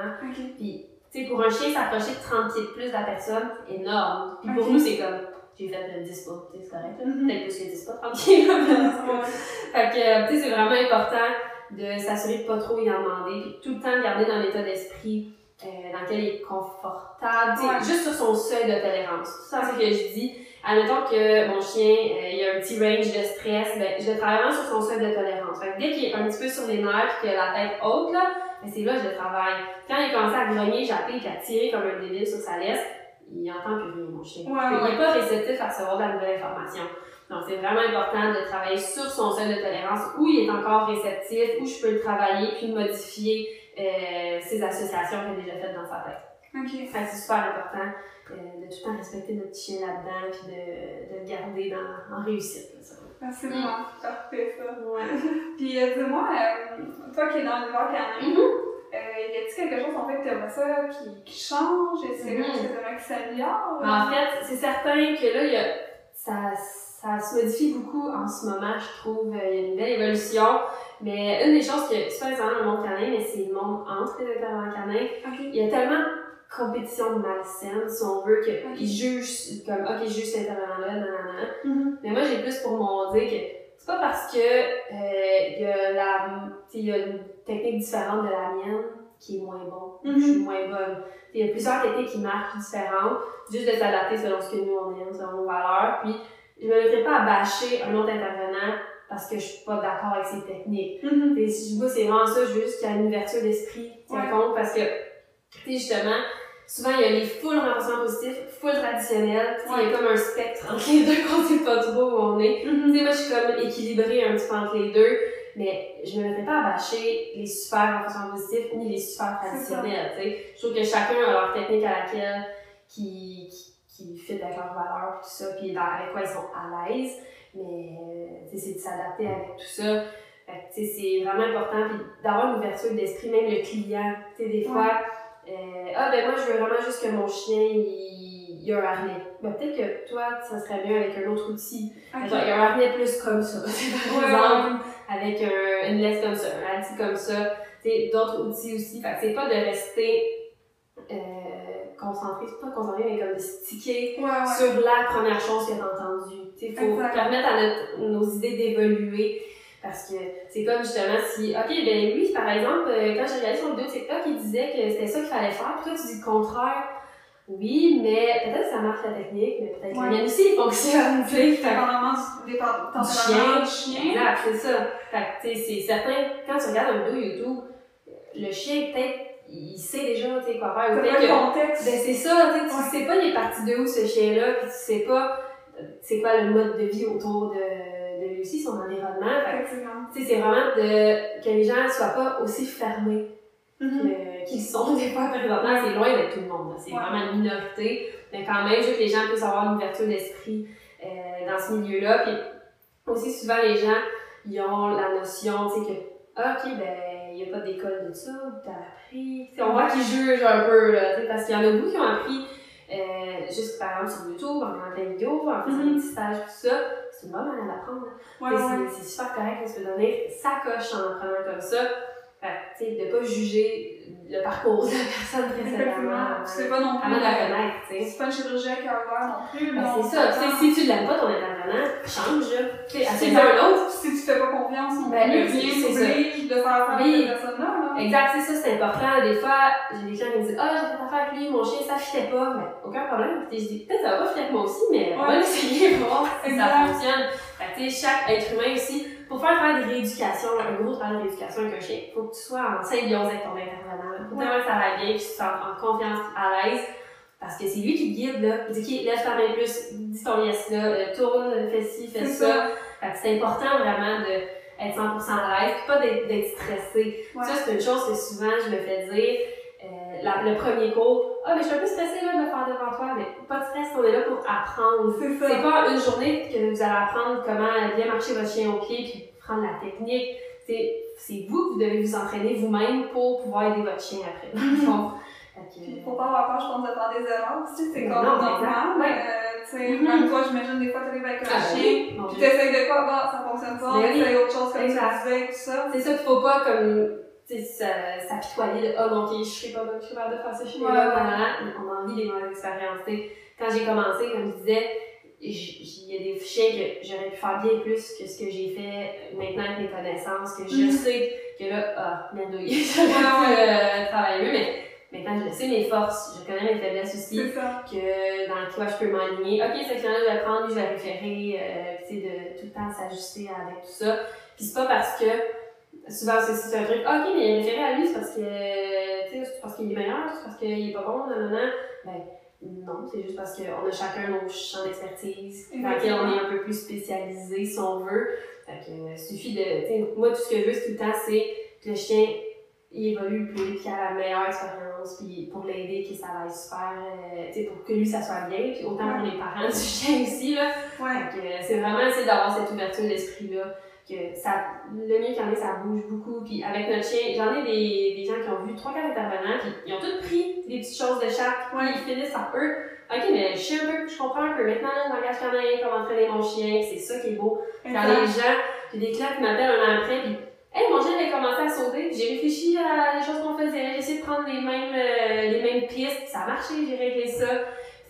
Puis, tu sais, pour un chien, s'approcher de 30 pieds de plus de la personne, c'est énorme. Puis pour nous, c'est comme, j'ai fait le 10 pas, c'est correct. là. Mhm. Peut-être plus que 10 pas, 30 pieds. Fait que, tu sais, c'est vraiment important de s'assurer de pas trop y en demander, puis tout le temps de garder dans l'état d'esprit euh, dans lequel il est confortable, Ouais. juste sur son seuil de tolérance. C'est ça, c'est que je dis. Admettons que mon chien, euh, il a un petit range de stress, ben, je le travaille vraiment sur son seuil de tolérance. Fait que dès qu'il est un petit peu sur les nerfs, qu'il a la tête haute, là, ben, c'est là que je le travaille. Quand il commence à grogner, j'appelle, puis à tirer comme un débile sur sa laisse, il entend plus rien, mon chien. Ouais, il ouais. n'est pas réceptif à recevoir de la nouvelle information. Donc, c'est vraiment important de travailler sur son seuil de tolérance, où il est encore réceptif, où je peux le travailler, puis modifier euh, ses associations qu'il a déjà faites dans sa tête. Ok. Fait que c'est super important euh, de tout le temps respecter notre chien là-dedans, puis de, de le garder dans, en réussite. Là, ça. Ah, c'est vraiment parfait, ça. Ouais. Puis, euh, dis-moi, euh, toi qui es dans l'univers canin, Mhm. euh, y a-t-il quelque chose en fait que t'aimerais ça qui, qui change? Est-ce qu'il y a quelque chose que t'aimerais qui s'améliore? En fait, c'est certain que là, il y a, ça, ça se modifie beaucoup en ce moment, je trouve. Il y a une belle évolution. Mais une des choses que, c'est pas nécessairement le monde canin, mais c'est le monde entre les intervenants canins. Il y a tellement de compétition malsaine, si on veut, qu'ils Ok. jugent, comme, ok, juge cet intervenant-là, nanana. Mhm. Mais moi, j'ai plus pour mon dire que c'est pas parce que euh, il y a la, y a une technique différente de la mienne qui est moins bon, ou Mhm. je suis moins bonne. Il y a plusieurs techniques qui marchent différentes, juste de s'adapter selon ce que nous on aime, selon nos valeurs. Puis je me mettrai pas à bâcher un autre intervenant parce que je suis pas d'accord avec ses techniques. Et si je vois, c'est vraiment ça, je veux juste qu'il y ait une ouverture d'esprit, Ouais. compte, parce que, tu sais, justement, souvent, il y a les full renforcement positif, full traditionnel, tu sais, il y a comme un spectre entre les deux qu'on sait pas trop où on est. Tu Mhm. sais, moi, je suis comme équilibrée un petit peu entre les deux, mais je me mettrais pas à bâcher les super renforcements positifs ni les super C'est traditionnels, tu sais. Je trouve que chacun a leur technique à laquelle, qui, qui, qui fit avec leurs valeurs, tout ça, puis dans- avec quoi ils sont à l'aise. Mais, euh, c'est de s'adapter avec tout ça. C'est vraiment important, puis d'avoir une ouverture d'esprit, même le client. Tu sais, des fois, euh, ah ben moi, je veux vraiment juste que mon chien, il, il y a un harnais. Ben, peut-être que toi, ça serait bien avec un autre outil. Ok. Genre, il y a un harnais plus comme ça, par exemple, avec un, une laisse comme ça, un outil comme ça, tu sais, d'autres outils aussi. Fait que c'est pas de rester euh, concentré, c'est pas concentré, mais comme de sticker Ouais, ouais. sur la première chose que t'as entendue. Il faut permettre à notre, nos idées d'évoluer. Parce que c'est comme justement si, ok, ben lui, par exemple, euh, quand j'ai regardé son vidéo TikTok, il disait que c'était ça qu'il fallait faire, puis toi tu dis le contraire. Oui, mais peut-être que ça marche la technique, mais peut-être que Ouais. la mienne aussi fonctionne, tu Dépendamment du, chien. chien. Exact, c'est ça. Fait tu c'est certain, quand tu regardes une vidéo YouTube, le chien, peut-être, il sait déjà, tu sais, quoi faire. Ou le contexte. ben, c'est ça, tu sais, tu Ouais. sais pas il est parti de où ce chien-là, puis tu sais pas euh, c'est quoi le mode de vie autour de, de lui aussi, son environnement. Tu sais, c'est vraiment de, que les gens soient pas aussi fermés Mhm. que- qu'ils sont des fois présentement. C'est loin d'être tout le monde, c'est Ouais. vraiment une minorité. Mais quand même, veux que les gens puissent avoir une ouverture d'esprit euh, dans ce milieu-là. Puis aussi, souvent, les gens, ils ont la notion, tu sais, que, ah, ok, ben, n'y a pas d'école de ça, ou t'as appris. On voit qu'ils jugent un peu, là, parce qu'il y en a beaucoup qui ont appris euh, juste par exemple sur YouTube, en regardant des vidéos, en faisant Mhm. des petits stages, tout ça. C'est une bonne manière d'apprendre. Ouais, c'est- super correct, ça peut donner sa coche en apprenant comme ça. Fait que, tu sais, de pas juger le parcours de la personne précédemment. C'est pas non plus. Avant de la connaître, tu sais. C'est pas une chirurgie à cœur non plus. Ben, c'est ça. Tu sais, si tu l'aimes pas, ton intervenant, change. là. Tu sais, Si essaie un autre. Si tu fais pas confiance, on Ben, c'est- bien c'est t'oblige de faire affaire Oui. avec cette personne-là. là. Exact, c'est ça, c'est important. Des fois, j'ai des clients qui me disent Ah, j'ai fait affaire avec lui, mon chien, ça fitait pas. Mais aucun problème. Puis je dis Peut-être ça va pas fitter avec moi aussi, mais on va l'essayer voir si ça fonctionne. Fait que, tu sais, chaque être humain aussi pour faire un travail de rééducation, un gros travail de rééducation avec un chien, il faut que tu sois en symbiose avec ton intervenant. Il faut vraiment que ça va bien, que tu te sens en confiance, à l'aise. Parce que c'est lui qui te guide, là. Il dit, OK, lève ta main plus, dis ton yes là, euh, tourne, fais ci, fais ça. Fait que c'est important vraiment de être 100% à l'aise, pas d'être stressé. Ça, c'est une chose que souvent je me fais dire. Euh, le premier cours, ah, mais je suis un peu stressée là, de me faire devant toi, mais pas de stress, on est là pour apprendre. C'est pas une journée que vous allez apprendre comment bien marcher votre chien au pied puis prendre la technique. C'est vous qui devez vous entraîner vous-même pour pouvoir aider votre chien après. Il faut pas avoir peur, je pense, de faire des erreurs. Tu sais, c'est comme normal. Ouais. Euh, tu sais, mm-hmm. même toi, j'imagine, des fois, t'arrives avec un ah, chien, puis t'essayes de quoi, bah, ça fonctionne pas, t'essayes autre chose comme ça disais, tout ça. C'est ça qu'il faut pas, comme, tu s'apitoyer de, oh non, ok, je serais pas pas de faire ce chien-là, ouais, On a envie des mauvaises expériences. Quand j'ai commencé, comme je disais, il y a des chiens que j'aurais pu faire bien plus que ce que j'ai fait maintenant avec mes connaissances, que je mm-hmm. sais que là, ah, merdouille, j'aurais pu euh, travailler mieux, mais Maintenant, je sais mes forces, je connais mes faiblesses aussi, que dans quoi je peux m'aligner. Ok, cette client-là, je vais prendre, je vais référer, euh, tu sais, de tout le temps s'ajuster avec tout ça. Puis c'est pas parce que, souvent, c'est un truc, ok, mais il est référé à lui, c'est parce que, c'est parce qu'il est meilleur, c'est parce qu'il est pas bon, non, non, non. Ben, non, c'est juste parce qu'on a chacun nos champs d'expertise, dans on est un peu plus spécialisé, si on veut. Fait que, il suffit de, moi, tout ce que je veux, tout le temps, c'est que le chien il évolue plus, qu'il a la meilleure expérience, puis pour l'aider, que ça aille super, euh, tu sais, pour que lui, ça soit bien, puis autant pour les parents du chien aussi, là. Ouais. Euh, c'est vraiment essayer d'avoir cette ouverture d'esprit-là, que ça, le mieux qu'il y en ait, ça bouge beaucoup, puis avec notre chien, j'en ai des, des gens qui ont vu trois, quatre intervenants, puis ils ont tous pris des petites choses de chaque, puis ils finissent par eux. Ok, mais je sais un peu, je comprends un peu. Maintenant, le langage canin, comment entraîner mon chien, c'est ça qui est beau. Quand les gens, j'ai des clients qui m'appellent un an après, puis Hey, mon chien avait commencé à sauter, j'ai réfléchi à les choses qu'on faisait, j'ai essayé de prendre les mêmes, euh, les mêmes pistes, ça a marché, j'ai réglé ça.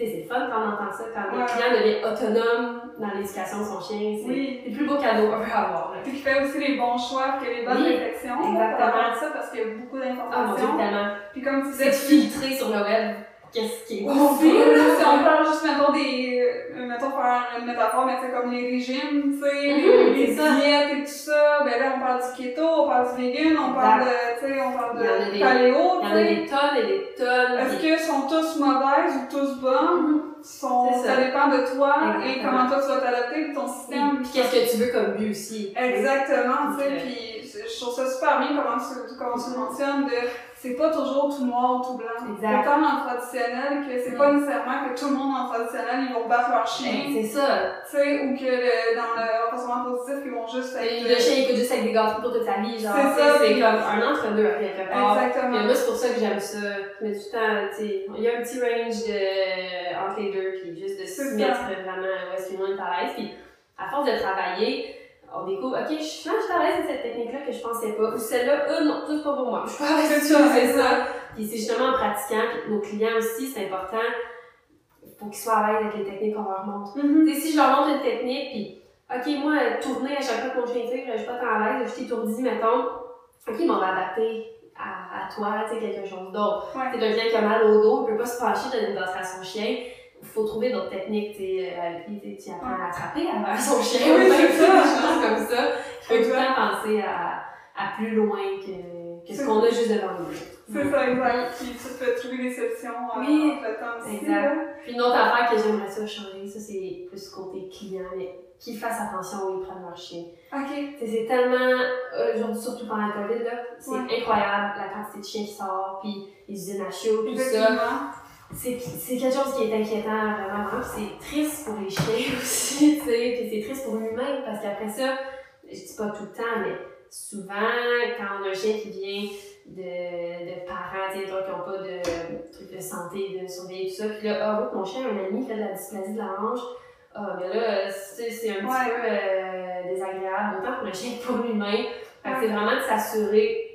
C'est fun quand on entend ça, quand le client devient autonome dans l'éducation de son chien. C'est oui. le plus beau cadeau qu'on peut avoir. Puis qu'il fait aussi les bons choix, a les bonnes réflexions. Exactement. ça parce qu'il y a beaucoup d'informations. Ah, tellement. Puis comme tu disais. C'est filtré sur le web qu'est-ce qui est bon. si on parle juste, mettons, des, euh, mettons, faire une métaphore, mais c'est comme les régimes, tu sais, les, diètes et tout ça, ben là, on parle du keto, on parle du vegan, on parle de, tu sais, on parle de paléo, Il y en a des tonnes et des tonnes. Est-ce qu'ils sont tous mauvaises ou tous bonnes? Mm-hmm. Sont, ça. dépend de toi et comment toi tu vas t'adapter ton système. Puis qu'est-ce que tu veux comme but aussi. Exactement, tu sais, puis je trouve ça super bien comment tu, comment tu mentionnes de c'est pas toujours tout noir ou tout blanc. Exact. Autant dans le traditionnel que c'est pas nécessairement que tout le monde en traditionnel ils vont battre leur chien. c'est ça. Tu sais, ou que le, dans le renforcement positif ils vont juste être. Le chien écoute juste avec des gâteaux pour toute sa vie, genre. C'est ça. C'est comme un entre-deux à quelque part. Exactement. Et moi c'est pour ça que j'aime ça. Mais du temps, tu sais, il y a un petit range de, entre les deux, puis juste de se mettre vraiment où est-ce le monde est à l'aise. Puis à force de travailler, on découvre, ok, je suis à l'aise avec cette technique-là que je pensais pas, ou celle-là, euh, non, tout pas pour moi, je suis pas à l'aise c'est ça. Puis c'est justement en pratiquant, puis nos clients aussi, c'est important, faut qu'ils soient à l'aise avec les techniques qu'on leur montre. Sais, si je leur montre une technique, puis, ok, moi, tourner à chaque fois que mon chien tire, je suis pas tant à l'aise, je t'étourdis, mettons, ok, mais on va adapter à, à toi, tu sais, quelque chose d'autre. Ouais. C'est un chien qui a mal au dos, il peut pas se fâcher de donner une à son chien faut trouver d'autres techniques, tu sais, tu apprends à attraper à son chien, oui, ça, des choses comme ça. Il faut tout le temps penser à, à plus loin que, que ce qu'on a juste devant nous. C'est ça, exact. Puis tu peux trouver des solutions euh, oui, le temps aussi. Exact. Puis une autre affaire que j'aimerais ça changer, ça c'est plus côté client, mais qu'ils fassent attention où ils prennent leur chien. OK. C'est tellement, aujourd'hui, surtout pendant la COVID, là, c'est incroyable la quantité de chiens qui sortent, puis les usines à chiots, tout ça c'est quelque chose qui est inquiétant vraiment c'est triste pour les chiens aussi tu sais puis c'est triste pour l'humain parce qu'après ça je dis pas tout le temps mais souvent quand on a un chien qui vient de, de parents tu sais qui n'ont pas de trucs de santé de surveiller tout ça puis là ah oh, mon chien a un ami fait de la dysplasie de la hanche. Ah mais là c'est un petit peu euh, désagréable autant pour le chien que pour l'humain. C'est vraiment de s'assurer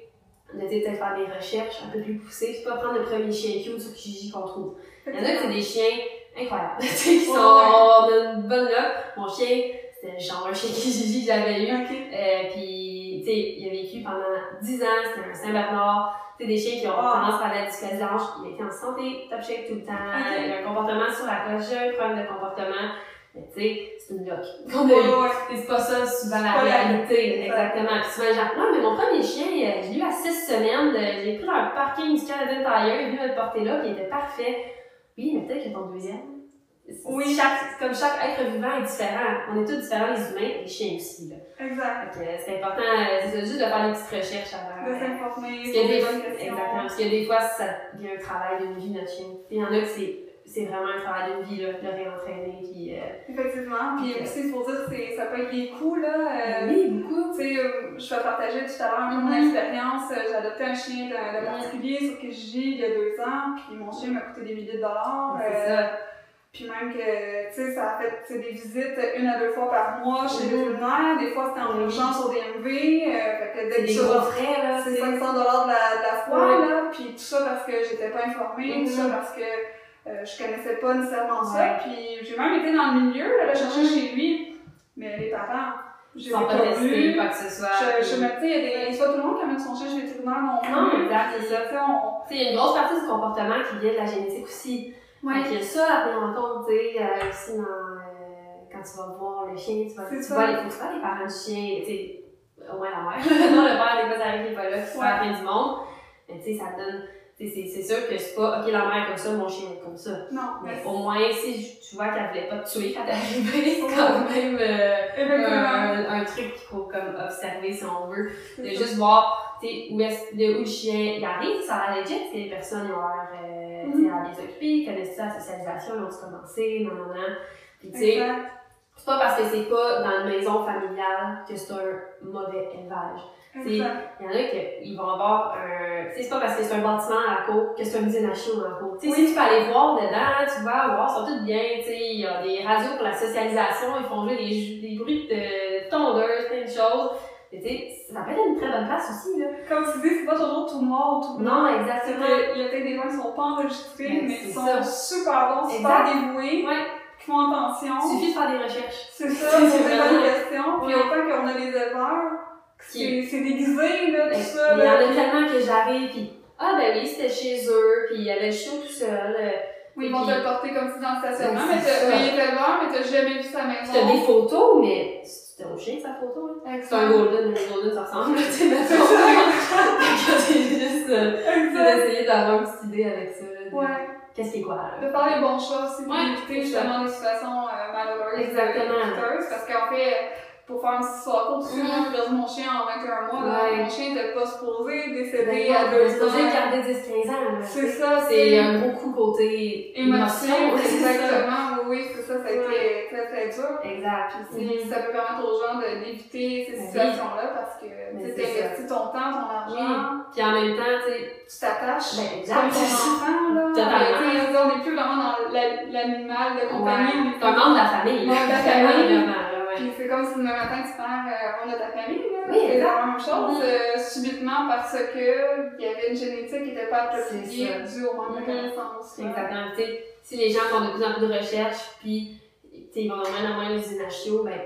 de peut-être faire des recherches un peu plus poussées, puis pas prendre le premier chien cute sur Kijiji qu'on trouve. Il y en a qui c'est des chiens incroyables, qui sont d'une bonne luck. Mon chien, c'était genre un chien Kijiji que j'avais eu. Euh, puis, tu sais, il a vécu pendant 10 ans, c'était un Saint-Bernard. C'est des chiens qui ont tendance à la dysplasie Il était en santé, top shape tout le temps. Il a un comportement sur la cloche, j'ai un problème de comportement. Mais tu sais, c'est une loque qu'on a. Et c'est pas ça souvent la réalité, exactement. Puis souvent, genre, non, mais mon premier chien, euh, je l'ai eu à six semaines, euh, j'ai pris dans le parking du Canadian Tire, il est venu me porter là, puis il était parfait. Oui, mais peut-être que ton deuxième. Oui. Chaque, comme chaque être vivant est différent. On est tous différents, les humains, les chiens aussi, là. Exact. Que euh, c'est important, c'est juste de faire des petites recherches avant. De s'informer, parce des, des questions. exactement, parce a des fois, ça devient un travail d'une vie, notre chien. Il y en a que c'est, c'est vraiment un travail d'une vie, là, de le réentraîner, puis euh, Effectivement. Puis Ok. aussi, faut dire que ça peut être des coûts, là. euh, oui, beaucoup. Tu sais, euh, je vais partager tout à l'heure mon Mhm. expérience. J'ai adopté un chien de, de particulier sur Kijiji il y a deux ans, puis mon chien m'a coûté des milliers de dollars. C'est euh, ça. Puis même que, tu sais, ça a fait des visites une à deux fois par mois chez le Mhm. vétérinaire. Des fois, c'était en urgence au DMV. Euh, fait que des que gros frais, là. c'est tu sais. 500 dollars de la, de la fois, Ouais. là. Puis tout ça parce que j'étais pas informée, tout ça Mhm. parce que euh, je connaissais pas nécessairement ça. Ouais. Puis j'ai même été dans le milieu, là, chercher chez lui. Mais les parents, je les ai Sans pas vus. quoi que ce soit. Je, je me dis, il y a des, pas tout le monde qui amène son chien chez le vétérinaire non plus. Non, exact, c'est ça. il y a une grosse partie du comportement qui vient de la génétique aussi. Ouais. Fait qu'il y a ça à prendre en compte, tu sais, aussi dans, euh, quand tu vas voir le chien, tu vas, tu ça. vois, les, tu vois les parents du chien, tu sais, au moins la mère. non, le père, des fois, ça arrive qu'il est pas là, c'est pas la fin du monde. Mais tu sais, ça donne, c'est, c'est sûr que c'est pas, ok, la mère est comme ça, mon chien est comme ça. Non, mais au moins, si tu vois qu'elle voulait pas te tuer quand t'es arrivé, c'est quand même, euh, un, un truc qu'il faut comme observer si on veut. De juste voir, tu sais, où, est-ce- de où le chien il arrive, ça a l'air legit, tu sais, les personnes ont l'air, euh, Mhm. à bien connaissent ça, la socialisation, ils ont commencé, non, non, non. Puis tu sais, c'est pas parce que c'est pas dans une maison familiale que c'est un mauvais élevage. Il y en a qui ils vont avoir un. C'est pas parce que c'est un bâtiment à la cour que c'est un usine à chiots dans la cour. Tu sais, Oui. si tu peux aller voir dedans, tu vas voir, ils sont tous bien. Il y a des radios pour la socialisation, ils font jouer des, des bruits de tondeuses, plein de choses. Mais tu sais, ça peut être une très bonne place aussi, là. Comme tu dis, c'est pas toujours tout noir ou tout blanc. Non, exactement. Il y a peut-être des gens qui sont pas enregistrés, Ben, mais qui sont ça. super bons, super dévoués, Ouais, qui font attention. il suffit de faire des recherches. C'est ça, C'est vraiment- bonnes questions. Puis autant qu'on a des éleveurs, Qui- c'est déguisé, là, tout Ben, ça. Il y en là. a tellement que j'arrive, puis ah ben oui, c'était chez eux, puis il y avait le chiot tout seul. euh, Oui, ils vont te le porter comme si dans le stationnement, mais il est éleveur, mais t'as jamais vu sa maison. t'as des photos, mais c'était au chien sa photo, hein. C'est un golden, les golden ça ressemble, tu sais, c'est juste, euh, d'essayer d'avoir une petite idée avec ça, là, Ouais. qu'est-ce qui est quoi, là. De faire les bons choix aussi pour éviter justement des situations euh, malheureuses. Exactement. parce qu'en fait, pour faire une petite histoire courte, aussi, Mhm. moi, j'ai perdu mon chien en 21 mois. là. Ouais. Mon chien était pas supposé décéder Ben, à non, deux c'est supposé ans. garder 10-15 ans, là. C'est ça, C'est un gros coup côté émotion. Exactement, oui, c'est ça, ça a été Ouais. très très dur. Exact. Puis ça peut permettre aux gens de- d'éviter ces Ben oui. situations-là parce que tu investis ton temps, ton argent, Puis en même temps, tu sais, tu t'attaches. ben, comme ton enfant, là. Totalement. On n'est plus vraiment dans la- l'animal de compagnie. Ouais. Membre de la famille. Membre de la famille. Vraiment. Puis c'est comme si demain matin tu perds euh, un de ta famille, là. Oui, c'est la même chose, Mhm. euh, subitement parce que il y avait une génétique qui n'était pas appropriée due au manque de Mhm. connaissances. Exactement. Si les gens font de plus en plus de recherches, puis tu sais, ils vont de moins en moins les chiots, ben,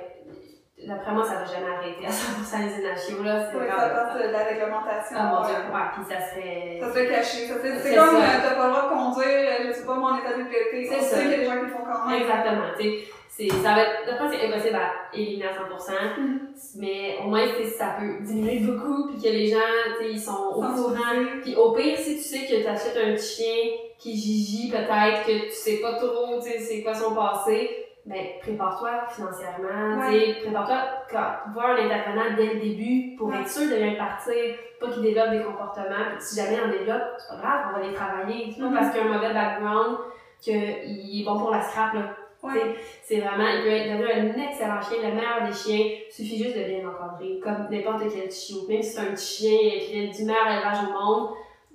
d'après moi, ça va jamais arrêter à 100% les chiots, là. Ça passe de la réglementation. Ah mon dieu, ouais, puis ça serait. Ça se fait cacher. Ça fait- C'est comme euh, t'as pas le droit de conduire, euh, je sais pas, moi en état d'ébriété. C'est ça. qu'il y a des gens qui le font quand même. Exactement, tu sais. c'est- Ça va être, d'après, c'est impossible à éliminer à 100%, Mhm. mais au moins, ça peut diminuer beaucoup, puis que les gens, tu sais, ils sont au courant. Puis au pire, si tu sais que t'achètes un chien qui gigi peut-être, que tu sais pas trop, tu sais, c'est quoi son passé, ben, prépare-toi financièrement, prépare-toi, quand- voir un intervenant dès le début pour Ouais. être sûr de bien partir, pas qu'il développe des comportements, puis si jamais il en développe, c'est pas grave, on va les travailler. C'est pas Mhm. parce qu'il a un mauvais background qu'il est bon pour la scrap, là. Ouais. C'est vraiment, il peut être devenu un excellent chien, le meilleur des chiens. Il suffit juste de bien l'encadrer, comme n'importe quel chiot. Même si c'est un petit chien qui vient du meilleur élevage au monde,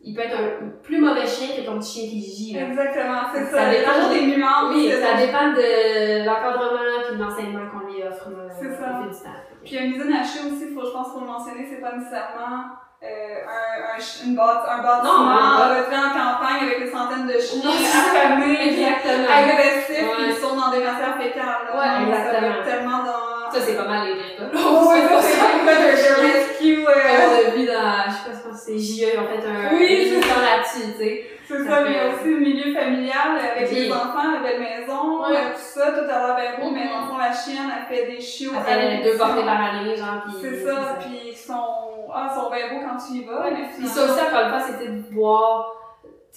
il peut être un plus mauvais chien que ton petit chien qui gît. Exactement, c'est Ça ça. Dépend des- nuances. Oui, ça dépend de l'encadrement puis de l'enseignement qu'on lui offre, C'est ça. du temps. Puis une usine à chien aussi, faut, je pense qu'il faut le mentionner, c'est pas nécessairement euh, un, un, une bâti- un bâtiment en campagne avec des centaines de chiens affamés, agressifs, Ouais. qui sont dans des matières fécales. là. Ouais, exactement. tellement dans Ça, c'est pas mal les cas. Oh, ouais, ça, c'est rescue, euh, on a vu dans, je sais pas, pense que c'est JE, ont fait un, Oui, c'est émission là-dessus, tu sais. C'est Ça ça, mais aussi le milieu familial avec les enfants, la belle maison, Ouais. euh, tout ça, tout l'air bien beau, mais Mhm. dans le fond, la chienne, elle fait des chiots. Après, avec deux portées par année, genre, pis. C'est ça, puis ils sont, ah, ils sont bien beaux quand tu y vas, mais Puis ça aussi, encore une fois, c'était de voir,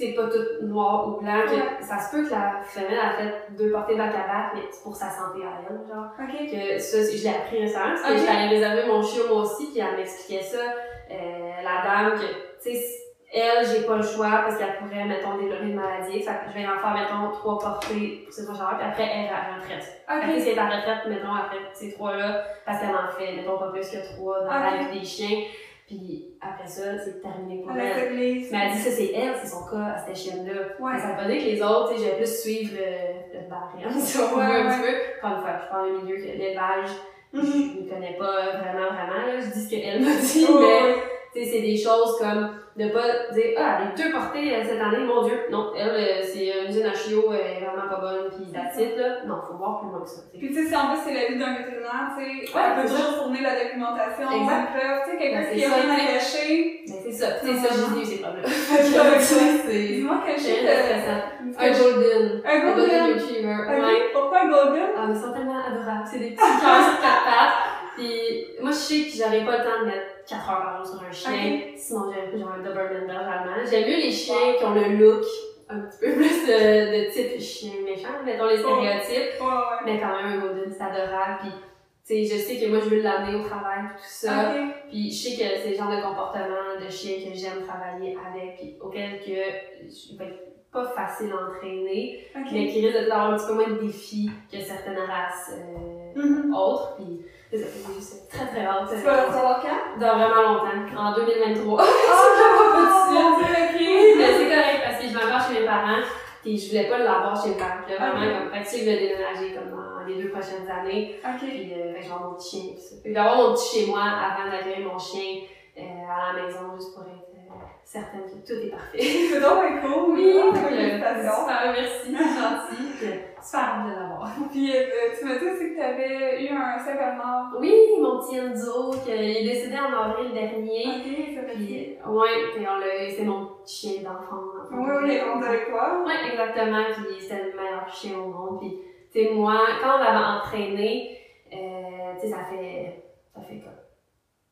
sais, pas tout noir ou blanc, Ouais. ça se peut que la femelle a fait deux portées à bac, mais c'est pour sa santé à elle, genre. Ok. Que ça, je l'ai appris récemment, parce que Ok. j'étais allée réserver mon chiot moi aussi, puis elle m'expliquait ça, euh, la dame, que, tu sais, elle, j'ai pas le choix parce qu'elle pourrait, mettons, développer une maladie. Fait que je vais en faire, mettons, trois portées pour ces trois chaleurs, puis après, elle est à la retraite. Fait que Ok. si elle est en retraite, mettons, après ces trois-là, parce qu'elle en fait, mettons, pas plus que trois dans la vie des chiens, puis après ça, c'est terminé pour elle. liste. Mais elle dit ça, c'est elle, c'est son cas à cette chienne-là. Ouais. Ça veut pas dire que les autres, tu sais, je vais plus suivre le, le barrière, si on veut, un petit peu. Encore une fois, je parle d'un milieu que l'élevage, Mhm. je ne connais pas vraiment, vraiment, là. Je dis ce qu'elle m'a dit, Oh, mais, c'est des choses comme de pas dire, ah, les deux portées euh, cette année, mon Dieu. Non, elle, euh, c'est une usine à chiots, elle est vraiment pas bonne, pis that's it, là. Non, faut voir plus loin que ça. tu sais. Puis tu sais, si en plus c'est l'avis d'un vétérinaire, tu sais, Ouais, elle peut c'est toujours fournir la documentation, une preuve, tu sais, quelqu'un Ben, qui c'est a rien à cacher. Mais c'est ça, sais, ça, j'ai eu ces problèmes. c'est. Dis-moi quel chien. Un golden. Un golden. retriever. Pourquoi un golden? Ah, mais ils sont tellement adorables. C'est des petits cœurs sur quatre pattes. Puis moi, je sais que j'aurais pas le temps de mettre 4 heures par jour sur un chien. Sinon, j'aurais pris genre un Doberman belge allemand. J'aime mieux les chiens qui ont le look un petit peu plus de, de type chien méchant, mettons les stéréotypes. Ouais, ouais. Mais quand même, un golden, c'est adorable. Puis, tu sais, je sais que moi, je veux l'amener au travail, tout ça. Puis je sais que c'est le genre de comportement de chien que j'aime travailler avec, puis auquel que je vais être pas facile à entraîner, Ok. mais qui risque d'avoir un petit peu moins de défis que certaines races euh, Mhm. autres. Puis c'est très très. Tu vas le savoir quand? Dans vraiment longtemps, en 2023. Oh, dieu, ok. mais c'est correct parce que je vais encore chez mes parents, puis je voulais pas l'avoir chez mes parents. Puis là, vraiment, comme, fait que je vais déménager comme dans les deux prochaines années. Ok. Puis euh, fait que je vais avoir mon petit chien. Puis ça. Puis je vais avoir mon petit chez moi avant d'accueillir mon chien euh, à la maison, juste pour être euh, certaine que tout est parfait. C'est donc cool. Oui, Ah, félicitations. super, merci, c'est gentil. Euh, super de l'avoir. Puis euh, tu m'as dit aussi que tu avais eu un Saint-Bernard. Oui, mon petit Enzo, qui est décédé en avril dernier. Ok, ça fait Puis, euh, on l'a, c'est mon chien d'enfant. Oui, oui, rendu avec toi. Ouais, exactement. Puis c'était le meilleur chien au monde. Puis, tu sais, moi, quand on l'avait entraîné, euh, tu sais, ça fait, ça fait quoi?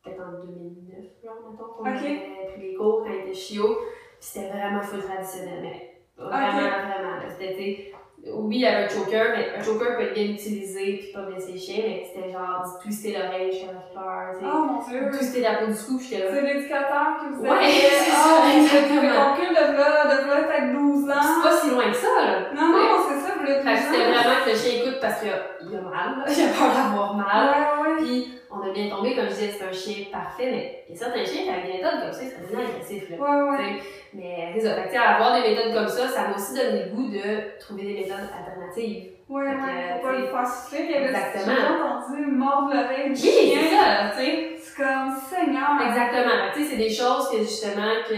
Peut-être en 2009, genre, mettons, qu'on Ok. avait pris les cours quand il était chiot. Puis c'était vraiment full traditionnel, mais vraiment, Ok. vraiment. là. C'était, oui, il y avait un choker, mais un choker peut être bien utilisé puis pas les chiens, mais c'était genre twister l'oreille jusqu'à la fleur, tu sais. Oh mon dieu. Twister la peau du cou, j'étais là. C'est l'éducateur qui vous a Ouais, c'est Ah, ça, exactement. Fait qu'on recule de là, peut-être 12 C'est ans. pas si loin que ça, là. Non, non, c'est ça, Fait que c'était vraiment que le chien écoute parce qu'il a, mal, il a peur d'avoir mal. Ouais, ouais. Puis on a bien tombé, comme je disais, c'est un chien parfait, mais il y a certains chiens qui avaient des méthodes comme ça, ils seraient devenus agressifs, là. Ouais, ouais. T'sais, Mais c'est ça, fait que, t'sais, avoir des méthodes comme ça, ça m'a aussi donné le goût de trouver des méthodes alternatives. Ouais, ouais, faut pas le t'sais, faire souffler. Il y avait exactement. j'ai entendu mordre l'oreille du Oui, c'est ça, tu sais. C'est comme, Seigneur. Exactement. Tu sais, c'est des choses que justement que,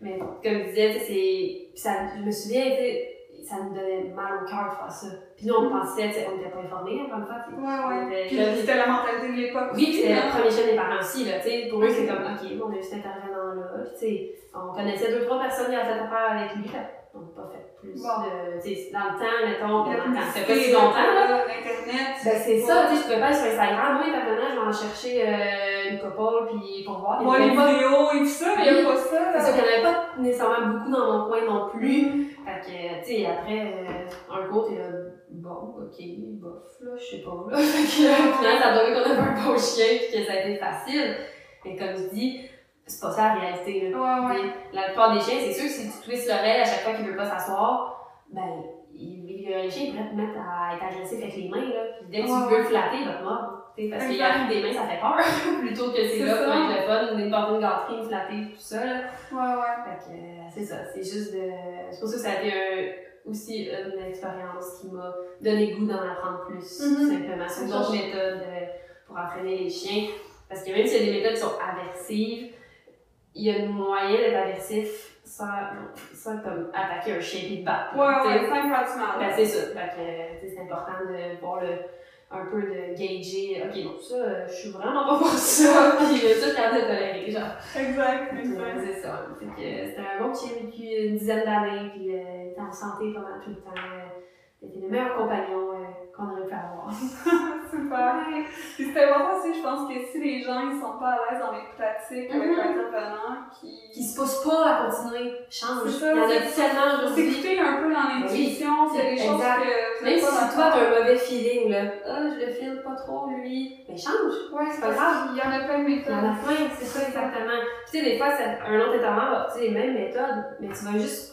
mais comme je disais, c'est, ça, je me souviens, tu sais, ça nous donnait mal au cœur de faire ça. Puis nous, on pensait, tu sais, on n'était pas informés, encore une fois. Ouais, ouais. Puis c'était la mentalité de l'époque. Oui, puis c'était là. le premier chien des parents aussi, là, tu sais. Pour eux, c'est comme, ok, bon, on a eu cet intervenant-là, puis tu sais, on connaissait deux, trois personnes qui avaient fait affaire avec lui, fait on n'a pas fait plus de, dans le temps, mettons, ça fait pas si longtemps, là. L'Internet. Ben, c'est ça, tu sais, je pouvais pas aller sur Instagram, moi, intervenant, je vais en chercher euh, une couple, puis pour voir. Moi, les vidéos et tout ça, mais il n'y a pas ça. C'est là. ça qu'il n'y en avait pas nécessairement beaucoup dans mon coin non plus. Fait que, tu sais, après, euh, un cours, t'es là, bon, ok, bof, là, je sais pas, là. Fait que, au final, ça a donné qu'on avait un beau chien pis que ça a été facile. Mais comme je dis, c'est pas ça la réalité, là. Ouais, ouais. La plupart des chiens, c'est sûr que si tu twistes l'oreille à chaque fois qu'il veut pas s'asseoir, ben, il, il- le chien pourrait te mettre à être agressif avec les mains, là. Puis dès que Ouais, tu veux flatter, il va te mordre. T'sais, parce qu'il Exact. arrive des mains, ça fait peur. Plutôt que c'est là pour être le fun, une porter une gâterie, une flatter, tout ça, là. Ouais, ouais. Fait que euh, c'est ça, c'est juste de. C'est pour ça que ça a été un- aussi une expérience qui m'a donné goût d'en apprendre plus, Mhm. tout simplement. C'est une C'est autre ça. méthode euh, pour entraîner les chiens. Parce que même s'il y a des méthodes qui sont aversives, il y a moyen d'être aversif sans, sans comme attaquer un chien et le battre. Ouais, ouais, sans. Ben, c'est ça. Fait que, euh, c'est important de voir le. Un peu de gager, ok, non, ça, euh, je suis vraiment pas pour ça, puis ça, je suis capable de tolérer, genre. Exact, exact. c'est ça. Fait que euh, c'était un bon petit vécu une dizaine d'années, puis euh, il était en santé pendant tout le temps. Il était le meilleur compagnon euh, qu'on aurait pu avoir. Super. C'est important aussi, je pense que si les gens ils sont pas à l'aise dans les pratiques avec Mhm. l'intervenant, qui. Qui se pousse pas à continuer, change. Ça, il y en a c'est- tellement aujourd'hui. S'écouter un peu dans l'intuition, c'est des choses que. Même si toi d'accord. t'as un mauvais feeling, là, ah, je le file pas trop, lui, mais change. Ouais, c'est pas grave. Il y en a plein de Il y en méthodes. a plein, c'est ça exactement. Tu sais, des fois, un autre intervenant va utiliser les mêmes méthodes, mais tu vas juste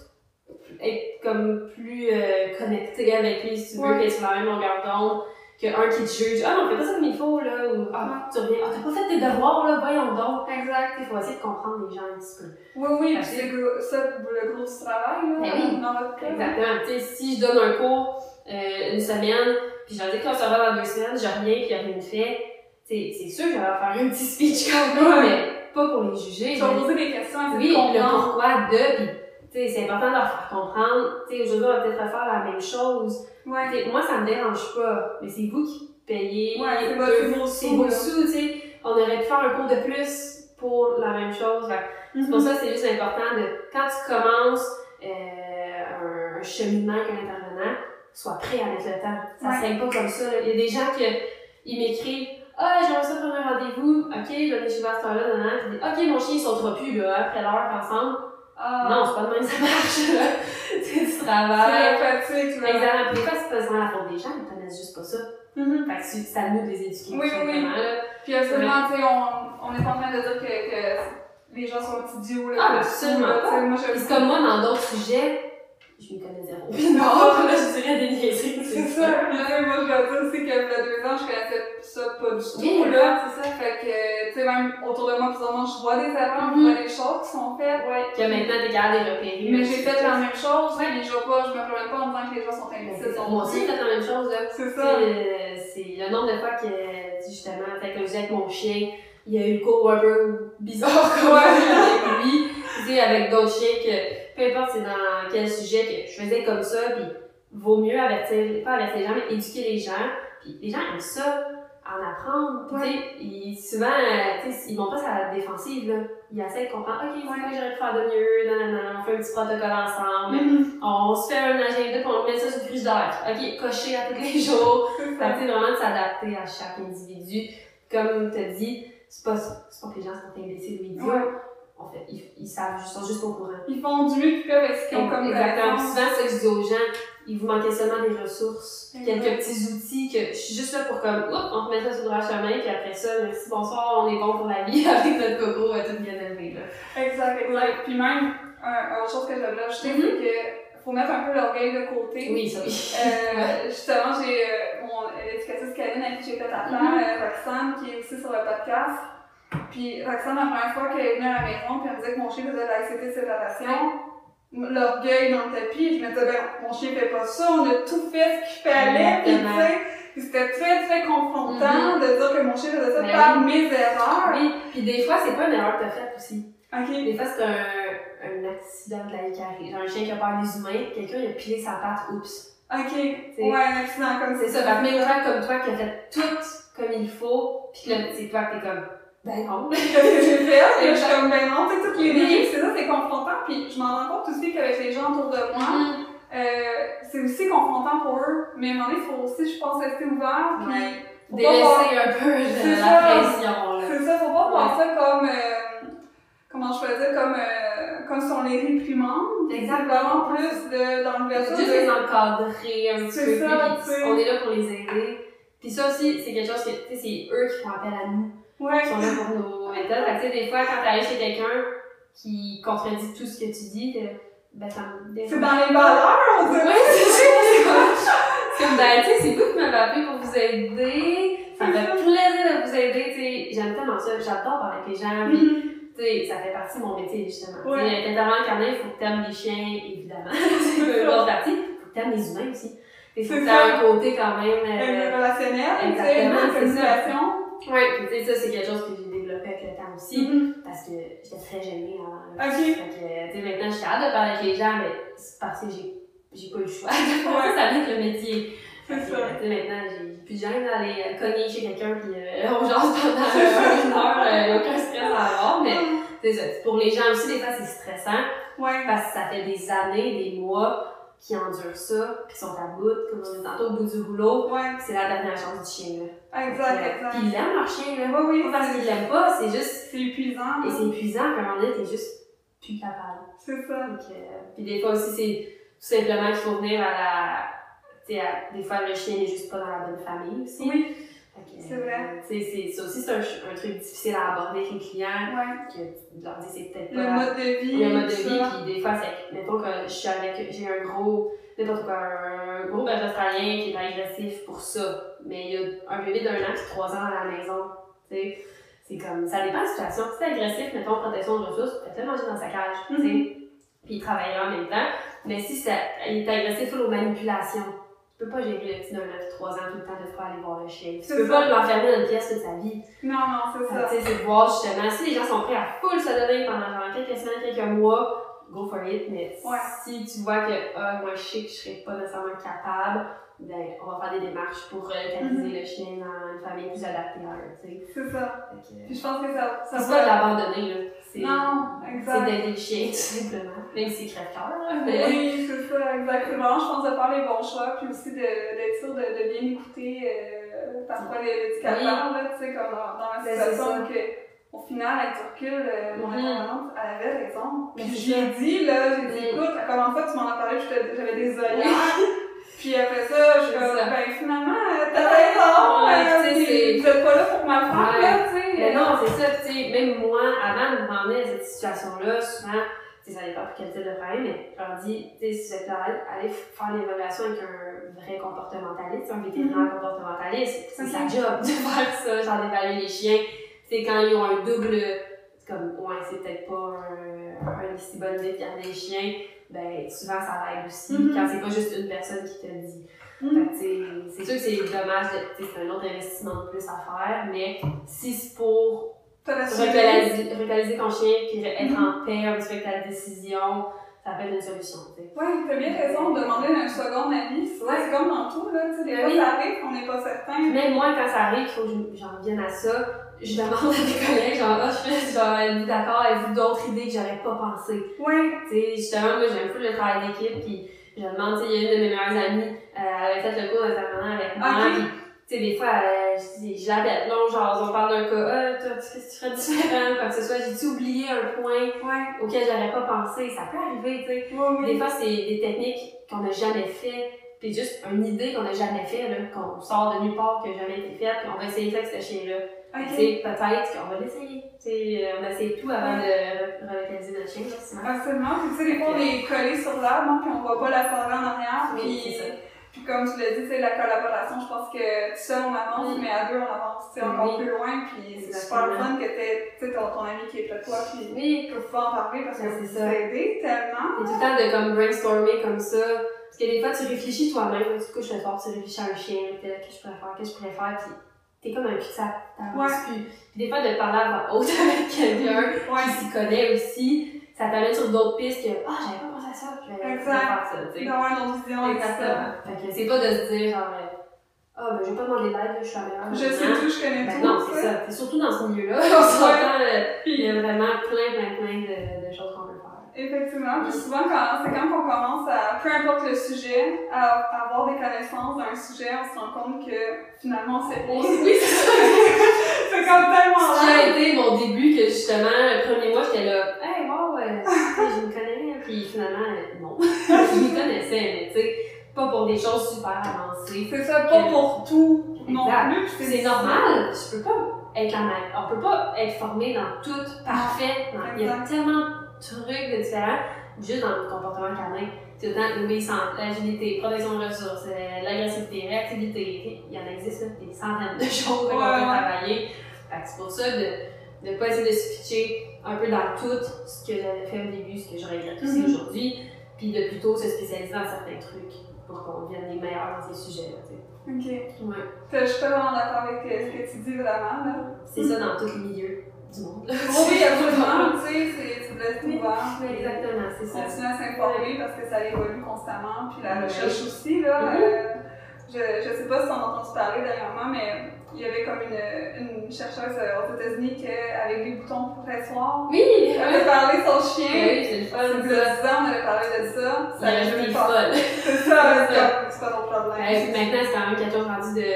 être comme plus euh, connecté avec lui, si tu veux, Ouais. que sur la même longueur d'onde, qu'un qui te juge, ah non, fais pas ça comme il faut, là, ou ah, tu reviens, ah, t'as pas fait tes devoirs, là, voyons donc. Exact. Il faut essayer de comprendre les gens un petit peu. Oui, oui, Parce c'est gros- ça le gros travail, là, Ben oui. dans votre cas. Exactement. Tu sais, si je donne un cours euh, une semaine, puis je leur dis qu'on se revoit dans deux semaines, je reviens, puis il n'y a rien de fait, sais, c'est sûr que je vais leur faire un petit speech quand même, Ouais. mais pas pour les juger. Tu vas poser des questions, Oui, le pourquoi de, puis c'est important de leur faire comprendre. Tu sais, aujourd'hui, on va peut-être refaire la même chose. Ouais. Moi, ça me dérange pas, mais c'est vous qui payez. Ouais, c'est vos sous, vos sous, tu sais. On aurait pu faire un cours de plus pour la même chose. Que C'est pour ça que c'est juste important de, quand tu commences euh, un, un cheminement avec un intervenant, sois prêt à mettre le temps. Ça Ouais. se règle pas comme ça. Il y a des gens qui ils m'écrivent Ah, j'aimerais ça prendre un rendez-vous. Ok, je vais aller chez Pasteur là, Ok, mon chien, ils sautera plus, là, après l'heure, ensemble. Ah, Non, c'est pas de même, ça marche, là. c'est du c'est travail. la fatigue, là. Exactement. Puis des fois, c'est pas seulement la faute des gens, ils connaissent juste pas ça. Mhm. Fait que c'est c'est à nous de les éduquer, Oui, oui, là. Puis absolument, tu sais, on, on est pas en train de dire que, que les gens sont idiots, là. Ah, absolument pas. Moi, Puis c'est comme moi, dans d'autres sujets, je m'y connais zéro. Non. Non, là, je dirais des niaiseries. C'est ça. Là, moi, je dois dire aussi que il y a deux ans, je connaissais ça pas du tout. Oui, là. c'est ça. Fait que, tu sais, même autour de moi, présentement, je vois des erreurs, je Mhm. vois des choses qui sont faites. Ouais. Que maintenant, t'es de les repérer. Mais j'ai fait la même chose, mais je vois pas, je me promène pas en disant que les gens sont imbéciles. c'est Moi aussi, j'ai fait la même chose, là. C'est ça. sais, euh, C'est le nombre de fois que, justement, fait que je disais avec mon chien, il y a eu le peu bizarre comme Ouais. avec lui. Tu sais, avec d'autres chiens que, peu importe c'est dans quel sujet que je faisais comme ça, puis vaut mieux avertir, pas avertir les gens, mais éduquer les gens. Puis les gens aiment ça, en apprendre. Sais, ils, souvent, euh, ils vont pas à la défensive, là. Ils essaient de comprendre, ok, c'est quoi que j'aurais pu faire de mieux, nanana, on fait un petit protocole ensemble. Mhm. On se fait un agenda, puis on met ça sur le frigidaire. Ok, coché à tous les jours. C'est vraiment de s'adapter à chaque individu. Comme tu as dit, c'est pas, c'est pas que les gens sont imbéciles ou idiots. Ouais. En fait, ils, ils savent, ils sont juste au courant. Ils font du mieux qu'ils peuvent avec ce qu'ils ont comme Exactement. Souvent, c'est ce que je dis aux gens, il vous manquait seulement des ressources, quelques petits outils que je suis juste là pour comme, oups, on remet ça sur le droit chemin, puis après ça, merci, bonsoir, on est bon pour la vie avec notre coco euh, tout bien élevé, là. Exact, exact. Puis même, un, autre chose que voulais ajouter, Mhm. c'est que faut mettre un peu l'orgueil de côté. Oui, ça oui. Euh, justement, j'ai euh, mon éducatrice canine avec qui j'ai fait affaire, Mhm. euh, Roxane, qui est aussi sur le podcast. Puis Roxane, la première fois qu'elle est venue à la maison, puis elle me disait que mon chien faisait de l'anxiété de séparation, l'orgueil dans le tapis, je me disais, ben, mon chien fait pas ça, on a tout fait ce qu'il fallait, puis tu sais, puis c'était très, très confrontant de dire que mon chien faisait ça Ben par oui. mes erreurs. Oui, puis des fois, c'est pas une erreur que t'as faite aussi. Ok. Des fois, c'est un, un accident de la vie qui. Genre un chien qui a peur des humains, quelqu'un il a pilé sa patte, oups. Ok. C'est- Ouais, un accident comme C'est ça, fait que même comme toi qui a fait tout comme il faut, pis que là, c'est toi que t'es comme, ben non. Qu'est-ce que j'ai fait? Et je suis comme, ben non, tu sais, toutes les dérives, c'est ça, c'est confrontant. Puis je m'en rends compte aussi qu'avec les gens autour de moi, Mhm. euh, c'est aussi confrontant pour eux. Mais à un moment donné, il faut aussi, je pense, rester ouvert. Puis, Ouais. pas Délaisser un peu C'est de ça. la pression, là. C'est ça, faut pas voir ça comme, euh, comment je peux dire, comme, euh, comme si on les réprimande. Exact. C'est vraiment plus de, dans l'ouverture Juste de- les encadrer un petit C'est peu, ça, on est là pour les aider. Puis ça aussi, c'est quelque chose que, tu sais, c'est eux qui font appel à nous. Ouais. Ils sont là pour nos méthodes. Fait que, tu sais, des fois, quand t'arrives chez quelqu'un qui contredit tout ce que tu dis, t'es- ben, ça me dérange. C'est dans les valeurs, on dirait. Ouais, c'est ça. C'est comme, ben, tu sais, c'est vous qui m'avez appelé pour vous aider. Ça me fait plaisir de vous aider, tu sais. J'aime tellement ça. J'adore parler avec les gens. Mhm. tu sais, ça fait partie de mon métier, justement. Ouais. Tu sais, intervenant canin, il faut que t'aimes les chiens, évidemment. c'est une autre partie. Il faut que t'aimes les humains aussi. Il faut C'est que ça. t'aies un côté quand même. Euh, le relationnel, exactement, une puis tu sais, ça, c'est quelque chose que j'ai développé avec le temps aussi. Mhm. Parce que j'étais très gênée avant. Ok. Fait que, tu sais, maintenant, je suis hâte de parler avec les gens, mais c'est parce que j'ai, j'ai pas eu le choix. Ouais. ça vient avec le métier. C'est ça. Tu sais, maintenant, j'ai plus de gêne d'aller cogner chez quelqu'un puis euh, on jase pendant euh, une heure, euh, aucun stress à avoir, mais c'est ça. Pour les gens aussi, des fois, c'est stressant Ouais. parce que ça fait des années, des mois qui endurent ça, qui sont à bout, comme on dit tantôt, au bout du rouleau. Ouais. C'est la dernière chance du chien, là. Exact, Puis, exact. Puis il aime leur chien, là. Oui, oui. Pas parce qu'il l'aime pas, c'est juste. C'est épuisant. Et c'est épuisant, puis à un moment donné, t'es juste plus capable. C'est ça. Donc, euh, puis des fois aussi, c'est tout simplement qu'il faut venir à la. Tu à- des fois, le chien n'est juste pas dans la bonne famille aussi. Oui, c'est vrai. euh, c'est- ça aussi, c'est un, truc difficile à aborder avec les clients, ouais. que leur dis c'est peut-être Le pas mode de vie. le mode de vie, ça. puis des fois, c'est, mettons que je suis avec, j'ai un gros, n'importe quoi, un gros berger australien qui est agressif pour ça, mais il y a un bébé d'un an qui trois ans à la maison, c'est comme, ça dépend de la situation. Si c'est agressif, mettons, protection de ressources, faites-le manger dans sa cage, tu sais, Mhm. puis il travaillera en même temps, mais si c'est, il est agressif aux manipulations, tu peux pas gérer le petit d'un an trois ans tout le temps de pas aller voir le chien. Tu C'est peux ça. pas l'enfermer dans une pièce toute sa vie. Non, non, c'est que, ça. Tu sais, c'est de voir justement, si les gens sont prêts à full se donner pendant genre quelques semaines, quelques mois, go for it, mais Ouais. si tu vois que, ah, moi je sais que je serais pas nécessairement capable, ben, on va faire des démarches pour localiser Mhm. le chien dans une famille plus adaptée à eux, tu sais. C'est ça. Puis je pense que ça, ça C'est pas de l'abandonner, là. C'est Non, c'est exact. d'aider le chien, tout simplement. Même si c'est crève-cœur, là, mais. Oui, c'est ça, exactement. Je pense de faire les bons choix, puis aussi de- d'être sûr de, de bien écouter euh, parfois les éducateurs, là, tu sais, comme dans, dans la Ben, c'est situation ça. que, au final, avec du recul, euh, mon Mhm. intervenante, elle avait raison. Puis Ben, c'est j'ai ça. dit, là, j'ai dit, Mhm. écoute, comment fois tu m'en as parlé, j'avais des œillères. Puis après ça, je suis comme, ben finalement, euh, t'as raison, Ouais, euh, tu sais, puis vous êtes pas là pour faire, Ouais. là, tu sais. Mais non, c'est ça, tu sais, même moi, avant de m'emmener à cette situation-là, souvent, tu sais, ça dépend pour quel type de problème, mais je leur dis, tu sais, si vous êtes là, allez faire l'évaluation avec un vrai comportementaliste, un vétérinaire comportementaliste, c'est sa Ok. job de faire ça, genre d'évaluer les chiens. C'est quand ils ont un double, c'est comme, ouais, c'est peut-être pas un si bonne idée de garder les chiens, ben, souvent ça l'aide aussi, Mhm. quand c'est pas juste une personne qui te le dit. Tu sais, c'est sûr que c'est dommage, tu c'est un autre investissement de plus à faire, mais si c'est pour recaliser ton chien puis être en paix un petit peu avec ta décision, ça peut être une solution, tu. Oui, t'as bien raison de demander un second avis. C'est Ouais. comme dans tout, là. Tu sais, des Ben fois, oui. ça arrive qu'on n'est pas certain. Même moi, quand ça arrive, il faut que je- j'en revienne à ça, je demande à mes collègues, genre, ah, je fais, genre, êtes-vous d'accord, avez-vous d'autres idées que j'aurais pas pensé? Oui. Tu sais, justement, moi, j'aime beaucoup le travail d'équipe, puis je demande, tu sais, il y a une de mes meilleures amies, euh, elle avait fait le cours d'intervenant avec moi, Ok. puis, tu sais, des fois, euh, je l'appelle, non, genre, on parle d'un cas, ah, toi, tu- qu'est-ce que tu ferais différent, quoi que ce soit, j'ai-tu oublié un point Ouais. auquel j'aurais pas pensé, ça peut arriver, tu sais. Oui, oui. Des fois, c'est des techniques qu'on n'a jamais fait, puis juste une idée qu'on n'a jamais fait, là, qu'on sort de nulle part, qui n'a jamais été faite, puis on va essayer ça avec ce chien-là. Tu Ok. sais, peut-être qu'on va l'essayer. Euh, on essaye tout avant de re- relocaliser notre chien. Absolument. Puis, tu sais, des fois, on est collé sur l'arbre, hein, puis on voit pas la forêt en arrière. Oui, Puis, ça. puis comme tu l'as dit, c'est la collaboration. Je pense que seul, on avance, mais à deux, on avance encore Oui. plus loin. Puis, c'est super fun que tu sais, ton, ton ami qui est près de toi, puis Oui, peut pouvoir en parler parce que c'est ça ça. aidé tellement. Et tout le temps de comme brainstormer comme ça. Parce que des fois, tu réfléchis toi-même, tu te couches le soir, tu réfléchis à un chien, qu'est-ce que je pourrais faire, qu'est-ce que je pourrais faire, puis t'es comme un plus. Puis des fois, de parler à voix haute avec quelqu'un Ouais. qui s'y connaît aussi, ça t'amène sur d'autres pistes que, ah, j'avais pas pensé à ça, je vais je vais faire ça, tu sais. D'avoir une autre vision. Exactement. Fait que c'est pas de se dire, genre, euh, ah, ben, j'ai pas demandé d'aide, je suis la meilleure. Je sais tout, je connais Ben tout. non, c'est ça. C'est surtout dans ce milieu-là. On s'entend, euh, il y a vraiment plein, plein, plein de, de choses qu'on. Effectivement, puis souvent c'est quand on commence à, peu importe le sujet, à, à avoir des connaissances d'un sujet, on se rend compte que finalement c'est Oui, bon. c'est ça. c'est comme tellement Ça a été mon début que justement, le premier mois, j'étais là, hey, wow, euh, je me connais, puis finalement, euh, non. je me connaissais, mais tu sais, pas pour des choses super avancées. C'est ça, pas pour tout non plus. C'est normal, je peux pas être la même. On peut pas être formé dans tout, parfait. Il y a tellement trucs de différents, juste dans le comportement canin. C'est autant l'obéissance, l'agilité, protection de ressources, euh, l'agressivité, réactivité. Il y en existe des centaines de choses qu'on peut Ouais, ouais. travailler. C'est pour ça de ne pas essayer de se pitcher un peu dans tout ce que j'avais fait au début, ce que je regrette aussi Mhm. aujourd'hui, puis de plutôt se spécialiser dans certains trucs pour qu'on devienne les meilleurs dans ces sujets-là. Ok. Ouais. Je suis totalement d'accord avec euh, ce que tu dis vraiment. Là. C'est ça dans tous les milieux du monde. Oui, absolument. tu sais, la Oui, découverte. oui, Exactement, c'est ça. Continuer à s'informer parce que ça évolue constamment. Puis la recherche aussi, là. Mhm. euh, je, je sais pas si on a entendu parler dernièrement, mais il y avait comme une, une chercheuse euh, aux États-Unis avec des boutons pressoirs. Oui! Elle avait parlé de son chien. Oui, c'est le fun. Il y a 10 ans, on avait parlé de ça. Ça Il avait reste jamais folles. C'est ça, C'est ça. pas ton problème. Maintenant, c'est quand même quelque chose rendu de,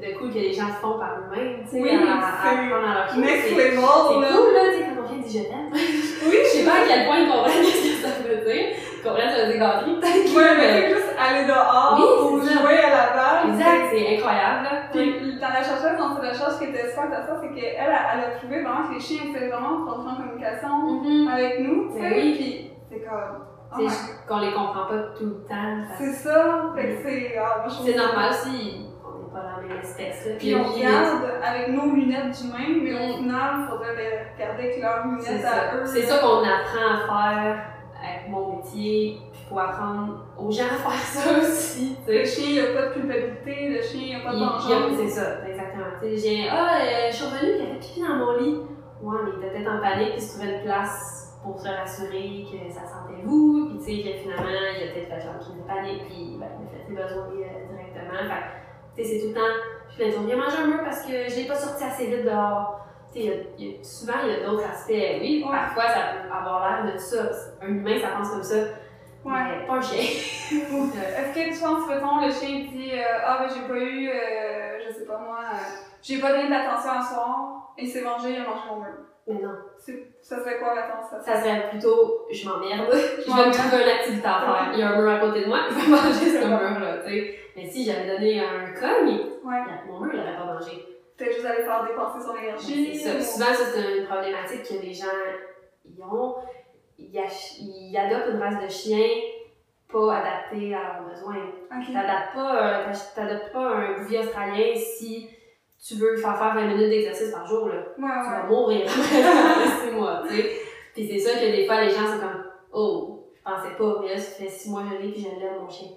de cool que les gens font par eux-mêmes, tu sais, Oui, à, à apprendre à leur. Next C'est- level, C'est là. cool, là, tu sais, quand ton chien dit je t'aime. Oui, Je sais pas à quel point ils comprennent ce que ça veut dire. Ils comprennent ça veut dire gâterie, peut-être. Ouais, mais c'est juste aller dehors Oui, ça. jouer à la balle. Exact, c'est incroyable, là. Puis dans la chercheuse, dans cette recherche qui était super intéressante, c'est qu'elle, elle, a trouvé vraiment que les chiens étaient vraiment rentrer en communication Mhm. avec nous, tu Ben sais. oui. Puis c'est comme. oh qu'on les comprend pas tout le temps. C'est ça, fait que c'est. Ah, C'est normal si on pas la même espèce, là. Puis on regarde avec nos lunettes d'humain, mais au Mm. final, il faudrait les regarder avec leurs lunettes ça. à eux. C'est ça qu'on apprend à faire avec mon métier, puis faut apprendre aux gens à faire ça aussi. Le chien, il n'y a pas de culpabilité, le chien, il n'y a pas de y a- vengeance. C'est ça, exactement. J'ai ah, euh, je suis revenue, il y avait pipi dans mon lit. Ouais, mais il était peut-être en panique, puis il se trouvait une place pour se rassurer que ça sentait vous, puis tu sais, que finalement, il a peut-être fait genre qu'il panique, puis ben, il a fait ses besoins euh, directement. Fait c'est tout le temps, je fais viens manger un mur parce que je l'ai pas sorti assez vite dehors. Tu sais, il y a- il y a- souvent, il y a d'autres aspects. Oui, Ouais. parfois, ça peut avoir l'air de ça. Un humain, ça pense comme ça, Ouais. mais pas un chien. Est-ce que tu penses, mettons, le chien dit euh, Ah, ben j'ai pas eu, euh, je sais pas moi, euh, j'ai pas donné d'attention un soir, il s'est mangé, il a mangé mon mur. mais non. C'est- Ça serait quoi l'attention? Ça? Serait plutôt, je m'emmerde, je vais me trouver une activité à faire. Il y a un mur à côté de moi, je vais manger ce mur-là, tu sais. Mais si j'avais donné un cogne, Ouais. mon mur, il n'aurait pas mangé. Peut-être juste aller faire dépenser son énergie. C'est ça. ou- Souvent, ça, c'est une problématique que les gens ils ont. Ils, ils adoptent une race de chien pas adaptée à leurs besoins. Ok. T'adaptes pas, euh, pas un bouvier australien si tu veux faire faire 20 minutes d'exercice par jour, là. Ouais, tu vas mourir six mois, tu sais. Puis c'est ça que des fois, les gens sont comme, oh, je pensais pas, mais là, ça fait six mois que je l'ai, puis je l'aime, mon chien.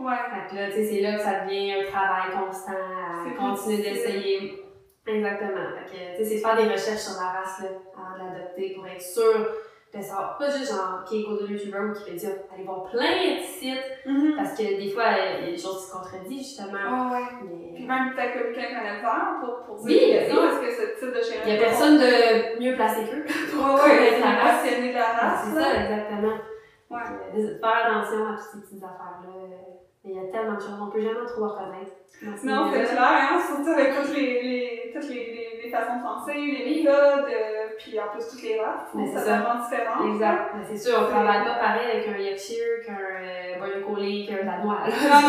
Ouais. Fait que là, tu sais, c'est là que ça devient un travail constant à continuer d'essayer. Exactement. Fait que, tu sais, c'est de faire des recherches sur la race, là, avant de l'adopter, pour être sûr de savoir, pas juste genre, qui est de YouTuber ou Wikipédia, aller voir plein de sites, Mhm. parce que des fois, il y a des choses qui se contredisent, justement. Ouais, ouais. Puis Mais même peut-être que quelqu'un le faire pour, pour Oui, dire bien sûr. est-ce que ce type de chien il y a personne de mieux placé qu'eux. Ouais, ouais, connaître la race. de la race. C'est ça, exactement. Ouais. Euh, Faire attention à toutes ces petites affaires-là. Mais il y a tellement de choses, on peut jamais trop reconnaître. Non, c'est clair, hein, surtout avec toutes les, les, toutes les, les, les façons de penser, les méthodes, euh, puis en plus toutes les races. Mais c'est vraiment différent. Exact. Mais c'est sûr, on C'est- travaille pas pareil avec un Yorkshire qu'un euh, Border Collie, qu'un Danois. ça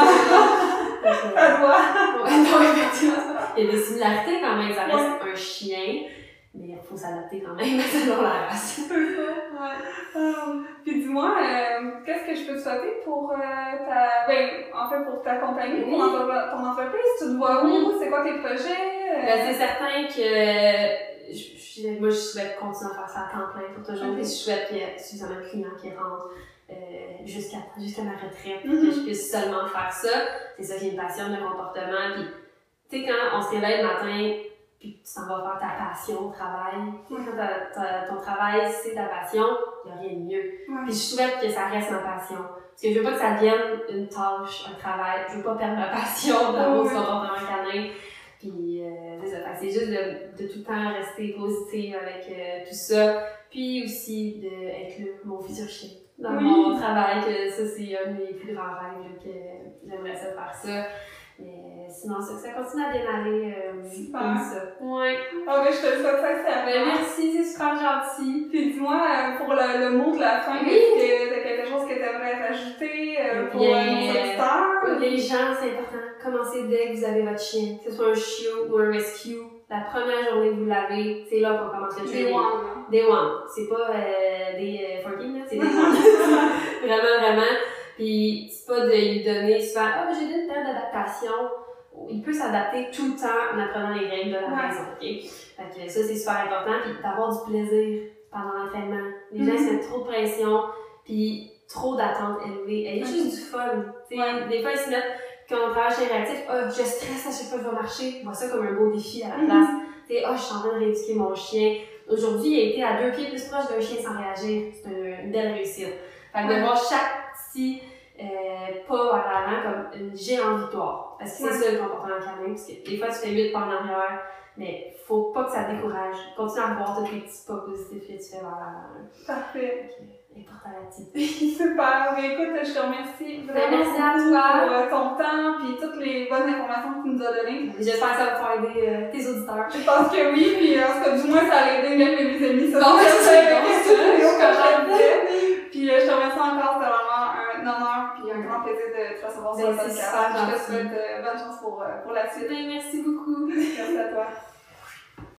euh, effectivement. Il y a des similarités quand même, ça reste un chien, mais il faut s'adapter quand même selon la race. C'est ça, ouais. Hum, Puis dis-moi, euh, qu'est-ce que je peux te souhaiter pour euh, ta... Ben, en fait, pour ta compagnie, Oui. pour ton, entreprise? Tu te vois où? C'est quoi tes projets? Euh, Ben, c'est certain que je- je- moi, je souhaite continuer à faire ça à temps plein pour toujours. Ok. Puis je souhaite qu'il y ait suffisamment de clients qui rentrent euh, jusqu'à jusqu'à ma retraite, Mhm. que je puisse seulement faire ça. C'est ça qui me passionne, le comportement. Puis, tu sais, quand on se réveille le matin, puis tu t'en vas faire ta passion au travail, quand ta- ta- ton travail, c'est ta passion, il n'y a rien de mieux. Ouais. Puis je souhaite que ça reste ma passion. Parce que je veux pas que ça devienne une tâche, un travail. Je veux pas perdre ma passion Ouais. du comportement canin. Puis euh, c'est juste de, de tout le temps rester positive avec euh, tout ça. Puis aussi d'être là, mon futur chien. Dans Oui. mon travail, que ça c'est un de mes plus grands rêves, que j'aimerais ça faire ça. Mais sinon, ça, ça continue à bien aller euh, Super. comme ça. Ouais. Ah, ben, je te le souhaite Ben, sincèrement. merci, c'est super gentil. Puis dis-moi, euh, pour le, le mot de la fin, Oui. est-ce que t'as quelque chose que t'aimerais rajouter euh, pour nos auditeurs? Les gens, c'est important. Commencez dès que vous avez votre chien, que ce soit un chiot ou un rescue. La première journée que vous l'avez, c'est là qu'on commence le Des training. one. Day one. C'est pas euh, des euh, 14, là, c'est des one. vraiment, vraiment. Puis c'est pas de lui donner souvent, ah, j'ai donné une période d'adaptation. Il peut s'adapter tout le temps en apprenant les règles de la Ouais. maison, ok? Fait que ça, c'est super important. Puis d'avoir du plaisir pendant l'entraînement. Les gens Mhm. se mettent trop de pression, puis trop d'attentes élevées. Ayez juste du fun. Ouais. Des fois, ils se mettent, quand on travaille chez Réactif, ah, je stresse à chaque fois que je vais marcher. Je vois ça comme un beau défi à la Mhm. place. Tu ah, je suis en train de rééduquer mon chien. Aujourd'hui, il a été à deux pieds plus proche d'un chien sans réagir. C'est une, belle réussite. Fait que de voir chaque petit euh, pas vers l'avant comme une géante victoire. Parce que c'est ça le comportement canin, parce que des fois tu fais 8 pas en arrière, mais faut pas que ça te décourage. Continue à voir tous les petits pas positifs que tu fais vers l'avant. Parfait. Okay. Important la petite. Super. Mais écoute, je te remercie Ben, vraiment merci à toi. pour euh, ton temps puis toutes les bonnes informations que tu nous as données. J'espère que ça va pouvoir aider euh, tes auditeurs. Je pense que oui, puis en tout cas, du moins, ça a aidé même mes amis. Ça, ça, c'est ça. Puis je te remercie encore, c'était vraiment un honneur puis un grand plaisir de te recevoir sur Ben, le podcast. Je te souhaite euh, bonne chance pour, euh, pour la suite. Ben, merci beaucoup. Merci à toi.